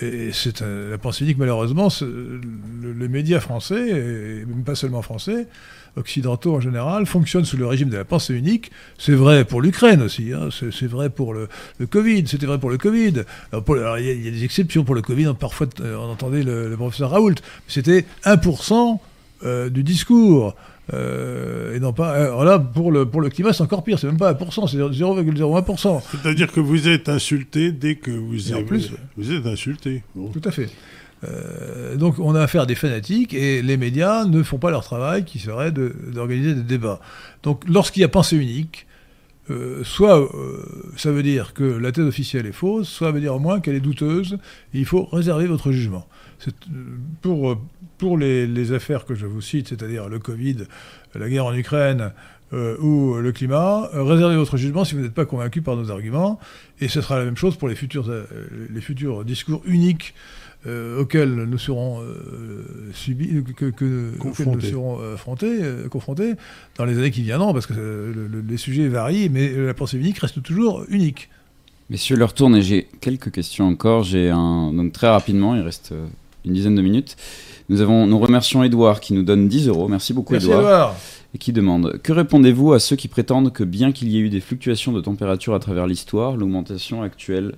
et c'est la pensée unique, malheureusement, les médias français, et même pas seulement français, occidentaux en général, fonctionnent sous le régime de la pensée unique. C'est vrai pour l'Ukraine aussi, hein, c'est vrai pour le, le Covid, c'était vrai pour le Covid. Alors, il y, a- il y a des exceptions pour le Covid, parfois euh, on entendait le, le professeur Raoult, c'était 1% euh, du discours. euh, et non pas. Là, pour le, pour le climat, c'est encore pire, c'est même pas 1%, c'est 0,01%. C'est-à-dire que vous êtes insulté dès que vous Et en avez- plus- vous êtes insulté. Bon. Tout à fait. Euh, donc on a affaire à des fanatiques et les médias ne font pas leur travail qui serait d'organiser des débats. Donc lorsqu'il y a pensée unique, euh, soit euh, ça veut dire que la thèse officielle est fausse, soit ça veut dire au moins qu'elle est douteuse et il faut réserver votre jugement. Pour, pour les, affaires que je vous cite, c'est-à-dire le Covid, la guerre en Ukraine ou le climat, réservez votre jugement si vous n'êtes pas convaincu par nos arguments et ce sera la même chose pour les futurs, les futurs discours uniques euh, auxquels nous serons euh, subis, que, que- auxquels Confrontés. nous serons affrontés, confrontés dans les années qui viendront, parce que euh, le- le- les sujets varient, mais la pensée unique reste toujours unique. Messieurs, leur tourne et j'ai quelques questions encore. J'ai un donc très rapidement, il reste euh, une dizaine de minutes. Nous avons, nous remercions Edouard qui nous donne 10 euros. Merci beaucoup Merci Edouard. Edouard. Et qui demande que répondez-vous à ceux qui prétendent que bien qu'il y ait eu des fluctuations de température à travers l'histoire, l'augmentation actuelle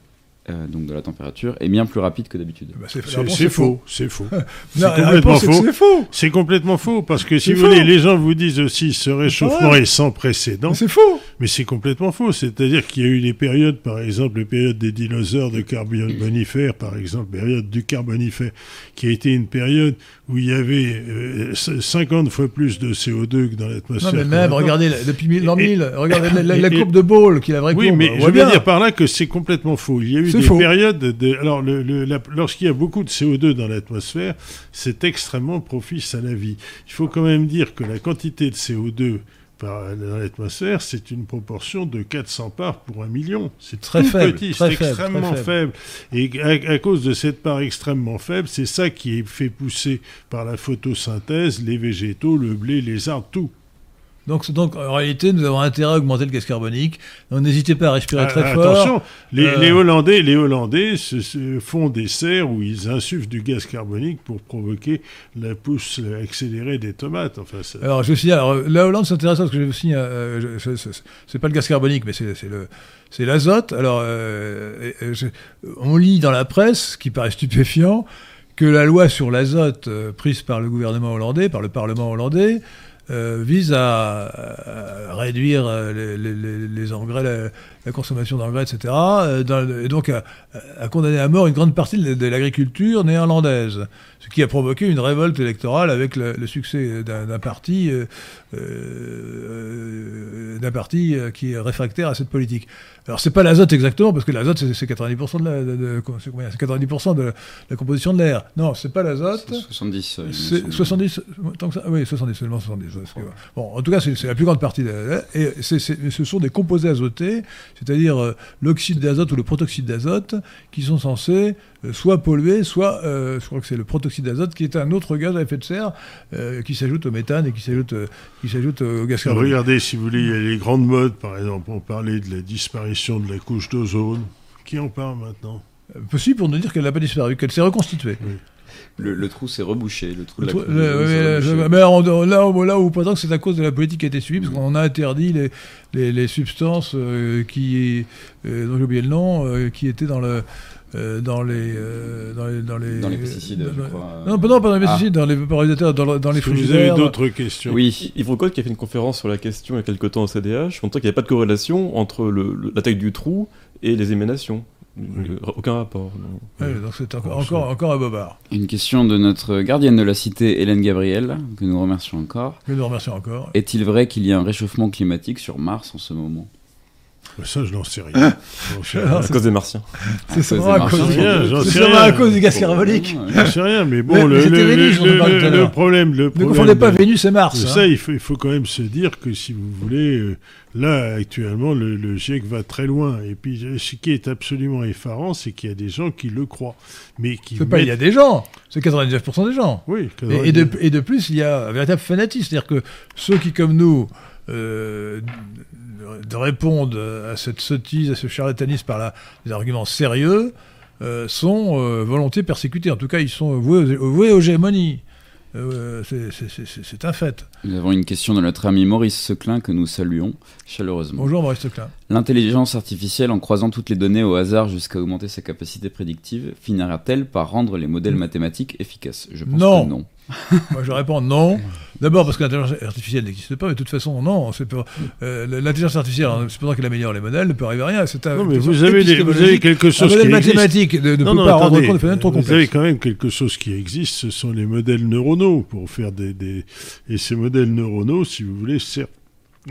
euh, donc de la température est bien plus rapide que d'habitude. Bah, c'est faux, c'est faux. Non, C'est complètement que faux. c'est complètement faux, parce que si vous voulez, les gens vous disent aussi ce réchauffement est sans précédent, C'est faux. mais c'est complètement faux. C'est-à-dire qu'il y a eu des périodes, par exemple, la période des dinosaures de carbonifère, par exemple, période du carbonifère, qui a été une période où il y avait euh, 50 fois plus de CO2 que dans Non, l'atmosphère. mais que même, regardez, depuis l'an Et- 1000, regardez la, la- la et- courbe de Ball, qui est la vraie Oui, courbe. mais on je veux bien. dire par là que c'est complètement faux. Il y a eu des faux. périodes de. Alors, le- le- la- lorsqu'il y a beaucoup de CO2 dans l'atmosphère, c'est extrêmement propice à la vie. Il faut quand même dire que la quantité de CO2 par, dans l'atmosphère, c'est une proportion de 400 parts pour un million. C'est Très tout faible, petit, très c'est faible, extrêmement faible. Et à, à cause de cette part extrêmement faible, c'est ça qui est fait pousser par la photosynthèse les végétaux, le blé, les arbres, tout. Donc, en réalité, nous avons intérêt à augmenter le gaz carbonique. Donc, n'hésitez pas à respirer Ah, très fort. Attention, les, Euh, les Hollandais, les Hollandais se, se font des serres où ils insufflent du gaz carbonique pour provoquer la pousse accélérée des tomates. Enfin, ça- Alors, je signale, alors, la Hollande, c'est intéressant parce que je signe, euh, je- c'est pas le gaz carbonique, mais c'est le, c'est l'azote. Alors, euh, je- on lit dans la presse, ce qui paraît stupéfiant, que la loi sur l'azote euh, prise par le gouvernement hollandais, par le Parlement hollandais, euh, vise à, à réduire euh, les, engrais, la, consommation d'engrais, etc. euh, et donc à, à condamner à mort une grande partie de, l'agriculture néerlandaise, ce qui a provoqué une révolte électorale avec le, succès d'un parti, euh, euh, d'un parti euh, qui est réfractaire à cette politique. Alors c'est pas l'azote exactement, parce que l'azote c'est c'est 90% de la, de- de- c'est combien? C'est 90% de la, la composition de l'air. Non, c'est pas l'azote. C'est 70. euh. 70, tant que ça, oui, 70, seulement 70. ouais, excusez-moi. Bon, en tout cas, c'est la plus grande partie. de- et ce sont des composés azotés, c'est-à-dire euh, l'oxyde d'azote ou le protoxyde d'azote, qui sont censés euh, soit polluer, soit, euh, je crois que c'est le protoxyde d'azote, qui est un autre gaz à effet de serre, euh, qui s'ajoute au méthane et qui s'ajoute euh, qui s'ajoute au gaz carbonique. Regardez, si vous voulez, il y a les grandes modes, par exemple, on parlait de la disparition de la couche d'ozone. Qui en parle maintenant Euh, Possible pour nous dire qu'elle n'a pas disparu, qu'elle s'est reconstituée. Oui. Le, le trou s'est rebouché, le trou de la trou- l'eau oui, s'est mais, mais on- là, où- là que c'est à cause de la politique qui a été suivie, parce qu'on a interdit les, les, les substances euh, qui, euh, dont j'ai oublié le nom, euh, qui étaient dans le, euh, dans les, euh, dans les, dans les, Dans les pesticides, dans- je crois. Non, pas- non, pas dans les Ah. pesticides, dans les vaporisateurs, dans, le- dans les que vous avez frigidaires. d'autres questions Oui, Yves Code qui a fait une conférence sur la question il y a quelques temps au CDH, montrant qu'il n'y avait pas de corrélation entre le- le- la taille du trou et les émanations. Oui. Euh, Aucun rapport. Ouais, donc c'est encore, encore, encore un bobard. une question de notre gardienne de la cité, Hélène Gabriel, que nous remercions encore. Je nous remercie encore. Est-il vrai qu'il y a un réchauffement climatique sur Mars en ce moment? Ça, je n'en sais rien. J'en sais rien. À cause des martiens. C'est À sûrement cause à des cause, martiens. Rien, j'en c'est sais sûrement rien. à cause du gaz carbonique. J'en sais rien, mais bon, mais le, c'était le- problème, le Ne confondez pas Vénus et Mars. hein. ça, il faut, il faut quand même se dire que si vous voulez, euh, là, actuellement, le, le GIEC va très loin. Et puis, ce qui est absolument effarant, c'est qu'il y a des gens qui le croient. Mais qui C'est pas, il y a mettent- des gens, c'est 99% des gens. Oui, Et, et de, et de plus, il y a un véritable fanatisme. C'est-à-dire que ceux qui, comme nous, euh, de- répondent à cette sottise, à ce charlatanisme par des arguments sérieux, euh, sont euh, volontiers persécutés. En tout cas, ils sont voués, aux- voués aux gémonies. Euh, c'est- un fait. Nous avons une question de notre ami Maurice Seclin que nous saluons chaleureusement. Bonjour Maurice Teclin. L'intelligence artificielle, en croisant toutes les données au hasard jusqu'à augmenter ses capacités prédictives, finira-t-elle par rendre les modèles mathématiques efficaces? Je pense Non. que non. Moi, je réponds non. D'abord parce que l'intelligence artificielle n'existe pas, mais de toute façon, non. euh, L'intelligence artificielle, en supposant qu'elle améliore les modèles, ne peut arriver à rien. C'est Non, mais vous avez, des- vous avez épistémologique. quelque Un modèle qui existe. mathématique ne, ne Non, peut non, pas rendre attendez. compte de phénomènes trop Vous avez quand même quelque chose qui existe, ce sont les modèles neuronaux pour faire des, des- et ces modèles neuronaux, si vous voulez,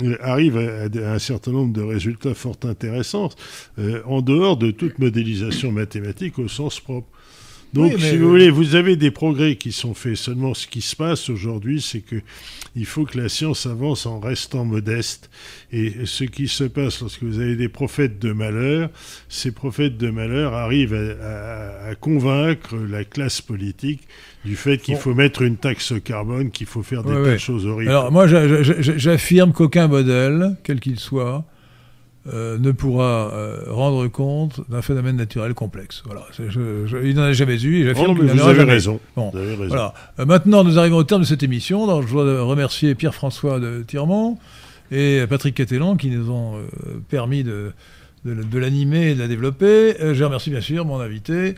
euh, arrivent à un certain nombre de résultats fort intéressants euh, en dehors de toute modélisation mathématique au sens propre. Donc, Oui, mais- si vous voulez, vous avez des progrès qui sont faits. Seulement, ce qui se passe aujourd'hui, c'est que il faut que la science avance en restant modeste. Et ce qui se passe lorsque vous avez des prophètes de malheur, ces prophètes de malheur arrivent à, à- à convaincre la classe politique du fait qu'il Bon. faut mettre une taxe carbone, qu'il faut faire des Ouais, tas ouais. de choses horribles. Alors, moi, j'a- j'a- j'a- j'affirme qu'aucun modèle, quel qu'il soit, euh, ne pourra euh, rendre compte d'un phénomène naturel complexe. Voilà. C'est- je- je- il n'en a jamais eu et j'affirme non, qu'il mais n'y en vous avez jamais. raison. Bon, Vous avez raison. Voilà. Euh, maintenant, nous arrivons au terme de cette émission. Donc, je dois remercier Pierre-François de Tirmont et Patrick Catellan qui nous ont permis de, de, de l'animer et de la développer. Je remercie bien sûr mon invité,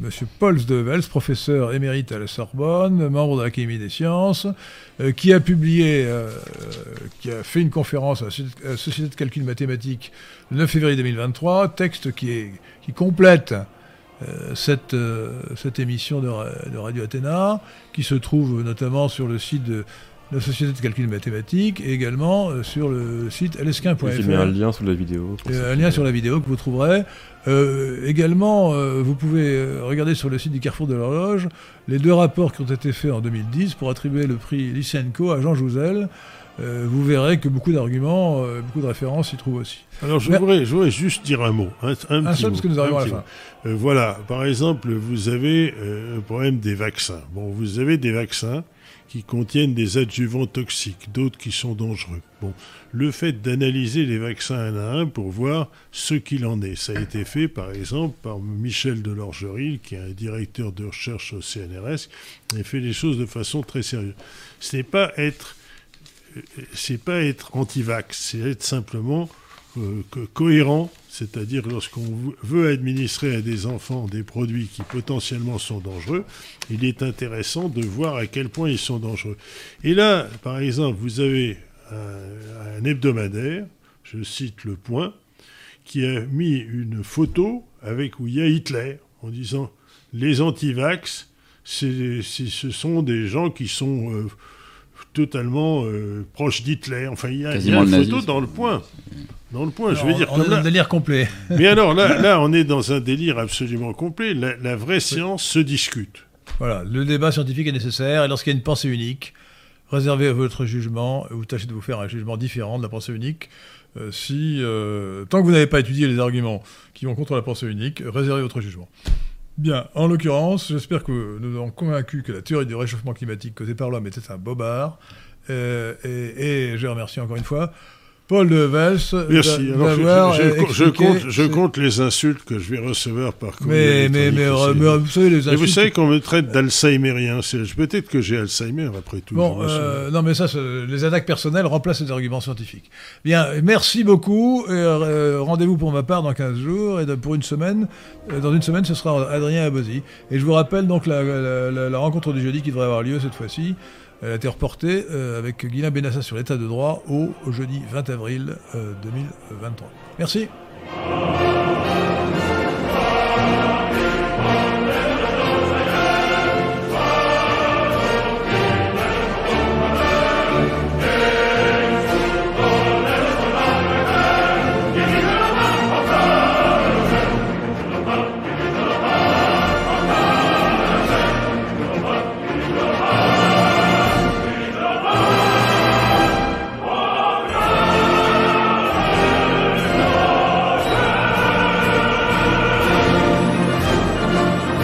Monsieur Paul de Vels, professeur émérite à la Sorbonne, membre de l'Académie des sciences, euh, qui a publié, euh, euh, qui a fait une conférence à la Société- de calcul mathématique le 9 février 2023, texte qui, complète euh, cette, euh, émission de, de Radio Athéna, qui se trouve notamment sur le site de la Société de calcul mathématique et également euh, sur le site lsquin.fr. J'ai mis un lien sous la vidéo. ceux un lien sur la vidéo que vous trouverez. Euh, également, euh, vous pouvez euh, regarder sur le site du Carrefour de l'Horloge les deux rapports qui ont été faits en 2010 pour attribuer le prix Lysenko à Jean Jouzel. Euh, vous verrez que beaucoup d'arguments, euh, beaucoup de références s'y trouvent aussi. Alors, je Mais- voudrais, je voudrais juste dire un mot. Un, un Un petit seul, mot, parce que nous arrivons à la fin. Euh, voilà, par exemple, vous avez euh, le problème des vaccins. Bon, vous avez des vaccins contiennent des adjuvants toxiques, d'autres qui sont dangereux. Bon, le fait d'analyser les vaccins un à un pour voir ce qu'il en est, ça a été fait, par exemple, par Michel Delorgeril, qui est un directeur de recherche au CNRS, et fait les choses de façon très sérieuse. Ce n'est pas être, euh, c'est pas être anti-vax, c'est être simplement euh, co- cohérent, c'est-à-dire lorsqu'on veut administrer à des enfants des produits qui potentiellement sont dangereux, il est intéressant de voir à quel point ils sont dangereux. Et là, par exemple, vous avez un, un hebdomadaire, je cite Le Point, qui a mis une photo avec où il y a Hitler en disant les anti-vax, c'est, c'est- ce sont des gens qui sont euh, totalement euh, proches d'Hitler. Enfin, il y a, il y a Quasiment une photo nazisme. dans le point. Dans le point, je veux dire, on comme est dans là- le délire complet. mais alors là, là, on est dans un délire absolument complet. La, la vraie science se discute. Voilà, le débat scientifique est nécessaire et lorsqu'il y a une pensée unique, réservez à votre jugement, vous tâchez de vous faire un jugement différent de la pensée unique. Euh, si, euh, tant que vous n'avez pas étudié les arguments qui vont contre la pensée unique, réservez votre jugement. Bien, en l'occurrence, j'espère que nous avons convaincu que la théorie du réchauffement climatique causée par l'homme était un bobard. Euh, et, et je remercie encore une fois Paul de Vels Merci. Alors, je- je, compte, je ces- compte les insultes que je vais recevoir par courrier Mais, mais, mais, vous savez, les Et vous insultes- savez qu'on me traite d'Alzheimerien. Peut-être que j'ai Alzheimer après tout. Bon, euh, non, mais ça, les attaques personnelles remplacent les arguments scientifiques. Bien, merci beaucoup. euh, Rendez-vous pour ma part dans 15 jours. Et pour une semaine, euh, dans une semaine, ce sera Adrien Abosi. Et je vous rappelle donc la, la- la- la rencontre du jeudi qui devrait avoir lieu cette fois-ci. Elle a été reportée euh, avec Guilain Benassa sur l'état de droit au, jeudi 20 avril euh, 2023. Merci.